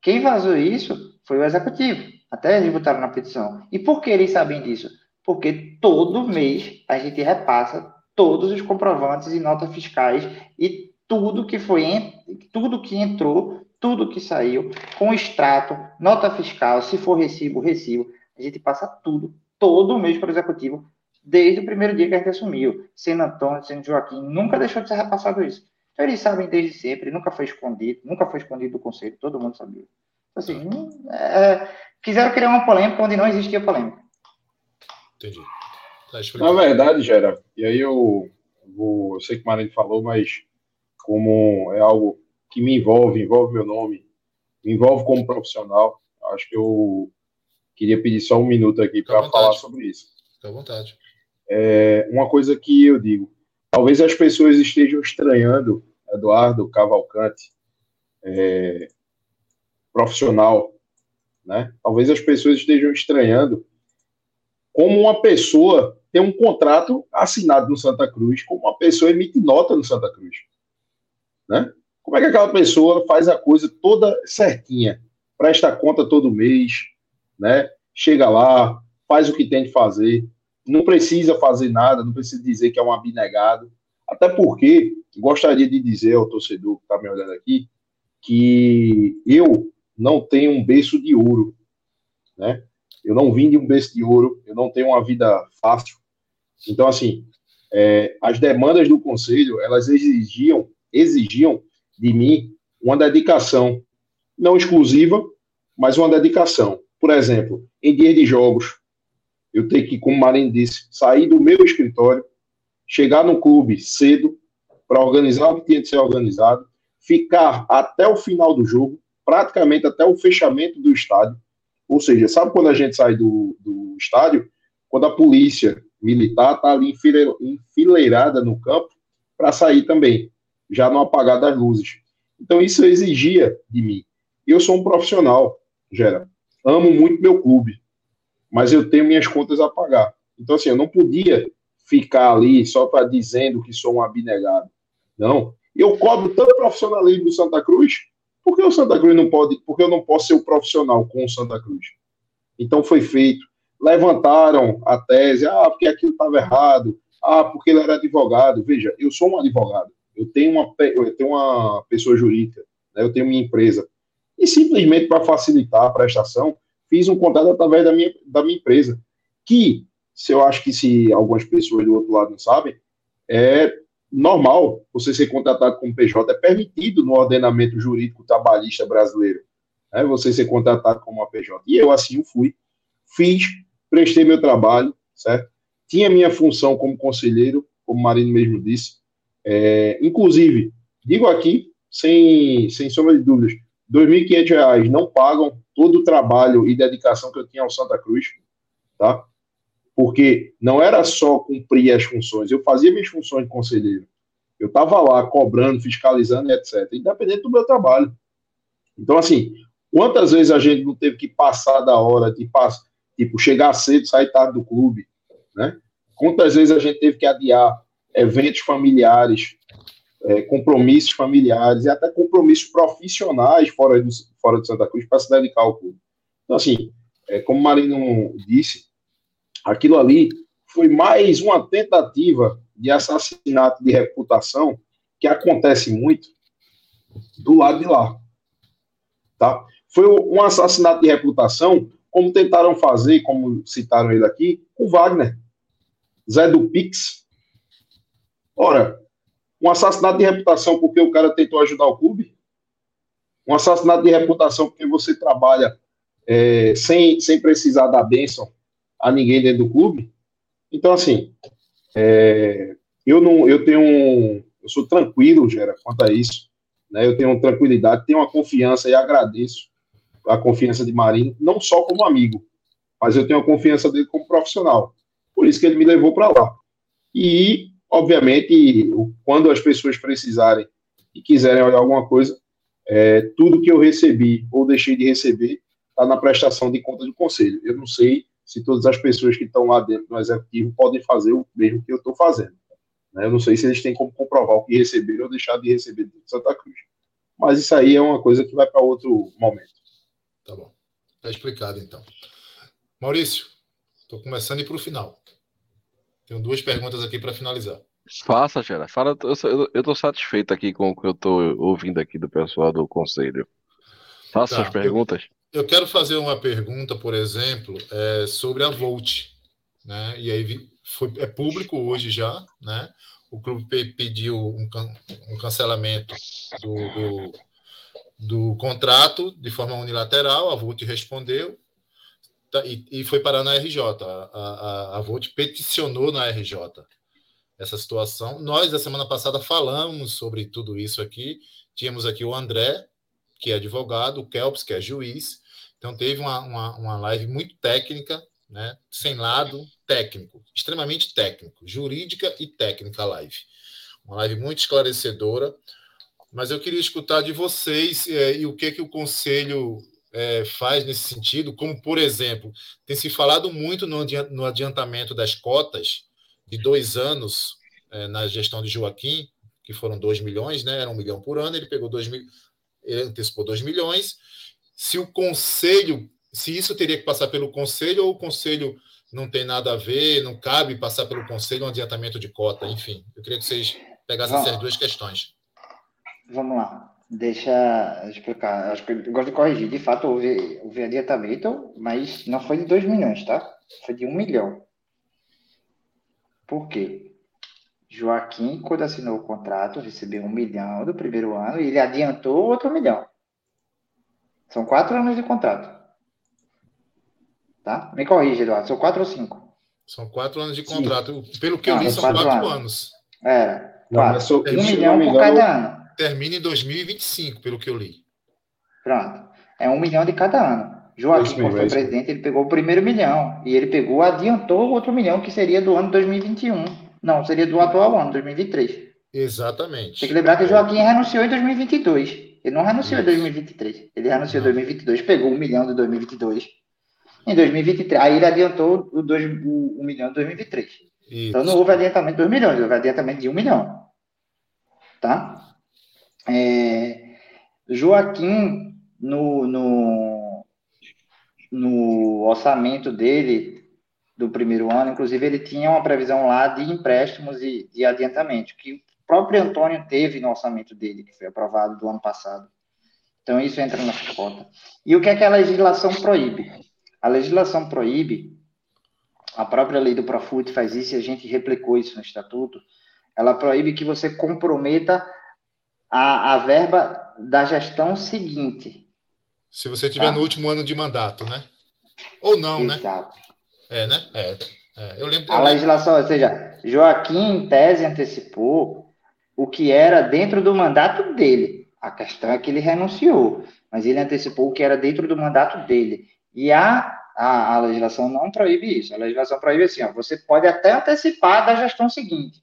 Quem vazou isso foi o executivo. Até eles botaram na petição. E por que eles sabem disso? Porque todo mês a gente repassa todos os comprovantes e notas fiscais e tudo que foi tudo que entrou, tudo que saiu, com extrato, nota fiscal, se for recibo, recibo, a gente passa tudo todo mês para o executivo, desde o primeiro dia que a gente assumiu. Sendo Antônio, sendo Joaquim, nunca deixou de ser repassado isso. Então, eles sabem desde sempre, nunca foi escondido, nunca foi escondido do conselho, todo mundo sabia. Então, assim, é, quiseram criar uma polêmica onde não existia polêmica. Entendi. Tá Na verdade, Gera, e aí eu vou, eu sei que o Marinho falou, mas como é algo que me envolve, envolve meu nome, me envolve como profissional, acho que eu Queria pedir só um minuto aqui para falar sobre isso. Fique à vontade. É, uma coisa que eu digo, talvez as pessoas estejam estranhando Eduardo Cavalcante, é, profissional, né? Talvez as pessoas estejam estranhando como uma pessoa tem um contrato assinado no Santa Cruz, como uma pessoa emite nota no Santa Cruz, né? Como é que aquela pessoa faz a coisa toda certinha, presta conta todo mês, né? Chega lá, faz o que tem de fazer, não precisa fazer nada, não precisa dizer que é um abnegado. Até porque gostaria de dizer ao torcedor que está me olhando aqui que eu não tenho um berço de ouro, né? Eu não vim de um berço de ouro, eu não tenho uma vida fácil. Então, assim, é, as demandas do conselho, elas exigiam, exigiam de mim uma dedicação, não exclusiva, mas uma dedicação. Por exemplo, em dias de jogos, eu tenho que, como Marinho disse, sair do meu escritório, chegar no clube cedo, para organizar o que tinha de ser organizado, ficar até o final do jogo, praticamente até o fechamento do estádio. Ou seja, sabe quando a gente sai do, do estádio? Quando a polícia militar está ali enfileirada no campo para sair também, já no apagar das luzes. Então isso exigia de mim. Eu sou um profissional, Gera amo muito meu clube, mas eu tenho minhas contas a pagar. Então, assim, eu não podia ficar ali só para dizendo que sou um abnegado. Não. Eu cobro tanto profissionalismo do Santa Cruz, por que o Santa Cruz não pode, porque eu não posso ser o profissional com o Santa Cruz? Então foi feito. Levantaram a tese, ah, porque aquilo estava errado, ah, porque ele era advogado. Veja, eu sou um advogado, eu tenho uma, eu tenho uma pessoa jurídica, né, eu tenho minha empresa e simplesmente para facilitar a prestação, fiz um contrato através da minha, da minha empresa, que, se eu acho que se algumas pessoas do outro lado não sabem, é normal você ser contratado como PJ, é permitido no ordenamento jurídico trabalhista brasileiro, né, você ser contratado como uma PJ. E eu assim fui, fiz, prestei meu trabalho, certo? Tinha minha função como conselheiro, como o Marino mesmo disse, é, inclusive, digo aqui, sem, sem sombra de dúvidas, R$ 2.500 não pagam todo o trabalho e dedicação que eu tinha ao Santa Cruz, tá? Porque não era só cumprir as funções, eu fazia minhas funções de conselheiro. Eu estava lá cobrando, fiscalizando, etc. Independente do meu trabalho. Então, assim, Quantas vezes a gente não teve que passar da hora de passar, tipo, chegar cedo, sair tarde do clube, né? Quantas vezes a gente teve que adiar eventos familiares, é, compromissos familiares e até compromissos profissionais fora, do, fora de Santa Cruz para se dedicar ao clube. Então, assim, é, como o Marino disse, aquilo ali foi mais uma tentativa de assassinato de reputação que acontece muito do lado de lá. Tá? Foi um assassinato de reputação, como tentaram fazer, como citaram ele aqui, com Wagner. Zé do Pix. Ora, um assassinato de reputação porque o cara tentou ajudar o clube? Um assassinato de reputação porque você trabalha é, sem, sem precisar dar bênção a ninguém dentro do clube? Então, assim, é, eu não, eu tenho, eu sou tranquilo, Gera, quanto a isso, né? Eu tenho tranquilidade, tenho uma confiança e agradeço a confiança de Marinho, não só como amigo, mas eu tenho a confiança dele como profissional. Por isso que ele me levou para lá. E, obviamente, quando as pessoas precisarem e quiserem olhar alguma coisa, é, tudo que eu recebi ou deixei de receber está na prestação de conta do conselho. Eu não sei se todas as pessoas que estão lá dentro no executivo podem fazer o mesmo que eu estou fazendo. Né? Eu não sei se eles têm como comprovar o que receberam ou deixar de receber de Santa Cruz. Mas isso aí é uma coisa que vai para outro momento. Tá bom. Está explicado, então. Maurício, estou começando a ir para o final. Tenho duas perguntas aqui para finalizar. Faça, Gera. Fala, eu estou satisfeito aqui com o que eu estou ouvindo aqui do pessoal do conselho. Faça tá, suas perguntas. Eu, eu, quero fazer uma pergunta, por exemplo, é, sobre a Volt. Né? E aí foi, é público hoje já, né? O clube pediu um, um cancelamento do, do, do, contrato de forma unilateral, a Volt respondeu e, e, foi parar na RJ. A, a, a Volt peticionou na RJ essa situação. Nós, a semana passada, falamos sobre tudo isso aqui. Tínhamos aqui o André, que é advogado, o Kelps, que é juiz. Então, teve uma, uma, uma live muito técnica né? sem lado técnico, extremamente técnico, jurídica e técnica live. Uma live muito esclarecedora, mas eu queria escutar de vocês é, e o que, que o conselho é, faz nesse sentido, como, por exemplo, tem se falado muito no adiantamento das cotas de dois anos é, na gestão de Joaquim, que foram 2 milhões, né? Era um milhão por ano, ele pegou 2 mil, ele antecipou 2 milhões. Se o conselho se isso teria que passar pelo conselho ou o conselho não tem nada a ver, não cabe passar pelo conselho um adiantamento de cota, enfim. Eu queria que vocês pegassem essas duas questões. Vamos lá. Deixa eu explicar. Acho que eu gosto de corrigir. De fato, houve, houve adiantamento, mas não foi de 2 milhões, tá? Foi de 1 um milhão. Por quê? Joaquim, quando assinou o contrato, recebeu um milhão do primeiro ano e ele adiantou outro milhão. São quatro anos de contrato. Tá? Me corrija, Eduardo. São quatro ou cinco? São quatro anos de contrato. Sim. Pelo que eu li, são quatro, quatro anos. anos. É. Não, sou, um milhão por cada ano. Termina em 2025, pelo que eu li. Pronto. É um milhão de cada ano. Joaquim, quando foi presidente, ele pegou o primeiro milhão. E ele pegou, adiantou o outro milhão, que seria do ano 2021. Não, seria do atual ano, 2023. Exatamente. Tem que lembrar que Joaquim renunciou em 2022. Ele não renunciou Isso. em 2023. Ele renunciou em 2022, pegou um milhão de 2022 em 2023. Aí ele adiantou o, 2, o 1 milhão em 2023. Isso. Então não houve adiantamento de 2 milhões, houve adiantamento de 1 milhão. Tá? É, Joaquim, no, no, no orçamento dele do primeiro ano, inclusive ele tinha uma previsão lá de empréstimos e de adiantamento, que o próprio Antônio teve no orçamento dele, que foi aprovado do ano passado. Então isso entra na cota. E o que é que a legislação proíbe? A legislação proíbe, a própria lei do Profut faz isso e a gente replicou isso no estatuto, ela proíbe que você comprometa a, a verba da gestão seguinte. Se você estiver tá? no último ano de mandato, né? Ou não, né? Exato. né? É, né? É. é. Eu lembro. A eu legislação, ou seja, Joaquim, em tese, antecipou o que era dentro do mandato dele. A questão é que ele renunciou, mas ele antecipou o que era dentro do mandato dele. E a, a, a, legislação não proíbe isso. A legislação proíbe assim, ó, você pode até antecipar da gestão seguinte,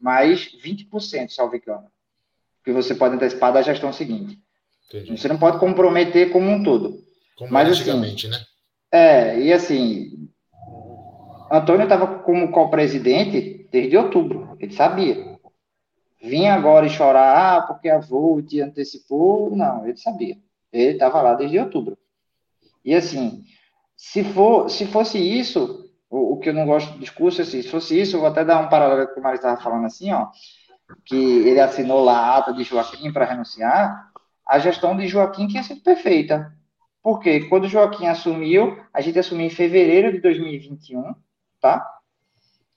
mas 20%, salvo engano, que você pode antecipar da gestão seguinte. Entendi. Você não pode comprometer como um todo. Como Mas, assim, antigamente, né? É, e assim, Antônio estava como co-presidente desde outubro, ele sabia. Vinha agora e chorar, ah, porque a Volt antecipou. Não, ele sabia. Ele estava lá desde outubro. E assim, se, for, se fosse isso, o, o que eu não gosto do discurso, assim, se fosse isso, eu vou até dar um paralelo com o que o Mário estava falando assim, ó, que ele assinou lá a ata de Joaquim para renunciar, a gestão de Joaquim tinha sido perfeita. Porque quando Joaquim assumiu, a gente assumiu em fevereiro de 2021, tá?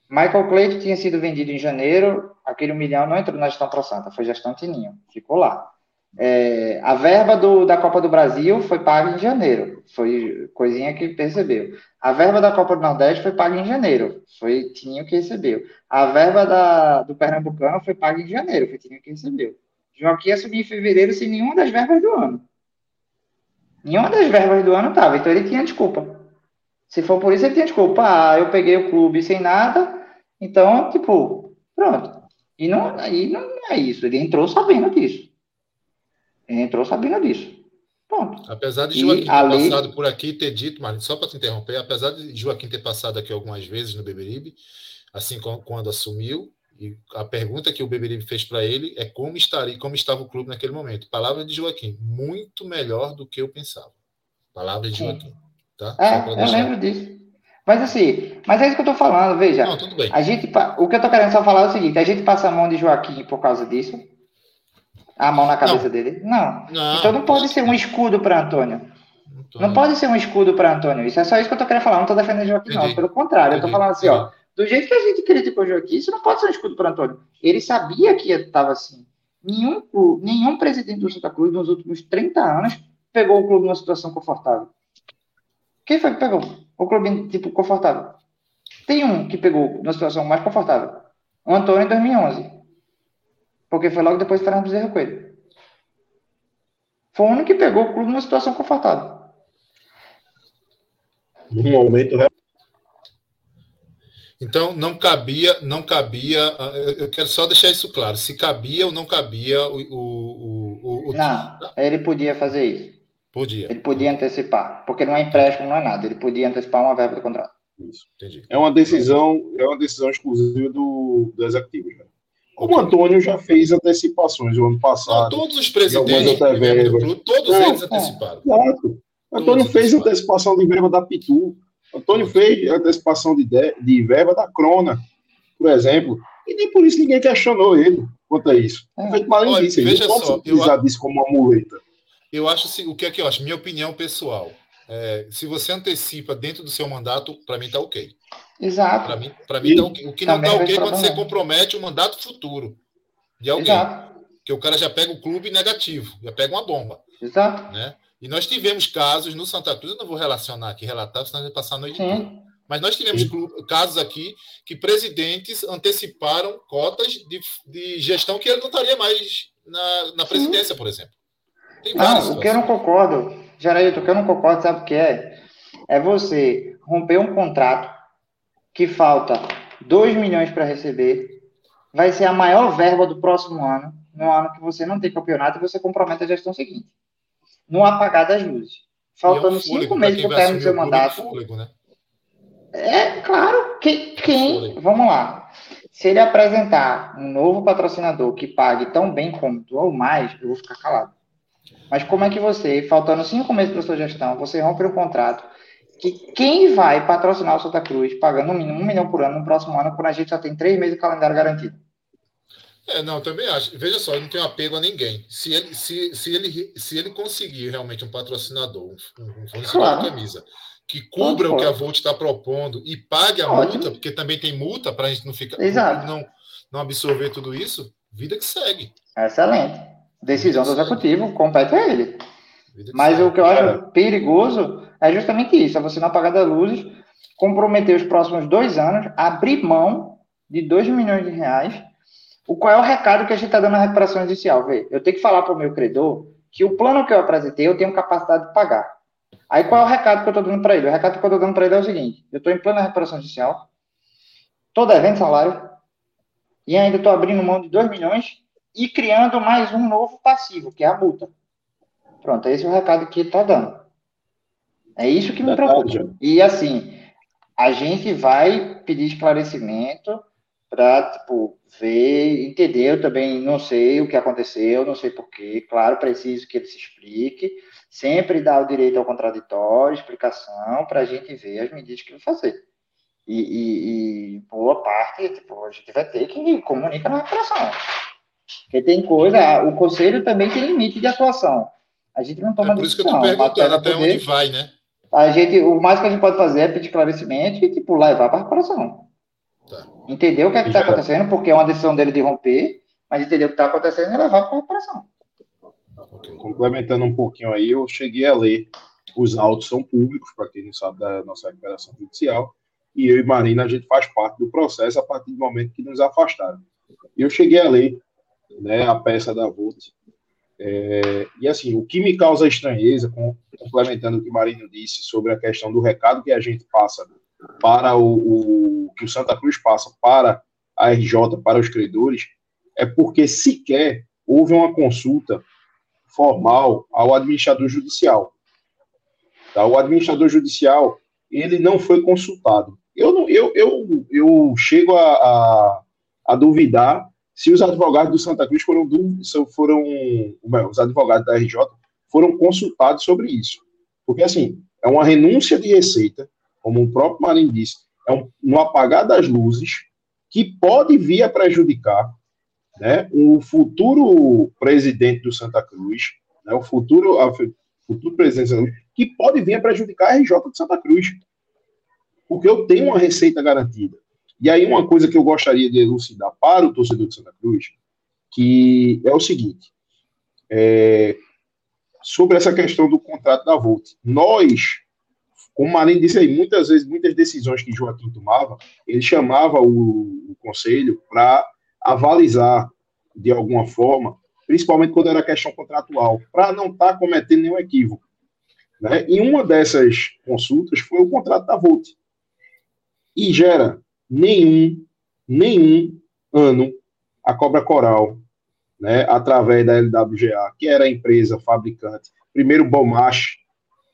Michael Clayton tinha sido vendido em janeiro, aquele milhão não entrou na gestão Pro Santa, foi gestão Tininho, ficou lá. É, a verba do, da Copa do Brasil foi paga em janeiro, foi coisinha que percebeu. A verba da Copa do Nordeste foi paga em janeiro, foi Tininho que recebeu. A verba da, do Pernambucano foi paga em janeiro, foi Tininho que recebeu. Joaquim assumiu em fevereiro sem nenhuma das verbas do ano. Nenhuma das verbas do ano estava, então ele tinha desculpa. Se for por isso, ele tinha desculpa. Ah, eu peguei o clube sem nada, então, tipo, pronto. E não, aí não é isso, ele entrou sabendo disso. Entrou sabendo disso. Pronto. Apesar de E Joaquim ter ali- passado por aqui e ter dito, Mário, só para te interromper, apesar de Joaquim ter passado aqui algumas vezes no Beberibe, assim como quando assumiu, e a pergunta que o Beberibe fez para ele é como estaria, como estava o clube naquele momento. Palavra de Joaquim, muito melhor do que eu pensava. Palavra de Sim. Joaquim, tá? É, eu lembro disso. Mas assim, mas é isso que eu tô falando, veja. Não, tudo bem. A gente, o que eu tô querendo só falar é o seguinte: a gente passa a mão de Joaquim por causa disso. A mão na cabeça dele? Não. Não, Então não pode ser um escudo para Antônio. não tô- Não pode ser um escudo para Antônio. Isso é só isso que eu tô querendo falar. Não tô defendendo Joaquim, não. Entendi. Pelo contrário, eu tô Entendi. falando assim, ó. Do jeito que a gente criticou o Joaquim, isso não pode ser um escudo para Antônio. Ele sabia que estava assim. Nenhum, nenhum presidente do Santa Cruz nos últimos 30 anos pegou o clube numa situação confortável. Quem foi que pegou? O clube, tipo, confortável. Tem um que pegou numa situação mais confortável. O Antônio em 2011. Porque foi logo depois do Fernando Bezerra Coelho. Foi o único que pegou o clube numa situação confortável. No momento, né? Então não cabia, não cabia. ah, eu- quero só deixar isso claro. Se cabia ou não cabia o, o, o, o- Não, ele podia fazer isso. podia. Ele podia antecipar. Porque não é empréstimo, não é nada. Ele podia antecipar uma verba do contrato. Entendi. É uma decisão, é uma decisão exclusiva do, do executivo. Já. Como o Antônio já fez antecipações o ano Não, passado. todos os presidentes clube, todos Não, eles é. anteciparam. Exato. Antônio Todos fez antecipação de verba da Pitu. Antônio fez antecipação de, de, de verba da Crona, por exemplo. E nem por isso ninguém questionou ele quanto a isso. É. Olha, veja não pode só, utilizar disso como uma muleta. Eu acho assim, o que é que eu acho? Minha opinião pessoal. É, se você antecipa dentro do seu mandato, para mim tá ok. Exato. Para mim, para mim tá ok. O que não tá não ok é quando você compromete o mandato futuro de alguém. Exato. Que o cara já pega o clube negativo, já pega uma bomba, Exato. né? E nós tivemos casos no Santa Cruz, eu não vou relacionar aqui, relatar, senão a gente vai passar a noite. Sim. Mas nós tivemos casos aqui que presidentes anteciparam cotas de, de gestão que ele não estaria mais na, na presidência, por exemplo. Tem Não, o que eu não concordo, Jaraíto, o que eu não concordo, sabe o que é? É você romper um contrato que falta 2 milhões para receber, vai ser a maior verba do próximo ano, no ano que você não tem campeonato, e você compromete a gestão seguinte. No apagar das luzes. É um Faltando fôlego cinco pra meses para o término do seu é mandato. fôlego, né? É, claro, que, quem. Fôlego. Vamos lá. Se ele apresentar um novo patrocinador que pague tão bem tu ou mais, eu vou ficar calado. Mas como é que você, faltando cinco meses para sua gestão, você rompe um contrato que quem vai patrocinar o Santa Cruz pagando no mínimo um milhão por ano no próximo ano, quando a gente só tem três meses de calendário garantido? É, não, eu também acho. Veja só, eu não tenho apego a ninguém. Se ele, se, se ele, se ele conseguir realmente um patrocinador, um, um fornecedor Claro. de camisa, que cubra o que a. Volt está propondo e pague a Ótimo. multa, porque também tem multa para a gente não ficar Exato. não, não absorver tudo isso, vida que segue. Excelente. Decisão do executivo, compete a ele. Mas o que eu acho perigoso é justamente isso: é você não apagar das luzes, comprometer os próximos dois anos, abrir mão de 2 milhões de reais. O qual é o recado que a gente está dando na recuperação judicial? Vê, eu tenho que falar para o meu credor que o plano que eu apresentei eu tenho capacidade de pagar. Aí qual é o recado que eu estou dando para ele? O recado que eu estou dando para ele é o seguinte: eu estou em plena recuperação judicial, estou devendo salário e ainda estou abrindo mão de 2 milhões e criando mais um novo passivo, que é a multa. Pronto, esse é o recado que ele está dando. É isso que me preocupa. E assim, a gente vai pedir esclarecimento para tipo, ver, entender. Eu também não sei o que aconteceu, não sei porquê. Claro, preciso que ele se explique. Sempre dá o direito ao contraditório, explicação, para a gente ver as medidas que vai fazer. E, e, e, boa parte, tipo, a gente vai ter que comunicar na recuperação. Porque tem coisa, o conselho também tem limite de atuação. A gente não toma É por isso que eu decisão. estou perguntando até poder- onde vai, né? a gente, o mais que a gente pode fazer é pedir esclarecimento e, tipo, levar para a recuperação. Tá. Entender o que é que está acontecendo, porque é uma decisão dele de romper, mas entender o que está acontecendo e levar para a recuperação. Ok. Complementando um pouquinho aí, eu cheguei a ler, os autos são públicos, para quem não sabe da nossa recuperação judicial, e eu e Marina, a gente faz parte do processo a partir do momento que nos afastaram. E eu cheguei a ler né, a peça da Volt, é, e assim, o que me causa estranheza, com- complementando o que Marino disse sobre a questão do recado que a gente passa para o, o que o Santa Cruz passa para a RJ, para os credores, é porque sequer houve uma consulta formal ao administrador judicial. Tá? O administrador judicial ele não foi consultado. Eu, não, eu, eu, eu chego a, a, a duvidar se os advogados do Santa Cruz foram, se foram bem, os advogados da RJ foram consultados sobre isso. Porque, assim, é uma renúncia de receita, como o próprio Marinho disse, é um, um apagar das luzes que pode vir a prejudicar né, o futuro presidente do Santa Cruz, né, o futuro, a, futuro presidente do Santa Cruz, que pode vir a prejudicar a RJ de Santa Cruz. Porque eu tenho uma receita garantida. E aí, uma coisa que eu gostaria de elucidar para o torcedor de Santa Cruz, que é o seguinte: é, sobre essa questão do contrato da Volt. Nós, como o Marinho disse aí, muitas vezes, muitas decisões que Joaquim tomava, ele chamava o, o conselho para avalizar de alguma forma, principalmente quando era questão contratual, para não estar cometendo nenhum equívoco. Né? E uma dessas consultas foi o contrato da Volt. E gera nenhum, nenhum ano a Cobra Coral, né, através da LWGA, que era a empresa fabricante, primeiro Bomache,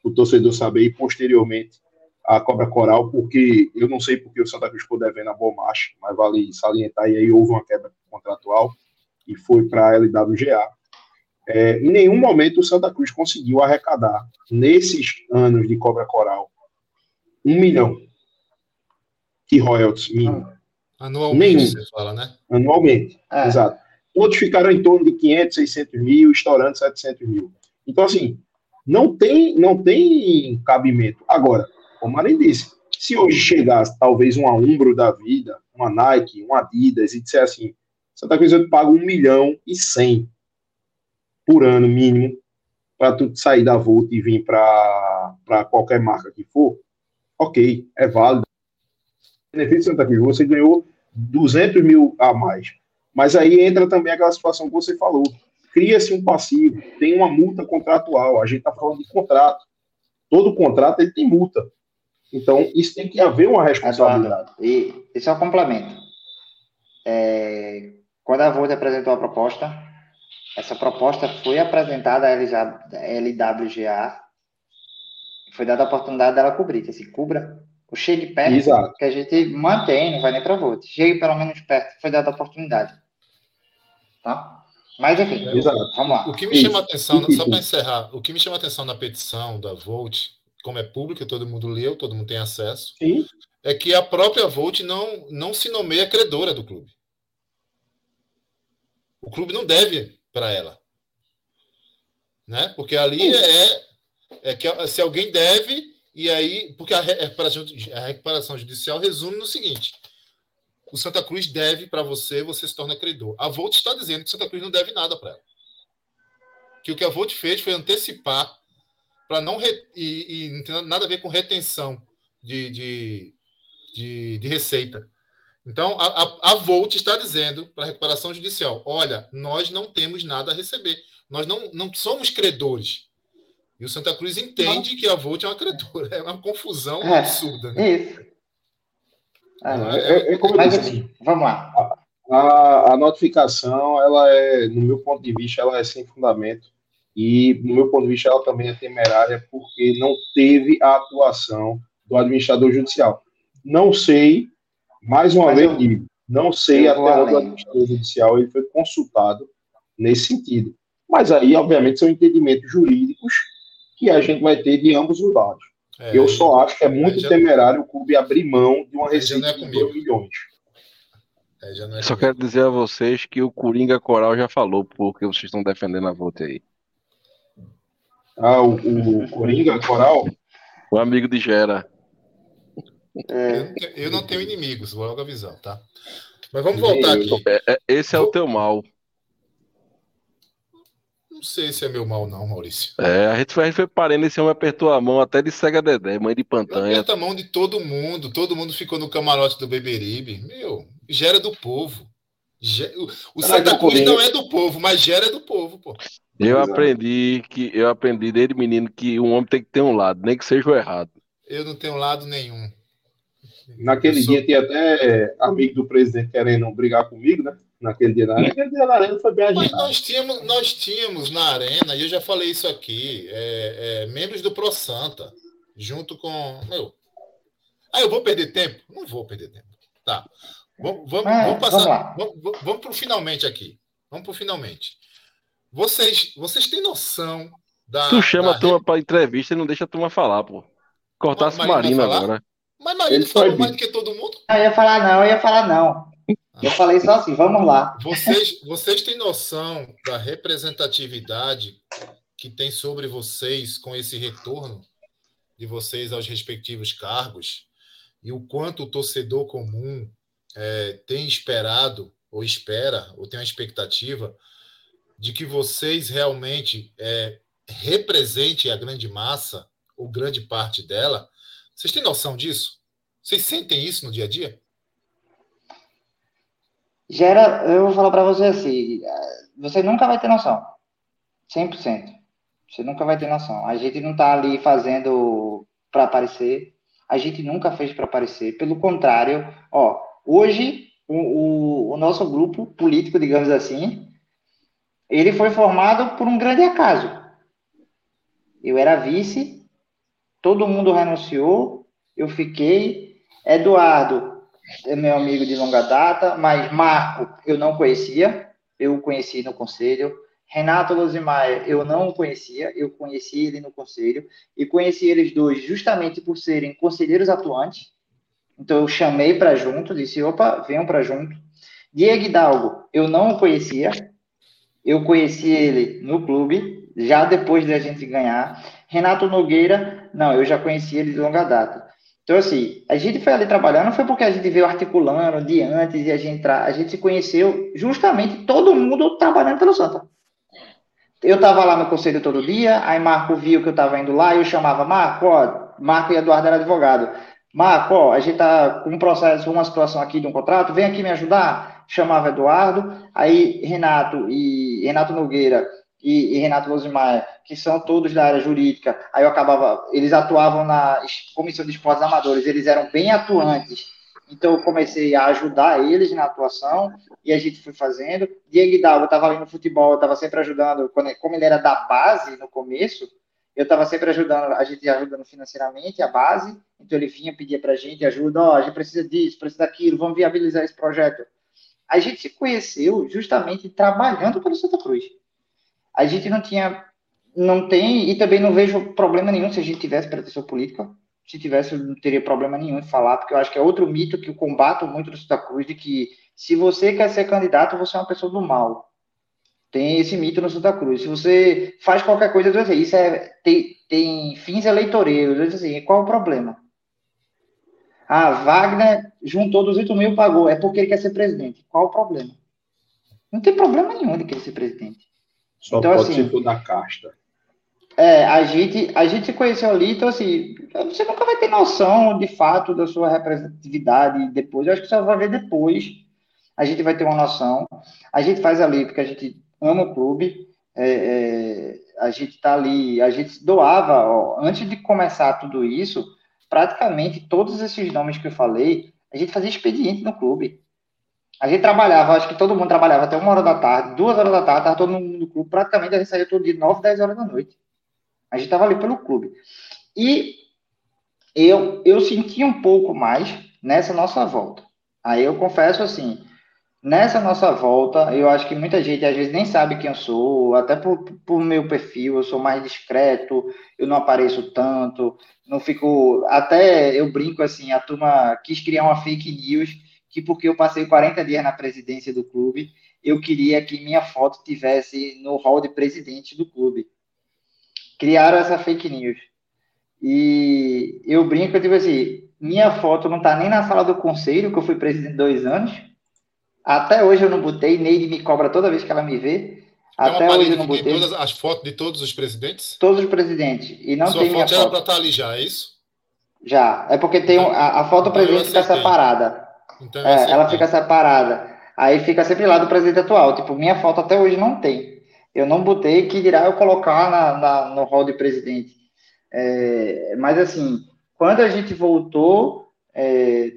o torcedor saber, e posteriormente a Cobra Coral, porque eu não sei porque o Santa Cruz ficou devendo a Bomache, mas vale salientar, e aí houve uma quebra contratual e foi para a LWGA. É, em nenhum momento o Santa Cruz conseguiu arrecadar, nesses anos de Cobra Coral, um milhão de royalties mínimo, Anualmente, Nenhum. você fala, né? anualmente. É. Exato. Todos ficaram em torno de 500, 600 mil, estourando 700 mil. Então, assim, não tem, não tem cabimento. Agora, como a Marinho disse, se hoje chegasse talvez uma Umbro da vida, uma Nike, uma Adidas, e disser assim, Santa Cruz eu te pago um milhão e cem por ano mínimo para tu sair da Volt e vir para qualquer marca que for, ok, é válido. Benefício de Santa Cruz, você ganhou 200 mil a mais. Mas aí entra também aquela situação que você falou. Cria-se um passivo, tem uma multa contratual. A gente está falando de contrato. Todo contrato ele tem multa. Então, isso tem que haver uma responsabilidade. E esse é o complemento. É, quando a Volt apresentou a proposta, essa proposta foi apresentada à LWGA, foi dada a oportunidade dela cobrir, que assim, cubra o chegue perto, Exato. que a gente mantém, não vai nem para a Volt. Chegue pelo menos perto, foi dada a oportunidade. Tá? Mas enfim, Exato. vamos lá. O que me Isso. chama a atenção, Isso. só para encerrar, o que me chama a atenção na petição da Volt, como é pública, todo mundo leu, todo mundo tem acesso, Sim. é que a própria Volt não, não se nomeia credora do clube. O clube não deve para ela. Né? Porque ali é, é que se alguém deve, e aí. Porque a recuperação, a recuperação judicial resume no seguinte: o Santa Cruz deve para você, você se torna credor. A Volt está dizendo que o Santa Cruz não deve nada para ela. Que o que a Volt fez foi antecipar para não. Re, e, e, não tem nada a ver com retenção de, de, de, de receita. Então, a, a, a Volt está dizendo para a recuperação judicial: olha, nós não temos nada a receber. Nós não, não somos credores. E o Santa Cruz entende não. que a Volt é uma credora. É uma confusão é, absurda. Né? Isso. É, é, Mas, assim, vamos lá. A, a, notificação, ela é, no meu ponto de vista, ela é sem fundamento E, no meu ponto de vista, ela também é temerária porque não teve a atuação do administrador judicial. Não sei, mais uma Mas vez eu, digo, não sei até onde o administrador judicial ele foi consultado nesse sentido. Mas aí, obviamente, são entendimentos jurídicos que a gente vai ter de ambos os lados. É, eu só acho que é muito já, temerário o clube abrir mão de uma receita é de 2 milhões. É, é só quero dizer a vocês que o Coringa Coral já falou porque vocês estão defendendo a voto aí. Ah, o, o Coringa Coral? O amigo de Gera. É. Eu, não tenho inimigos, vou logo avisar, tá? Mas vamos voltar aqui. É, é, esse é o teu mal. Não sei se é meu mal, não, Maurício. É, a gente foi, a gente foi parando, esse homem apertou a mão até de cega Dedé, mãe de pantanha. Aperta a mão de todo mundo, todo mundo ficou no camarote do Beberibe. Meu, gera do povo. O Santa Cruz não é do povo, mas gera do povo, pô. Eu aprendi que eu aprendi desde menino que um homem tem que ter um lado, nem que seja o errado. Eu não tenho lado nenhum. Naquele sou... dia tinha até amigo do presidente querendo brigar comigo, né? Naquele dia na arena. Naquele dia na arena foi bem agitado. Mas nós tínhamos, nós tínhamos na arena, e eu já falei isso aqui, é, é, membros do Pro Santa, junto com. Meu. Ah, eu vou perder tempo? Não vou perder tempo. Tá. Vamos, vamos, é, vamos passar. Vamos, vamos, vamos para o finalmente aqui. Vamos para o finalmente. Vocês, vocês têm noção da. Tu chama da... a turma para entrevista e não deixa a turma falar, pô. Cortasse Marina agora. Mas Marina falou mais do que todo mundo. Eu ia falar não, eu ia falar não. Eu falei só assim, vamos lá. Vocês, vocês têm noção da representatividade que tem sobre vocês com esse retorno de vocês aos respectivos cargos e o quanto o torcedor comum é, tem esperado ou espera ou tem uma expectativa de que vocês realmente é, representem a grande massa ou grande parte dela. Vocês têm noção disso? Vocês sentem isso no dia a dia? Gera, eu vou falar para você assim, você nunca vai ter noção. 100%. Você nunca vai ter noção. A gente não está ali fazendo para aparecer. A gente nunca fez para aparecer. Pelo contrário, ó, hoje o, o, o, nosso grupo político, digamos assim, ele foi formado por um grande acaso. Eu era vice, todo mundo renunciou, eu fiquei. Eduardo é meu amigo de longa data, mas Marco eu não conhecia, eu o conheci no conselho. Renato Losimaia eu não o conhecia, eu conheci ele no conselho e conheci eles dois justamente por serem conselheiros atuantes. Então eu chamei para junto, disse: opa, venham para junto. Diego Hidalgo eu não o conhecia, eu conheci ele no clube, já depois da gente ganhar. Renato Nogueira, não, eu já conheci ele de longa data. Então, assim, a gente foi ali trabalhando, não foi porque a gente veio articulando de antes e a gente, a gente se conheceu justamente todo mundo trabalhando pelo Santa. Eu estava lá no conselho todo dia, aí Marco viu que eu estava indo lá e eu chamava Marco, ó, Marco e Eduardo era advogado. Marco, ó, a gente está com um processo, uma situação aqui de um contrato, vem aqui me ajudar. Chamava Eduardo, aí Renato e Renato Nogueira e, e Renato Losimar, que são todos da área jurídica, aí eu acabava, eles atuavam na comissão de esportes amadores, eles eram bem atuantes, então eu comecei a ajudar eles na atuação e a gente foi fazendo. Diego Hidalgo estava ali no futebol, eu estava sempre ajudando, quando, como ele era da base no começo, eu estava sempre ajudando, a gente ajudando financeiramente a base, então ele vinha pedir para a gente ajuda, oh, a gente precisa disso, precisa daquilo, vamos viabilizar esse projeto. A gente se conheceu justamente trabalhando pelo Santa Cruz a gente não tinha, não tem, e também não vejo problema nenhum se a gente tivesse pretensão política. Se tivesse, não teria problema nenhum em falar, porque eu acho que é outro mito que eu combato muito do Santa Cruz, de que se você quer ser candidato, você é uma pessoa do mal. Tem esse mito no Santa Cruz. Se você faz qualquer coisa, isso é, tem, tem fins eleitoreiros. Assim, qual o problema? Ah, Wagner juntou 200 mil pagou. É porque ele quer ser presidente. Qual o problema? Não tem problema nenhum de querer ser presidente. Só então, pode assim, ser toda a casta. É, a gente, a gente se conheceu ali, então assim, você nunca vai ter noção de fato da sua representatividade depois. Eu acho que você vai ver depois. A gente vai ter uma noção. A gente faz ali porque a gente ama o clube. É, é, a gente está ali, a gente doava, ó, antes de começar tudo isso, praticamente todos esses nomes que eu falei, a gente fazia expediente no clube. A gente trabalhava, acho que todo mundo trabalhava até uma hora da tarde, duas horas da tarde, estava todo mundo no clube, praticamente a gente saía todo dia, nove, dez horas da noite. A gente estava ali pelo clube. E eu, eu senti um pouco mais nessa nossa volta. Aí eu confesso assim, nessa nossa volta, eu acho que muita gente às vezes nem sabe quem eu sou, até por, por meu perfil, eu sou mais discreto, eu não apareço tanto, não fico. Até eu brinco assim, a turma quis criar uma fake news que porque eu passei 40 dias na presidência do clube, eu queria que minha foto tivesse no hall de presidente do clube. Criaram essa fake news. E eu brinco, tipo assim, minha foto não tá nem na sala do conselho, que eu fui presidente dois anos. Até hoje eu não botei, Neide me cobra toda vez que ela me vê. É Até hoje eu não botei. Todas as fotos de todos os presidentes? Todos os presidentes. E não Sua tem minha foto era foto. para estar ali já, é isso? Já. É porque tem um- a, a foto do Então presidente acertei. separada. Então É, ela acertei. fica separada. Aí fica sempre lá do presidente atual. Tipo, minha foto até hoje não tem. Eu não botei, que dirá eu colocar na, na- no hall de presidente. É, mas assim, quando a gente voltou, é,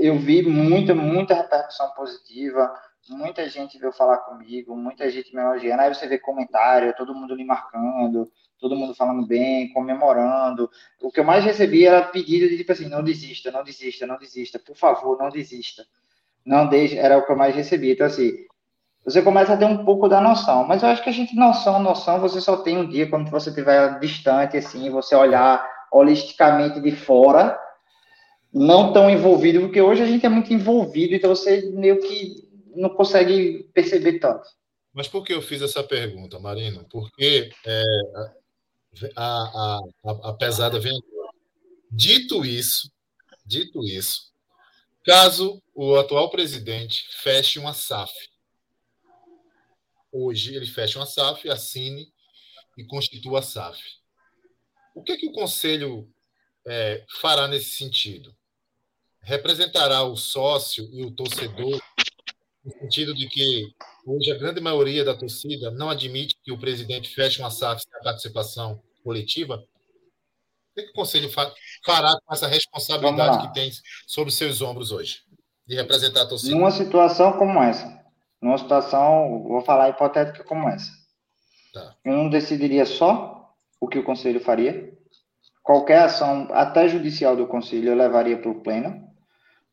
eu vi muita, muita repercussão positiva. Muita gente veio falar comigo, muita gente me elogiando. Aí você vê comentário, todo mundo me marcando, todo mundo falando bem, comemorando. O que eu mais recebi era pedido de tipo assim, não desista, não desista, não desista, por favor, não desista. Não deixe, era o que eu mais recebi. Então, assim, você começa a ter um pouco da noção, mas eu acho que a gente, noção, noção, você só tem um dia quando você estiver distante, assim, você olhar holisticamente de fora, não tão envolvido, porque hoje a gente é muito envolvido, então você meio que não consegue perceber tanto. Mas por que eu fiz essa pergunta, Marino? Porque é, a, a, a, pesada vem. Dito isso, dito isso, caso o atual presidente feche uma SAF, hoje ele fecha uma SAF, assine e constitua a SAF. O que, é que o Conselho é, fará nesse sentido? Representará o sócio e o torcedor no sentido de que hoje a grande maioria da torcida não admite que o presidente feche uma SAF sem a participação coletiva? O que, o Conselho fa fará com essa responsabilidade que tem sobre seus ombros hoje, de representar a torcida? Numa situação como essa, numa situação, vou falar hipotética como essa, Tá. eu não decidiria só o que o conselho faria. Qualquer ação, até judicial do conselho, eu levaria para o pleno,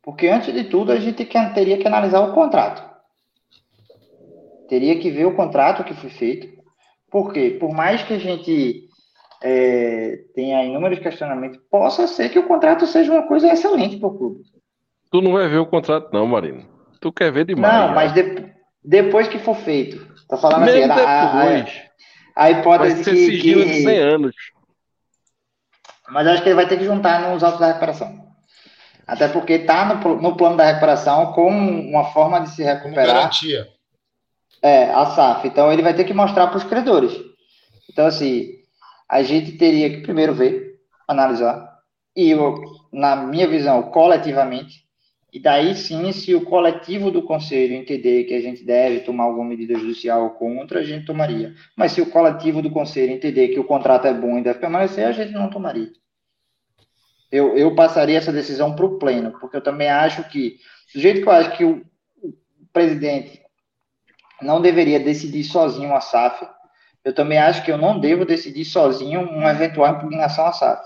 porque antes de tudo a gente teria que analisar o contrato. Teria que ver o contrato que foi feito. Por quê? Por mais que a gente é, tenha inúmeros questionamentos, possa ser que o contrato seja uma coisa excelente para o clube. Tu não vai ver o contrato, não, Marino. Tu quer ver demais. Não, já. mas de- depois que for feito. Tô falando Mesmo assim, a, a, depois. a Vai hipótese ser que, sigilo de 100 que. anos. Mas acho que ele vai ter que juntar nos autos da recuperação. Até porque está no, no plano da recuperação como uma forma de se Como recuperar garantia. É, a SAF. Então ele vai ter que mostrar para os credores. Então, assim, a gente teria que primeiro ver, analisar, e eu, na minha visão, coletivamente, e daí sim, se o coletivo do conselho entender que a gente deve tomar alguma medida judicial contra, a gente tomaria. Mas se o coletivo do conselho entender que o contrato é bom e deve permanecer, a gente não tomaria. Eu, eu passaria essa decisão para o pleno, porque eu também acho que, do jeito que eu acho que o, o presidente não deveria decidir sozinho a SAF, eu também acho que eu não devo decidir sozinho uma eventual impugnação à SAF.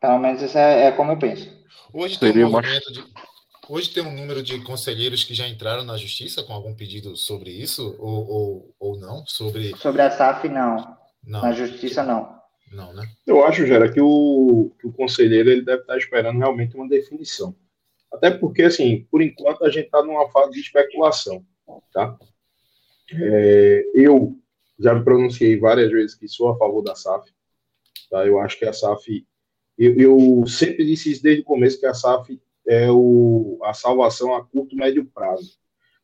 Pelo menos isso é, é como eu penso. Hoje tem, um de, hoje tem um número de conselheiros que já entraram na justiça com algum pedido sobre isso, ou, ou, ou não? Sobre. Sobre a SAF, não. Não, Na justiça, não. não, né? Eu acho, Gera, que o, que o conselheiro ele deve estar esperando realmente uma definição. Até porque, assim, por enquanto a gente está numa fase de especulação, tá? É, eu já me pronunciei várias vezes que sou a favor da SAF, tá? Eu acho que a SAF, eu, eu sempre disse isso desde o começo que a SAF é o, a salvação a curto médio prazo.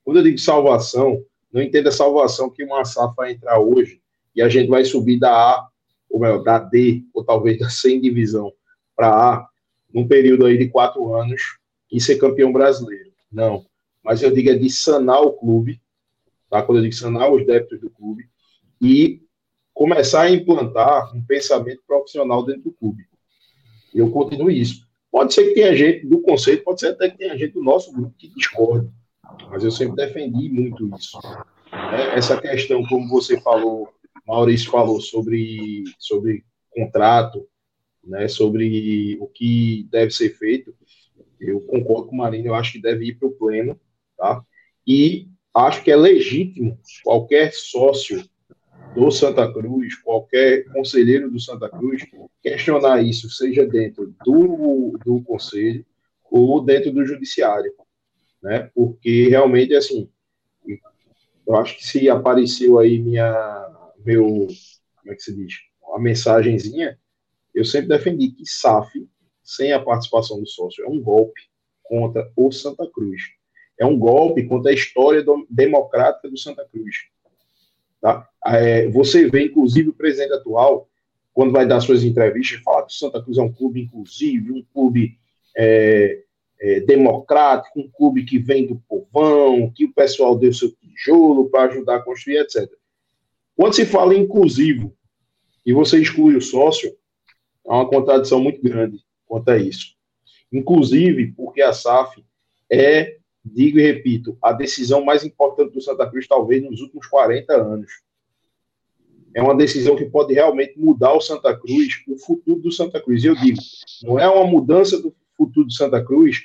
Quando eu digo salvação, não entenda salvação que uma SAF vai entrar hoje e a gente vai subir da A ou melhor, da D, ou talvez da C divisão para A, num período aí de quatro anos, e ser campeão brasileiro. Não. Mas eu digo é de sanar o clube, tá? Quando eu digo sanar os débitos do clube, e começar a implantar um pensamento profissional dentro do clube. Eu continuo isso. Pode ser que tenha gente do conceito, pode ser até que tenha gente do nosso grupo que discorde, mas eu sempre defendi muito isso. É, essa questão, como você falou, Maurício falou sobre, sobre contrato, né, sobre o que deve ser feito, eu concordo com o Marinho, eu acho que deve ir para o pleno, tá? E acho que é legítimo qualquer sócio do Santa Cruz, qualquer conselheiro do Santa Cruz, questionar isso, seja dentro do, do conselho ou dentro do judiciário, né? Porque realmente, assim, eu acho que se apareceu aí minha, meu, como é que se diz, a mensagenzinha, eu sempre defendi que SAF, sem a participação do sócio, é um golpe contra o Santa Cruz. É um golpe contra a história do, democrática do Santa Cruz. Tá? É, você vê, inclusive, o presidente atual, quando vai dar suas entrevistas, fala que o Santa Cruz é um clube inclusive, um clube é, é, democrático, um clube que vem do povão, que o pessoal deu seu tijolo para ajudar a construir, etc. Quando se fala inclusivo e você exclui o sócio, há uma contradição muito grande quanto a isso. Inclusive, porque a SAF é digo e repito, a decisão mais importante do Santa Cruz, talvez nos últimos 40 anos. É uma decisão que pode realmente mudar o Santa Cruz, o futuro do Santa Cruz. E eu digo, não é uma mudança do futuro do Santa Cruz,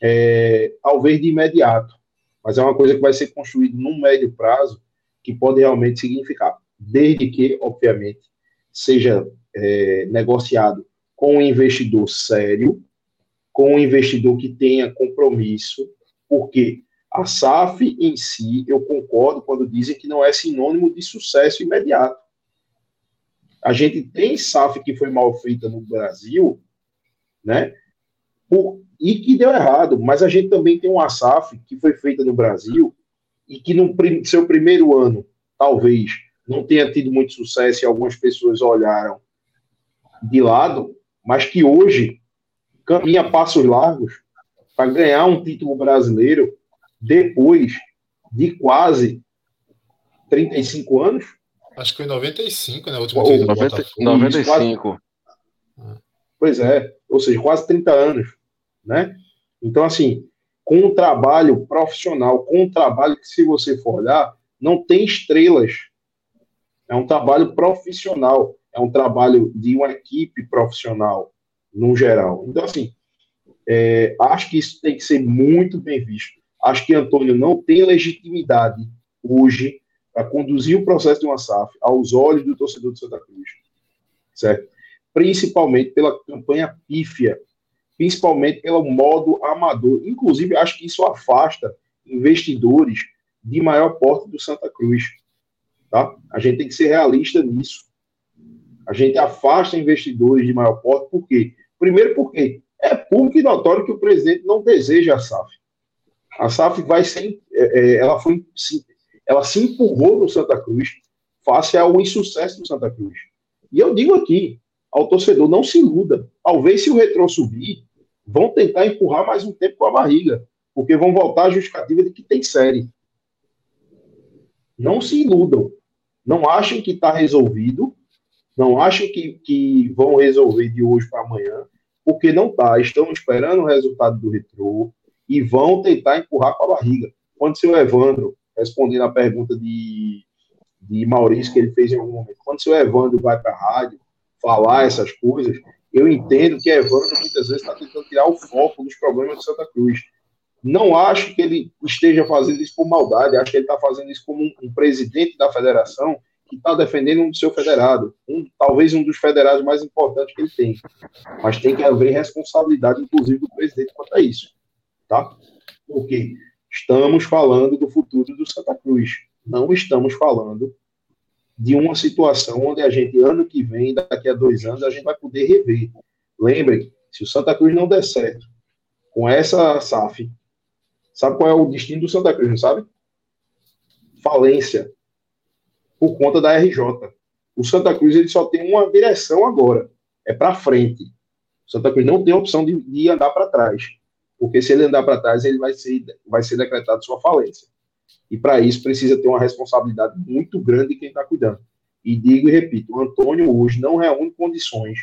é, talvez de imediato, mas é uma coisa que vai ser construída num médio prazo que pode realmente significar, desde que, obviamente, seja é, negociado com um investidor sério, com um investidor que tenha compromisso, porque a SAF em si, eu concordo quando dizem que não é sinônimo de sucesso imediato. A gente tem SAF que foi mal feita no Brasil, né? Por, e que deu errado, mas a gente também tem uma SAF que foi feita no Brasil e que no prim, seu primeiro ano, talvez, não tenha tido muito sucesso e algumas pessoas olharam de lado, mas que hoje caminha passos largos para ganhar um título brasileiro depois de quase 35 anos. Acho que foi em 95, né? O último título 90, 95. Quase, pois é, ou seja, quase 30 anos, né? Então, assim, com um trabalho profissional, com um trabalho que, se você for olhar, não tem estrelas. É um trabalho profissional, é um trabalho de uma equipe profissional, no geral. Então, assim, é, acho que isso tem que ser muito bem visto. Acho que Antônio não tem legitimidade hoje para conduzir o processo de uma SAF aos olhos do torcedor de Santa Cruz, certo? Principalmente pela campanha pífia, principalmente pelo modo amador. Inclusive, acho que isso afasta investidores de maior porte do Santa Cruz, tá? A gente tem que ser realista nisso. A gente afasta investidores de maior porte, por quê? Primeiro porque é público e notório que o presidente não deseja a SAF. A SAF vai ser, é, é, ela foi, ela se empurrou no Santa Cruz face ao insucesso do Santa Cruz. E eu digo aqui ao torcedor, não se iluda. Talvez se o retrô subir, vão tentar empurrar mais um tempo com a barriga, porque vão voltar à justificativa de que tem série. Não se iludam. Não achem que está resolvido. Não achem que, que vão resolver de hoje para amanhã porque não está. Estão esperando o resultado do retrô e vão tentar empurrar com a barriga. Quando seu Evandro, respondendo a pergunta de, de Maurício que ele fez em algum momento, quando seu Evandro vai para a rádio falar essas coisas, eu entendo que Evandro muitas vezes está tentando tirar o foco dos problemas de Santa Cruz. Não acho que ele esteja fazendo isso por maldade, acho que ele está fazendo isso como um, um presidente da federação que está defendendo um do seu federado, um, talvez um dos federados mais importantes que ele tem. Mas tem que haver responsabilidade, inclusive, do presidente quanto a isso. Tá? Porque estamos falando do futuro do Santa Cruz. Não estamos falando de uma situação onde a gente, ano que vem, daqui a dois anos, a gente vai poder rever. Lembrem, se o Santa Cruz não der certo com essa SAF, sabe qual é o destino do Santa Cruz, não sabe? Falência por conta da RJ. O Santa Cruz ele só tem uma direção agora, é para frente. O Santa Cruz não tem opção de, de andar para trás, porque se ele andar para trás, ele vai ser, vai ser decretado sua falência. E para isso precisa ter uma responsabilidade muito grande de quem está cuidando. E digo e repito, o Antônio hoje não reúne condições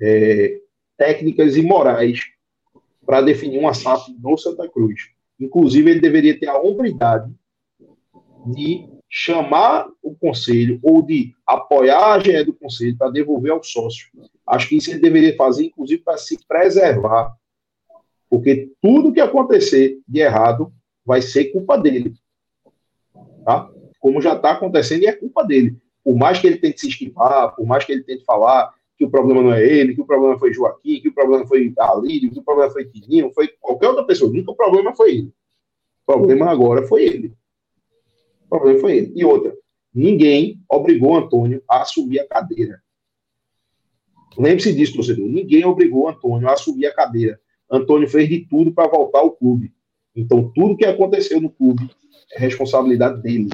é, técnicas e morais para definir uma SAF no Santa Cruz. Inclusive, ele deveria ter a hombridade de chamar o conselho ou de apoiar a GE do conselho para devolver ao sócio. Acho que isso ele deveria fazer, inclusive, para se preservar. Porque tudo que acontecer de errado vai ser culpa dele. Tá? Como já está acontecendo e é culpa dele. Por mais que ele tente se esquivar, por mais que ele tente falar que o problema não é ele, que o problema foi Joaquim, que o problema foi Alírio, que o problema foi Tininho, foi qualquer outra pessoa. Nunca o problema foi ele. O problema agora foi ele. Problema foi ele. E outra, ninguém obrigou Antônio a assumir a cadeira. Lembre-se disso, torcedor. Ninguém obrigou Antônio a assumir a cadeira. Antônio fez de tudo para voltar ao clube. Então, tudo que aconteceu no clube é responsabilidade dele.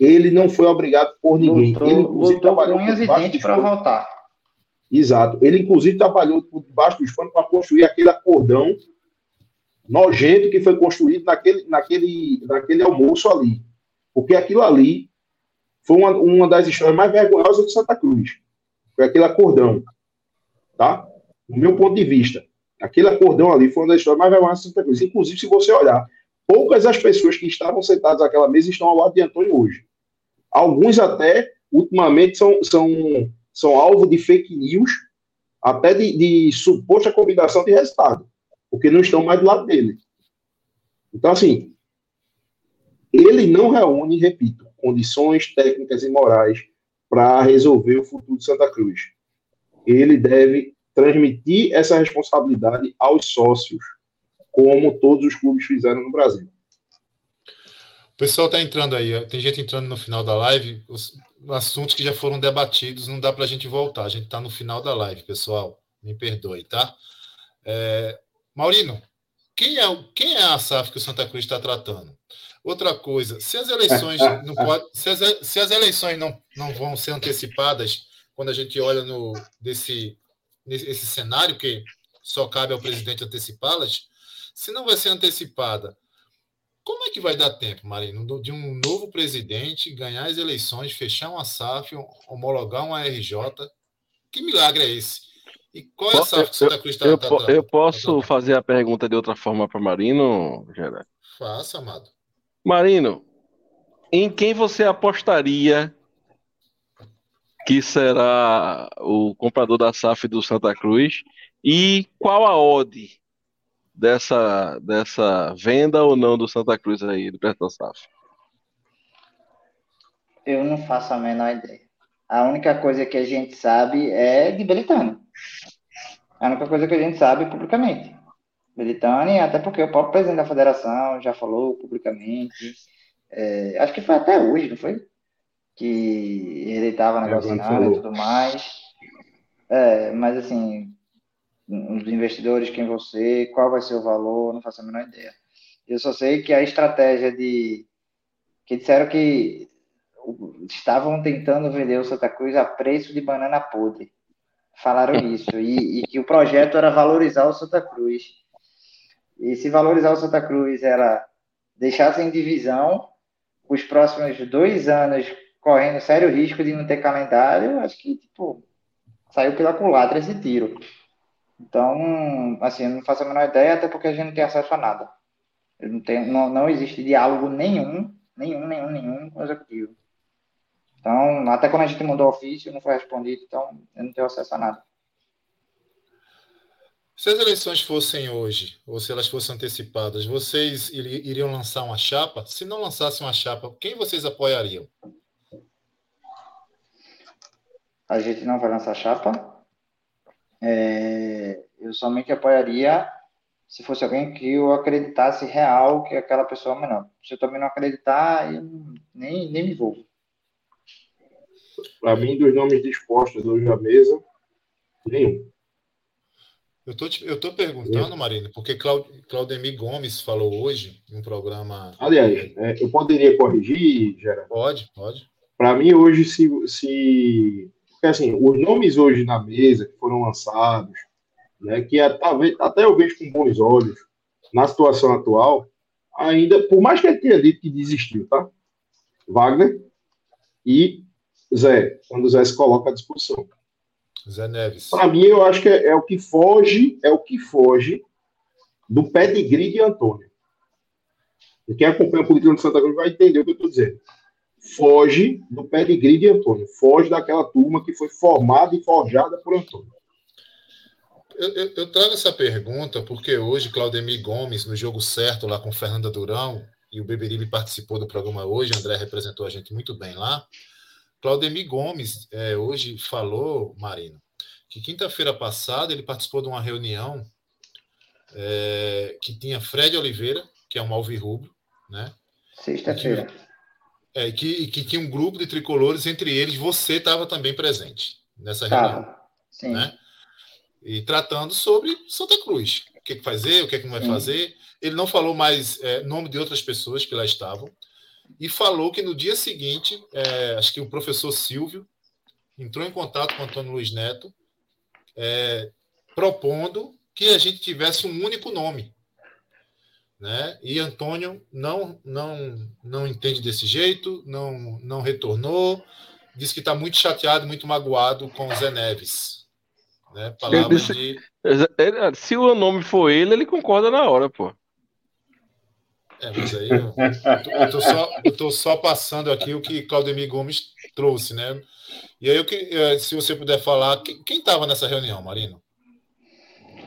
Ele não foi obrigado por ninguém. Ele, inclusive, trabalhou dos para voltar. Exato. Ele, inclusive, trabalhou por debaixo dos panos para construir aquele acordão nojento que foi construído naquele, naquele, naquele almoço ali. Porque aquilo ali foi uma, uma das histórias mais vergonhosas de Santa Cruz. Foi aquele acordão. Tá? Do meu ponto de vista. Aquele acordão ali foi uma das histórias mais vergonhosas de Santa Cruz. Inclusive, se você olhar, poucas as pessoas que estavam sentadas naquela mesa estão ao lado de Antônio hoje. Alguns até, ultimamente, são, são, são alvo de fake news, até de, de suposta combinação de resultado, porque não estão mais do lado dele. Então, assim, ele não reúne, repito, condições técnicas e morais para resolver o futuro de Santa Cruz. Ele deve transmitir essa responsabilidade aos sócios, como todos os clubes fizeram no Brasil. O pessoal está entrando aí, tem gente entrando no final da live, os assuntos que já foram debatidos, não dá para a gente voltar, a gente está no final da live, pessoal, me perdoe, tá? É, Maurino, quem é, quem é a SAF que o Santa Cruz está tratando? Outra coisa, se as eleições não pode, se as, se as eleições não, não vão ser antecipadas, quando a gente olha no desse nesse esse cenário que só cabe ao presidente antecipá-las, se não vai ser antecipada, como é que vai dar tempo, Marino, de um novo presidente ganhar as eleições, fechar uma SAF, homologar uma RJ? Que milagre é esse? E qual é a SAF que Santa Cruz está Eu, tá, po- tá- eu tá posso fazer a pergunta de outra forma para Marino, Gerard? Faça, amado. Marino, em quem você apostaria que será o comprador da SAF do Santa Cruz? E qual a odd dessa, dessa venda ou não do Santa Cruz aí, do da SAF? Eu não faço a menor ideia. A única coisa que a gente sabe é de Belitani. A única coisa que a gente sabe publicamente. Belitani, até porque o próprio presidente da federação já falou publicamente. É, acho que foi até hoje, não foi? Que ele estava É, negociando e tudo mais. É, mas assim, os investidores, quem você, qual vai ser o valor, não faço a menor ideia. Eu só sei que a estratégia de. que disseram que estavam tentando vender o Santa Cruz a preço de banana podre. Falaram isso. E, e que o projeto era valorizar o Santa Cruz. E se valorizar o Santa Cruz era deixar sem divisão, os próximos dois anos correndo sério risco de não ter calendário, acho que, tipo, saiu pela culatra esse tiro. Então, assim, eu não faço a menor ideia, até porque a gente não tem acesso a nada. Eu não, tenho, não, não existe diálogo nenhum, nenhum, nenhum, nenhum com o executivo. Então, até quando a gente mandou ofício, não foi respondido, então eu não tenho acesso a nada. Se as eleições fossem hoje, ou se elas fossem antecipadas, vocês iri- iriam lançar uma chapa? Se não lançassem uma chapa, quem vocês apoiariam? A gente não vai lançar chapa. É, eu somente apoiaria se fosse alguém que eu acreditasse real que aquela pessoa, mas não. Se eu também não acreditar, eu nem, nem me envolvo. Para mim, dos nomes dispostos hoje à mesa, nenhum. Eu tô, eu tô perguntando, Marina, porque Clau- Claudemir Gomes falou hoje em um programa. Aliás, é, eu poderia corrigir, Gerard. Pode, pode. Para mim, hoje, se, se. Porque, assim, os nomes hoje na mesa que foram lançados, né, que a- talvez, até eu vejo com bons olhos, na situação atual, ainda, por mais que ele tenha dito que desistiu, tá? Wagner e Zé, quando o Zé se coloca à disposição. Zé Neves. Para mim, eu acho que é, é, o que foge, é o que foge do pedigree de Antônio. E quem acompanha a política de Santa Cruz vai entender o que eu estou dizendo. Foge do pedigree de Antônio, foge daquela turma que foi formada e forjada por Antônio. Eu, eu, eu, trago essa pergunta porque hoje Claudemir Gomes, no jogo certo lá com Fernanda Durão, e o Beberibe participou do programa hoje, André representou a gente muito bem lá. Claudemir Gomes é, hoje falou, Marino, que quinta-feira passada ele participou de uma reunião é, que tinha Fred Oliveira, que é um alvirrubro, né? Sexta-feira. É, que, que tinha um grupo de tricolores, entre eles você estava também presente nessa reunião. Tava. Sim. Né? E tratando sobre Santa Cruz. O que, que fazer, o que, que não vai Sim. fazer. Ele não falou mais é, nome de outras pessoas que lá estavam. E falou que no dia seguinte, é, acho que o professor Silvio entrou em contato com o Antônio Luiz Neto, é, propondo que a gente tivesse um único nome. Né? E Antônio não, não, não entende desse jeito, não, não retornou, diz que está muito chateado, muito magoado com o Zé Neves. Né? Palavras de... Se o nome for ele, ele concorda na hora, pô. É, mas aí eu, eu, tô, só, eu tô só passando aqui o que Claudemir Gomes trouxe, né? E aí, eu, eh, se você puder falar, quem estava nessa reunião, Marino?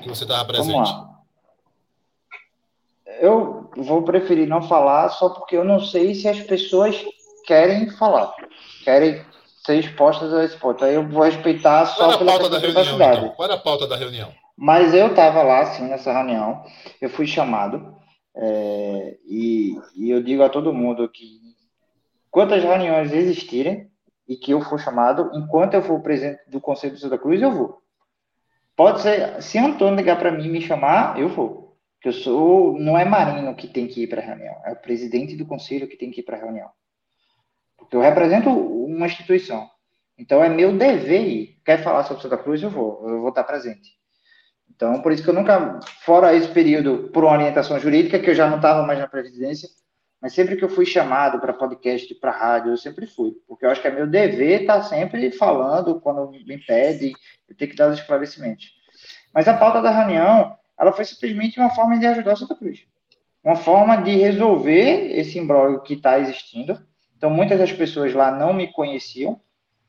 Que você estava presente? Eu vou preferir não falar só porque eu não sei se as pessoas querem falar, querem ser expostas a esse ponto. Aí eu vou respeitar só Qual pela pauta da reunião, então? Qual era a pauta da reunião? Mas eu estava lá, sim, nessa reunião. Eu fui chamado. É, e, e, eu digo a todo mundo que quantas reuniões existirem e que eu for chamado, enquanto eu for presidente do Conselho de Santa Cruz, eu vou. Pode ser, se Antônio ligar para mim e me chamar, eu vou. Porque eu sou, não é Marino que tem que ir para a reunião, é o presidente do conselho que tem que ir para a reunião. Porque eu represento uma instituição. Então é meu dever ir. Quer falar sobre Santa Cruz, eu vou, eu vou estar presente. Então, por isso que eu nunca, fora esse período, por orientação jurídica, que eu já não estava mais na presidência, mas sempre que eu fui chamado para podcast, para rádio, eu sempre fui. Porque eu acho que é meu dever estar sempre falando quando me pede, eu tenho que dar os esclarecimentos. Mas a pauta da reunião, ela foi simplesmente uma forma de ajudar o Santa Cruz. Uma forma de resolver esse imbróglio que está existindo. Então, muitas das pessoas lá não me conheciam,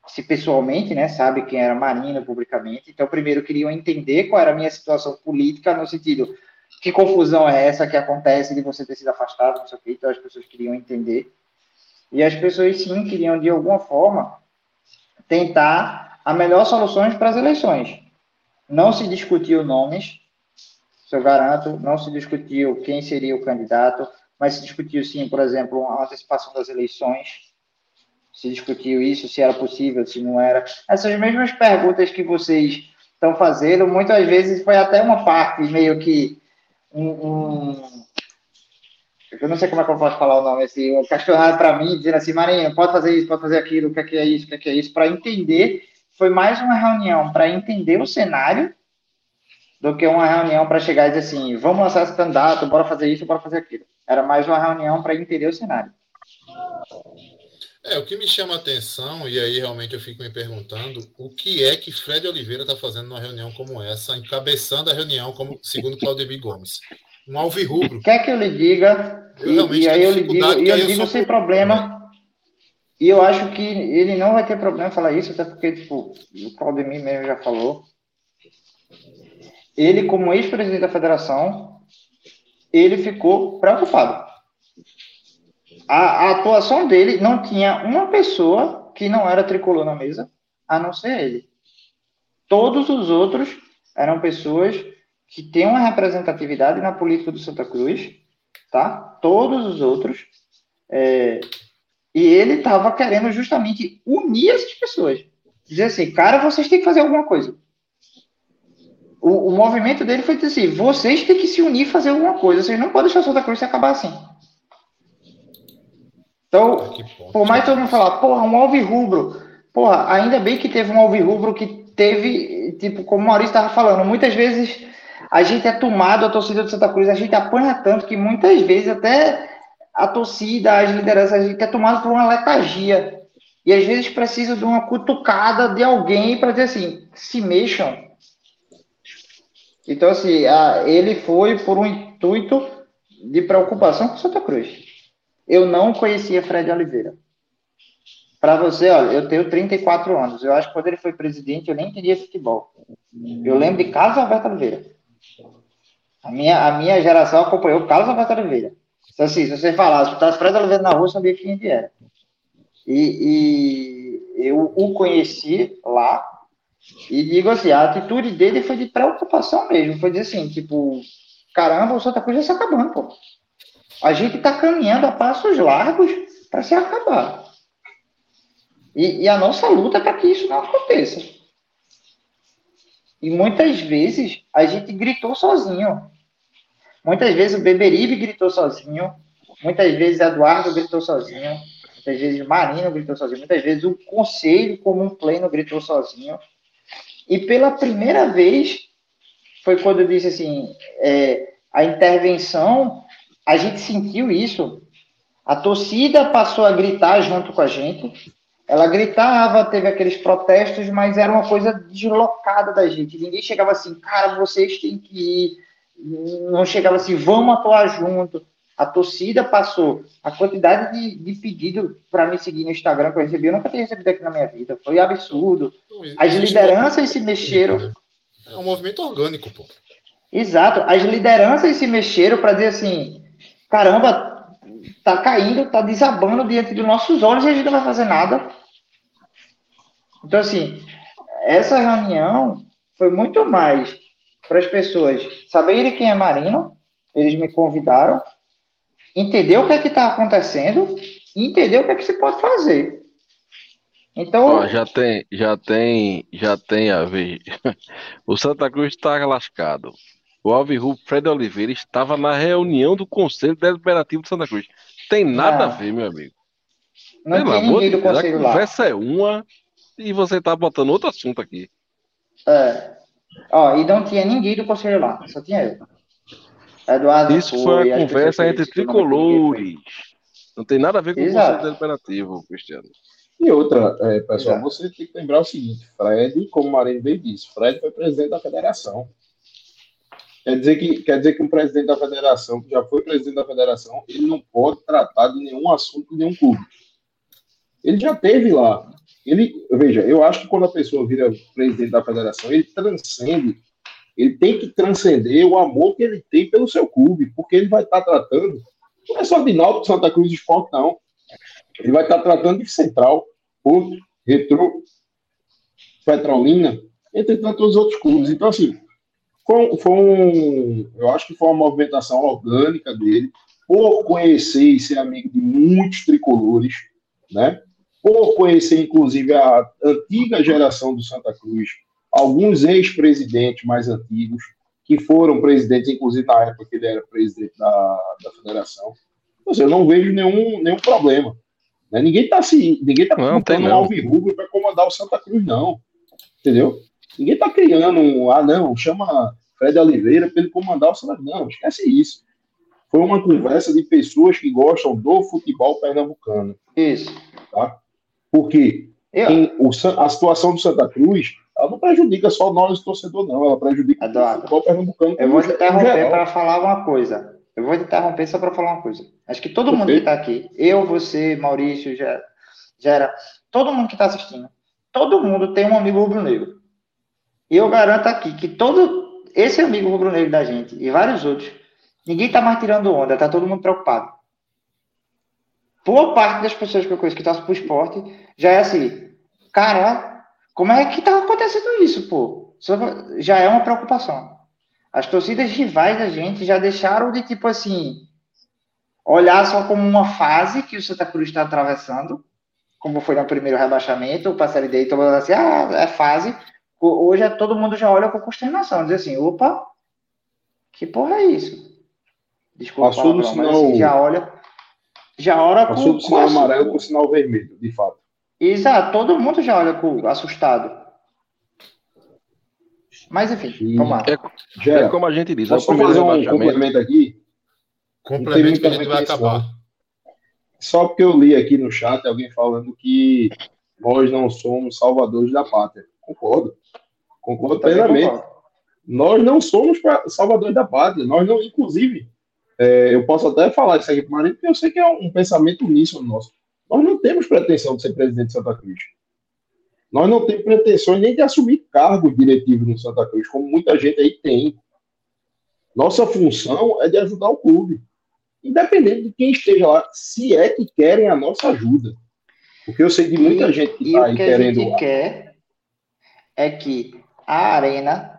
se pessoalmente, né, sabe quem era Marina publicamente. Então, primeiro queriam entender qual era a minha situação política, no sentido, que confusão é essa que acontece de você ter sido afastado, não sei o então as pessoas queriam entender. E as pessoas, sim, queriam, de alguma forma, tentar a melhor soluções para as eleições. Não se discutiu nomes, eu garanto, não se discutiu quem seria o candidato, mas se discutiu, sim, por exemplo, a antecipação das eleições, se discutiu isso, se era possível, se não era. Essas mesmas perguntas que vocês estão fazendo, muitas vezes foi até uma parte meio que um, um eu não sei como é que eu posso falar o nome, assim, um questionário para mim, dizendo assim, Marinho, pode fazer isso, pode fazer aquilo, o que é, que é isso, o que é, que é isso, para entender. Foi mais uma reunião para entender o cenário do que uma reunião para chegar e dizer assim, vamos lançar esse candidato, bora fazer isso, bora fazer aquilo. Era mais uma reunião para entender o cenário. É, o que me chama a atenção, e aí realmente eu fico me perguntando, o que é que Fred Oliveira está fazendo numa reunião como essa, encabeçando a reunião, como segundo Claudemir Gomes? Um alvirrubro. Quer que eu lhe diga? Eu e, e aí eu lhe digo, e eu digo sem problema. E eu acho que ele não vai ter problema falar isso, até porque, tipo, o Claudemir mesmo já falou. Ele, como ex-presidente da federação, ele ficou preocupado a, a, atuação dele não tinha uma pessoa que não era tricolor na mesa, a não ser ele. Todos os outros eram pessoas que têm uma representatividade na política do Santa Cruz, tá? Todos os outros. É, e ele estava querendo justamente unir essas pessoas. Dizer assim, cara, vocês têm que fazer alguma coisa. O, o movimento dele foi dizer assim, vocês têm que se unir e fazer alguma coisa. Vocês não podem deixar o Santa Cruz se acabar assim. Então, por mais todo mundo falar, porra, um alvirrubro, porra, ainda bem que teve um alvirrubro que teve, tipo, como o Maurício estava falando, muitas vezes a gente é tomado, a torcida do Santa Cruz, a gente apanha tanto que muitas vezes até a torcida, as lideranças, a gente é tomado por uma letargia. E às vezes precisa de uma cutucada de alguém para dizer assim, se mexam. Então, assim, a, ele foi por um intuito de preocupação com Santa Cruz. Eu não conhecia Fred Oliveira. Para você, olha, eu tenho 34 anos. Eu acho que quando ele foi presidente, eu nem entendia futebol. Eu lembro de Carlos Alberto Oliveira. A minha, a minha geração acompanhou Carlos Alberto Oliveira. Então, assim, se você falasse, se Fred Oliveira na rua, sabia quem ele era. E, e eu o conheci lá e digo assim, a atitude dele foi de preocupação mesmo. Foi dizer assim, tipo, caramba, o Santa Cruz já se acabando, pô. A gente está caminhando a passos largos para se acabar. E, e, a nossa luta é para que isso não aconteça. E muitas vezes a gente gritou sozinho. Muitas vezes o Beberibe gritou sozinho. Muitas vezes Eduardo gritou sozinho. Muitas vezes Marino gritou sozinho. Muitas vezes o conselho como um pleno gritou sozinho. E pela primeira vez foi quando eu disse assim, é, a intervenção, a gente sentiu isso. A torcida passou a gritar junto com a gente. Ela gritava, teve aqueles protestos, mas era uma coisa deslocada da gente. Ninguém chegava assim, cara, vocês têm que ir. Não chegava assim, vamos atuar junto. A torcida passou. A quantidade de, de pedido para me seguir no Instagram que eu recebi, eu nunca tinha recebido aqui na minha vida. Foi absurdo. As lideranças se mexeram. É um movimento orgânico, pô. Exato. As lideranças se mexeram para dizer assim: caramba, tá caindo, tá desabando diante dos nossos olhos e a gente não vai fazer nada. Então, assim, essa reunião foi muito mais para as pessoas saberem quem é Marino, eles me convidaram, entender o que é que está acontecendo e entender o que é que se pode fazer. Então. Ó, já tem, já tem, já tem a ver. O Santa Cruz está lascado. O Alvirru Fred Oliveira estava na reunião do Conselho Deliberativo de Santa Cruz. Tem nada a ver, meu amigo. Não Pelo do conselho lá. A conversa lá. é uma e você tá botando outro assunto aqui. É. Ó, e não tinha ninguém do conselho lá, só tinha eu. Eduardo Isso foi, foi a conversa entre tricolores. Não tem nada a ver com Exato. o conselho deliberativo, Cristiano. E outra, é, pessoal, Exato. você tem que lembrar o seguinte: Fred, como o Marinho bem disse, Fred foi presidente da federação. Quer dizer, que, quer dizer que um presidente da federação, que já foi presidente da federação, ele não pode tratar de nenhum assunto de nenhum clube. Ele já teve lá. Ele, veja, eu acho que quando a pessoa vira presidente da federação, ele transcende, ele tem que transcender o amor que ele tem pelo seu clube, porque ele vai estar tratando, não é só de Náutico, Santa Cruz Esporte, não. Ele vai estar tratando de Central, Porto, Retro, Petrolina, entre tantos outros clubes. Então, assim, foi, foi um, eu acho que foi uma movimentação orgânica dele, por conhecer e ser amigo de muitos tricolores, né? por conhecer, inclusive, a antiga geração do Santa Cruz, alguns ex-presidentes mais antigos, que foram presidentes, inclusive na época que ele era presidente da, da federação. Ou seja, eu não vejo nenhum, nenhum problema. Né? Ninguém está se, ninguém tá colocando um alvirrubro para comandar o Santa Cruz, não. Entendeu? Ninguém está criando um, ah, não, chama Fred Oliveira para ele comandar o Santa Não, esquece isso. Foi uma conversa de pessoas que gostam do futebol pernambucano. Isso. Tá? Porque em, o, a situação do Santa Cruz, ela não prejudica só nós, torcedor, não. Ela prejudica Eduardo, o futebol pernambucano. Eu vou te interromper para falar uma coisa. Eu vou te interromper só para falar uma coisa. Acho que todo mundo que está aqui, eu, você, Maurício, já, já era, todo mundo que está assistindo, todo mundo tem um amigo rubro-negro. E eu garanto aqui que todo esse amigo rubro-negro da gente e vários outros, ninguém está mais tirando onda, tá todo mundo preocupado. Boa parte das pessoas que eu conheço que torcem pro esporte já é assim, cara, como é que tá acontecendo isso, pô? Já é uma preocupação. As torcidas rivais da gente já deixaram de, tipo assim, olhar só como uma fase que o Santa Cruz está atravessando, como foi no primeiro rebaixamento, para a Série D, todo mundo assim, ah, é fase. Hoje é, todo mundo já olha com consternação, diz assim, opa, que porra é isso? Desculpa, Passou sinal... mas assim, já olha, já olha com... Do sinal com amarelo com o sinal vermelho, de fato. Exato, todo mundo já olha com assustado. Mas enfim, vamos lá. É, é, como a gente diz, Posso é fazer um complemento aqui? Complemento que a gente vai acabar. Só porque eu li aqui no chat alguém falando que nós não somos salvadores da pátria. Concordo. Concordo plenamente. Nós não somos salvadores da pátria. Nós não, inclusive, é, eu posso até falar isso aqui para o marido, porque eu sei que é um pensamento uníssono nosso. Nós não temos pretensão de ser presidente de Santa Cruz. Nós não temos pretensões nem de assumir cargos diretivos no Santa Cruz, como muita gente aí tem. Nossa função é de ajudar o clube. Independente de quem esteja lá, se é que querem a nossa ajuda. Porque eu sei de muita e, gente que está aí que querendo. A gente quer é que a arena,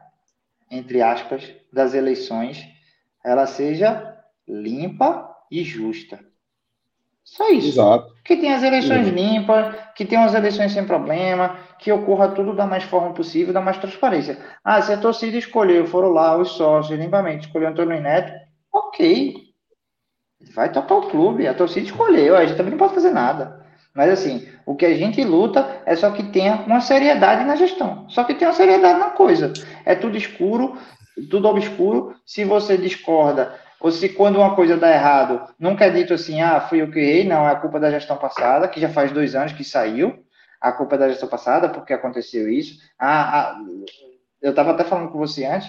entre aspas, das eleições, ela seja limpa e justa. Só isso. Exato. Que tenha as eleições limpas, que tenha as eleições sem problema, que ocorra tudo da mais forma possível, da mais transparência. Ah, se a torcida escolheu, foram lá os sócios limpamente, escolheu Antônio Neto, ok. Vai tocar o clube, a torcida escolheu, a gente também não pode fazer nada. Mas assim, o que a gente luta é só que tenha uma seriedade na gestão. Só que tenha uma seriedade na coisa. É tudo escuro, tudo obscuro. Se você discorda, ou se quando uma coisa dá errado, nunca é dito assim, ah, fui eu que errei, não, é a culpa da gestão passada, que já faz dois anos que saiu, a culpa é da gestão passada, porque aconteceu isso. Ah, ah eu estava até falando com você antes,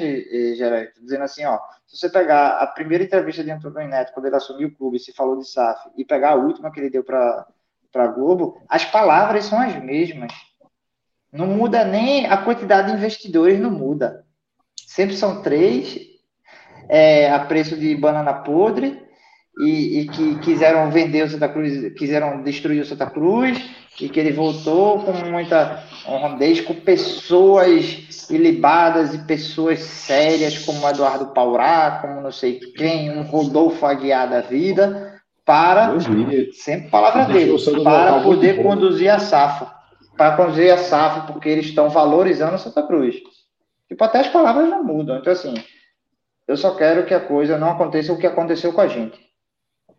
Gerard, dizendo assim, ó, se você pegar a primeira entrevista de Antônio Neto, quando ele assumiu o clube, se falou de SAF, e pegar a última que ele deu para a Globo, as palavras são as mesmas. Não muda nem a quantidade de investidores, não muda. Sempre são três, é, a preço de banana podre e, e, que quiseram vender o Santa Cruz, quiseram destruir o Santa Cruz e que ele voltou com muita honradez, com pessoas ilibadas e pessoas sérias como Eduardo Paurá, como não sei quem, um Rodolfo Aguiar da vida, para, sempre palavra dele, para poder conduzir a SAFA, para conduzir a SAFA, porque eles estão valorizando Santa Cruz. Tipo, até as palavras não mudam. Então, assim, eu só quero que a coisa não aconteça o que aconteceu com a gente.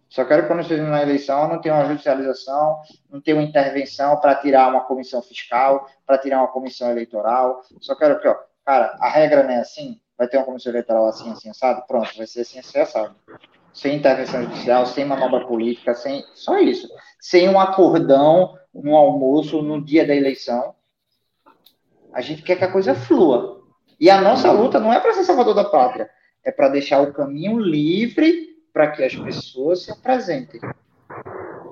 Só quero que quando esteja na eleição não tenha uma judicialização, não tenha uma intervenção para tirar uma comissão fiscal, para tirar uma comissão eleitoral. Só quero que, ó, cara, a regra não é assim, vai ter uma comissão eleitoral assim, assim, assado, pronto, vai ser assim, assim, assado. Sem intervenção judicial, sem manobra política, sem só isso. Sem um acordão no almoço, no dia da eleição. A gente quer que a coisa flua. E a nossa luta não é para ser salvador da pátria, é para deixar o caminho livre para que as pessoas se apresentem.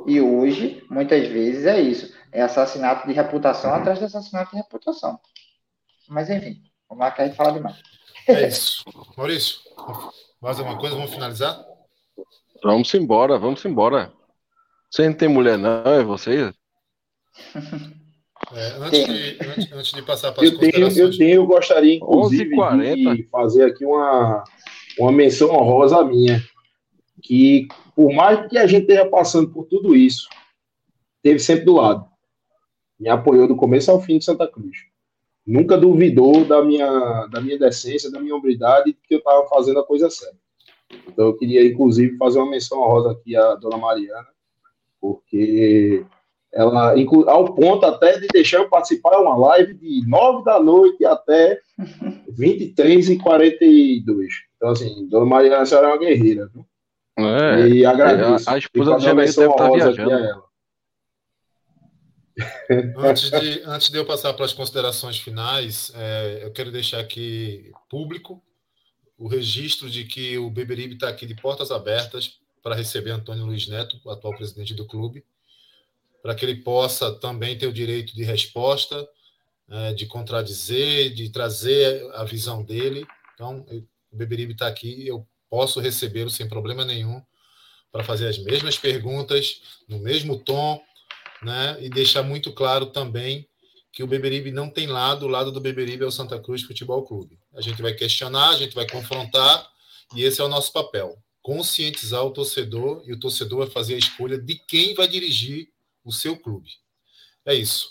E hoje, muitas vezes, é isso. É assassinato de reputação atrás de assassinato de reputação. Mas, enfim, vamos lá que a gente fala demais. É isso. Maurício, mais alguma coisa? Vamos finalizar? Vamos embora, vamos embora. Você não tem mulher, não, é vocês? É, antes, de, antes, antes, de, passar para as eu tenho, eu tenho, eu gostaria, inclusive, de fazer aqui uma, uma menção honrosa minha. Que, por mais que a gente esteja passando por tudo isso, teve sempre do lado. Me apoiou do começo ao fim de Santa Cruz. Nunca duvidou da minha, da minha decência, da minha hombridade, que eu estava fazendo a coisa certa. Então, eu queria, inclusive, fazer uma menção honrosa aqui à dona Mariana, porque ela, ao ponto até de deixar eu participar de uma live de 9 da noite até 23 e 42. Então, assim, Dona Mariana, a senhora é uma guerreira, viu? É, e agradeço. A, a esposa do deve estar viajando. antes, de, antes de eu passar para as considerações finais, é, eu quero deixar aqui público o registro de que o Beberibe está aqui de portas abertas para receber Antônio Luiz Neto, o atual presidente do clube para que ele possa também ter o direito de resposta, é, de contradizer, de trazer a visão dele. Então, o Beberibe está aqui, eu posso recebê-lo sem problema nenhum para fazer as mesmas perguntas, no mesmo tom, né? e deixar muito claro também que o Beberibe não tem lado, o lado do Beberibe é o Santa Cruz Futebol Clube. A gente vai questionar, a gente vai confrontar, e esse é o nosso papel. Conscientizar o torcedor, e o torcedor vai fazer a escolha de quem vai dirigir o seu clube. É isso.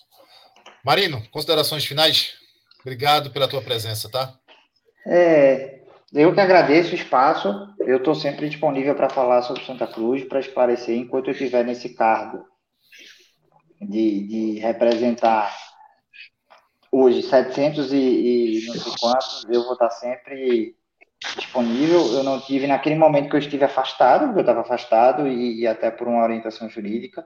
Marino, considerações finais? Obrigado pela tua presença, tá? É, eu que agradeço o espaço. Eu estou sempre disponível para falar sobre Santa Cruz, para esclarecer enquanto eu estiver nesse cargo de, de representar hoje 700 e, e não sei quantos, eu vou estar sempre disponível. Eu não tive naquele momento que eu estive afastado, porque eu estava afastado e, e até por uma orientação jurídica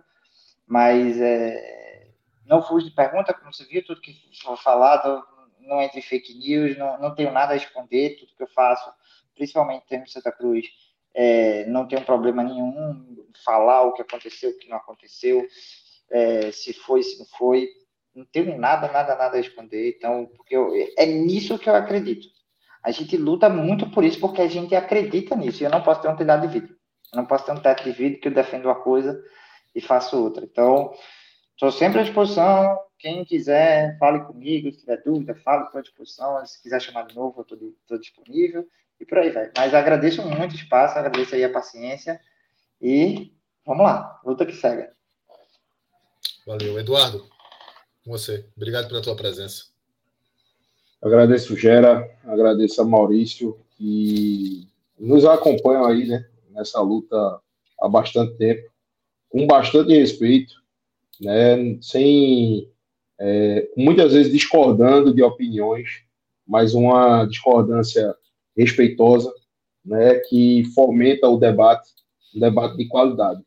mas é, não fujo de pergunta, como você viu, tudo que foi falado, não entre fake news, não, não tenho nada a esconder, tudo que eu faço, principalmente em de Santa Cruz, é, não tenho problema nenhum falar o que aconteceu, o que não aconteceu, é, se foi, se não foi, não tenho nada, nada, nada a esconder, então, porque eu, é nisso que eu acredito. A gente luta muito por isso, porque a gente acredita nisso, e eu não posso ter um telhado de vidro, eu não posso ter um teto de vidro que eu defendo uma coisa e faço outra, então, estou sempre à disposição, quem quiser, fale comigo, se tiver dúvida, fale, estou à disposição. Se quiser chamar de novo, estou disponível. E por aí vai. Mas agradeço muito o espaço, agradeço aí a paciência. E vamos lá, luta que segue. Valeu. Eduardo, com você. Obrigado pela tua presença. Agradeço, Gera, agradeço a Maurício, que nos acompanham aí, né, nessa luta há bastante tempo, com bastante respeito, né, sem é, muitas vezes discordando de opiniões, mas uma discordância respeitosa, né, que fomenta o debate, um debate de qualidade.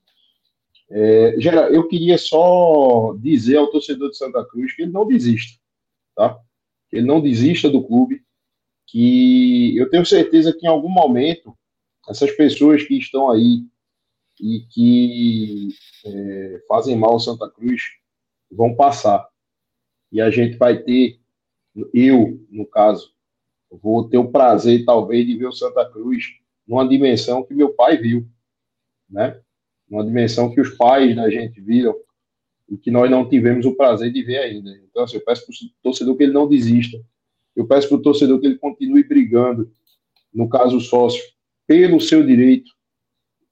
É, Gera, eu queria só dizer ao torcedor de Santa Cruz que ele não desista, tá? Que ele não desista do clube, que eu tenho certeza que em algum momento essas pessoas que estão aí e que é, fazem mal ao Santa Cruz vão passar e a gente vai ter, eu, no caso, vou ter o prazer, talvez, de ver o Santa Cruz numa dimensão que meu pai viu, né? Uma dimensão que os pais da gente viram e que nós não tivemos o prazer de ver ainda. Então, assim, eu peço para o torcedor que ele não desista. Eu peço para o torcedor que ele continue brigando, no caso sócio, pelo seu direito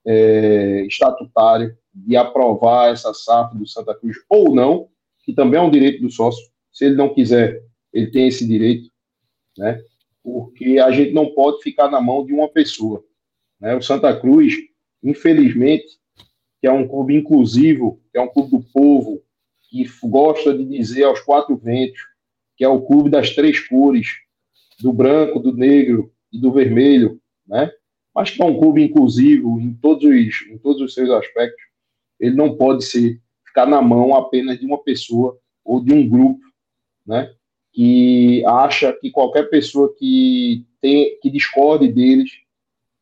é, estatutário de aprovar essa SAF do Santa Cruz ou não, que também é um direito do sócio. Se ele não quiser, ele tem esse direito, né? Porque a gente não pode ficar na mão de uma pessoa. Né? O Santa Cruz, infelizmente, que é um clube inclusivo, que é um clube do povo, que gosta de dizer aos quatro ventos, que é o clube das três cores, do branco, do negro e do vermelho, né? Mas que é um clube inclusivo em todos os, em todos os seus aspectos. Ele não pode ser ficar na mão apenas de uma pessoa ou de um grupo né? Que acha que qualquer pessoa que tem que discorde deles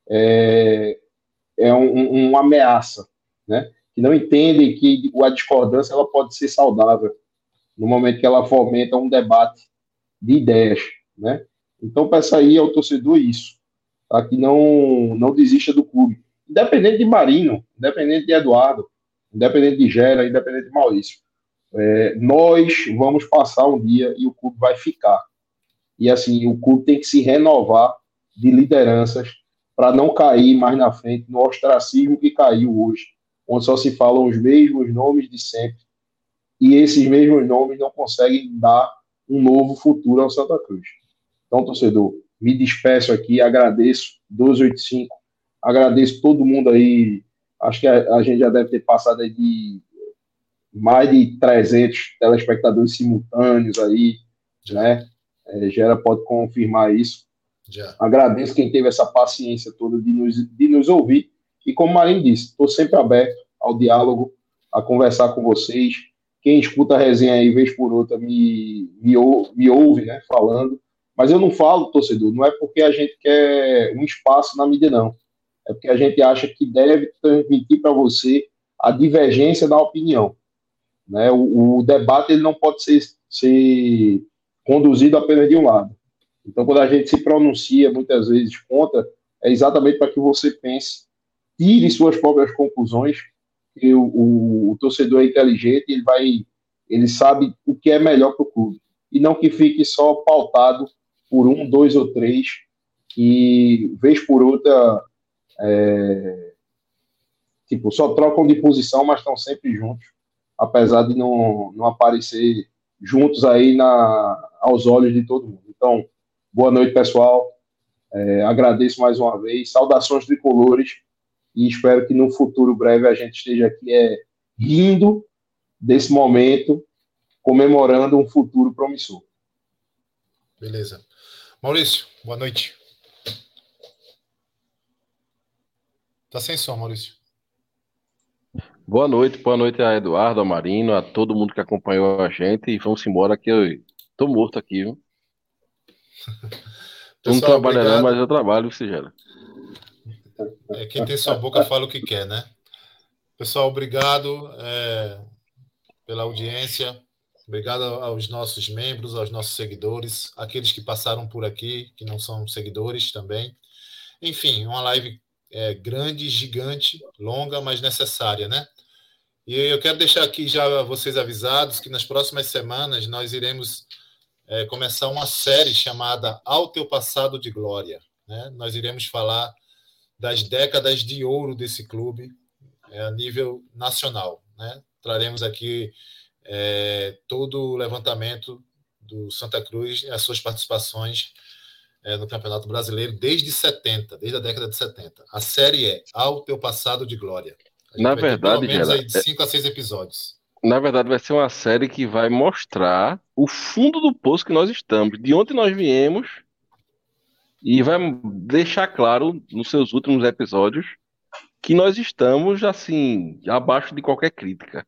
é, é um, um, uma ameaça, né? Que não entendem que a discordância ela pode ser saudável no momento que ela fomenta um debate de ideias, né? Então peça aí ao torcedor isso, tá? Que não não desista do clube, independente de Marino, independente de Eduardo, independente de Gera, independente de Maurício. É, nós vamos passar um dia e o clube vai ficar. E assim, o clube tem que se renovar de lideranças para não cair mais na frente no ostracismo que caiu hoje, onde só se falam os mesmos nomes de sempre. E esses mesmos nomes não conseguem dar um novo futuro ao Santa Cruz. Então, torcedor, me despeço aqui, agradeço 1285, agradeço todo mundo aí. Acho que a, a gente já deve ter passado aí de mais de 300 telespectadores simultâneos aí, né? É, Gera pode confirmar isso. Já. Agradeço quem teve essa paciência toda de nos, de nos ouvir. E como Marinho disse, estou sempre aberto ao diálogo, a conversar com vocês. Quem escuta a resenha aí, vez por outra, me, me, me ouve, né, falando. Mas eu não falo, torcedor, não é porque a gente quer um espaço na mídia, não. É porque a gente acha que deve transmitir para você a divergência da opinião. Né? O, o, debate ele não pode ser, ser conduzido apenas de um lado. Então, quando a gente se pronuncia muitas vezes contra, é exatamente para que você pense, tire suas próprias conclusões. E o, o, o torcedor é inteligente, ele vai, ele sabe o que é melhor para o clube e não que fique só pautado por um, dois ou três que vez por outra é, tipo só trocam de posição, mas estão sempre juntos apesar de não, não aparecer juntos aí na, aos olhos de todo mundo. Então, boa noite, pessoal. É, agradeço mais uma vez. Saudações tricolores e espero que no futuro breve a gente esteja aqui é, rindo desse momento, comemorando um futuro promissor. Beleza. Maurício, boa noite. Tá sem som, Maurício. Boa noite, boa noite a Eduardo, a Marino, a todo mundo que acompanhou a gente e vamos embora que eu tô morto aqui, viu? Tu não Pessoal, trabalha não, obrigado. mas eu trabalho, gera. É, quem tem sua boca fala o que quer, né? Pessoal, obrigado é, pela audiência. Obrigado aos nossos membros, aos nossos seguidores, aqueles que passaram por aqui, que não são seguidores também. Enfim, uma live é, grande, gigante, longa, mas necessária, né? E eu quero deixar aqui já vocês avisados que nas próximas semanas nós iremos é, começar uma série chamada Ao Teu Passado de Glória. Né? Nós iremos falar das décadas de ouro desse clube é, a nível nacional. Né? Traremos aqui é, todo o levantamento do Santa Cruz e as suas participações é, no Campeonato Brasileiro desde 70, desde a década de 70. A série é Ao Teu Passado de Glória. Na verdade, pelo menos Gera, aí de 5 a 6 episódios. Na verdade, vai ser uma série que vai mostrar o fundo do poço que nós estamos, de onde nós viemos, e vai deixar claro nos seus últimos episódios que nós estamos, assim, abaixo de qualquer crítica.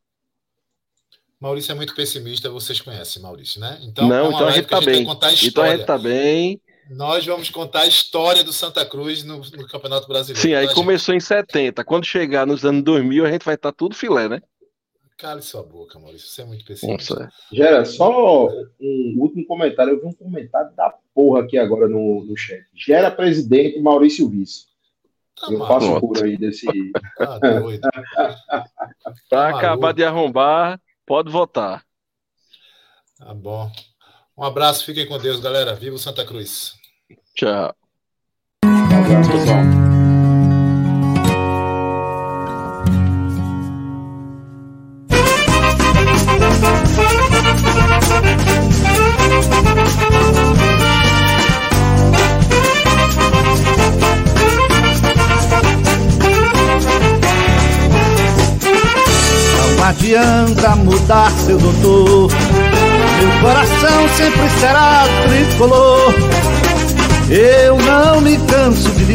Maurício é muito pessimista, vocês conhecem Maurício, né? Então, Não, é então a gente a tá gente bem. contar a Então a história. gente tá bem. Nós vamos contar a história do Santa Cruz no, no Campeonato Brasileiro. Sim, aí tá, gente? começou em 70. Quando chegar nos anos 2000, a gente vai estar tudo filé, né? Cale sua boca, Maurício. Você é muito pessimista. Nossa. Gera, só um último comentário. Eu vi um comentário da porra aqui agora no, no chat. Gera presidente, Maurício vice. Tá Eu faço Pronto. por aí desse. tá doido. Pra acabar de arrombar, pode votar. Tá bom. Um abraço, fiquem com Deus, galera. Viva o Santa Cruz. Tchau. Um abraço, pessoal. Não adianta mudar, seu doutor. Meu coração sempre será tricolor. Eu não me canso de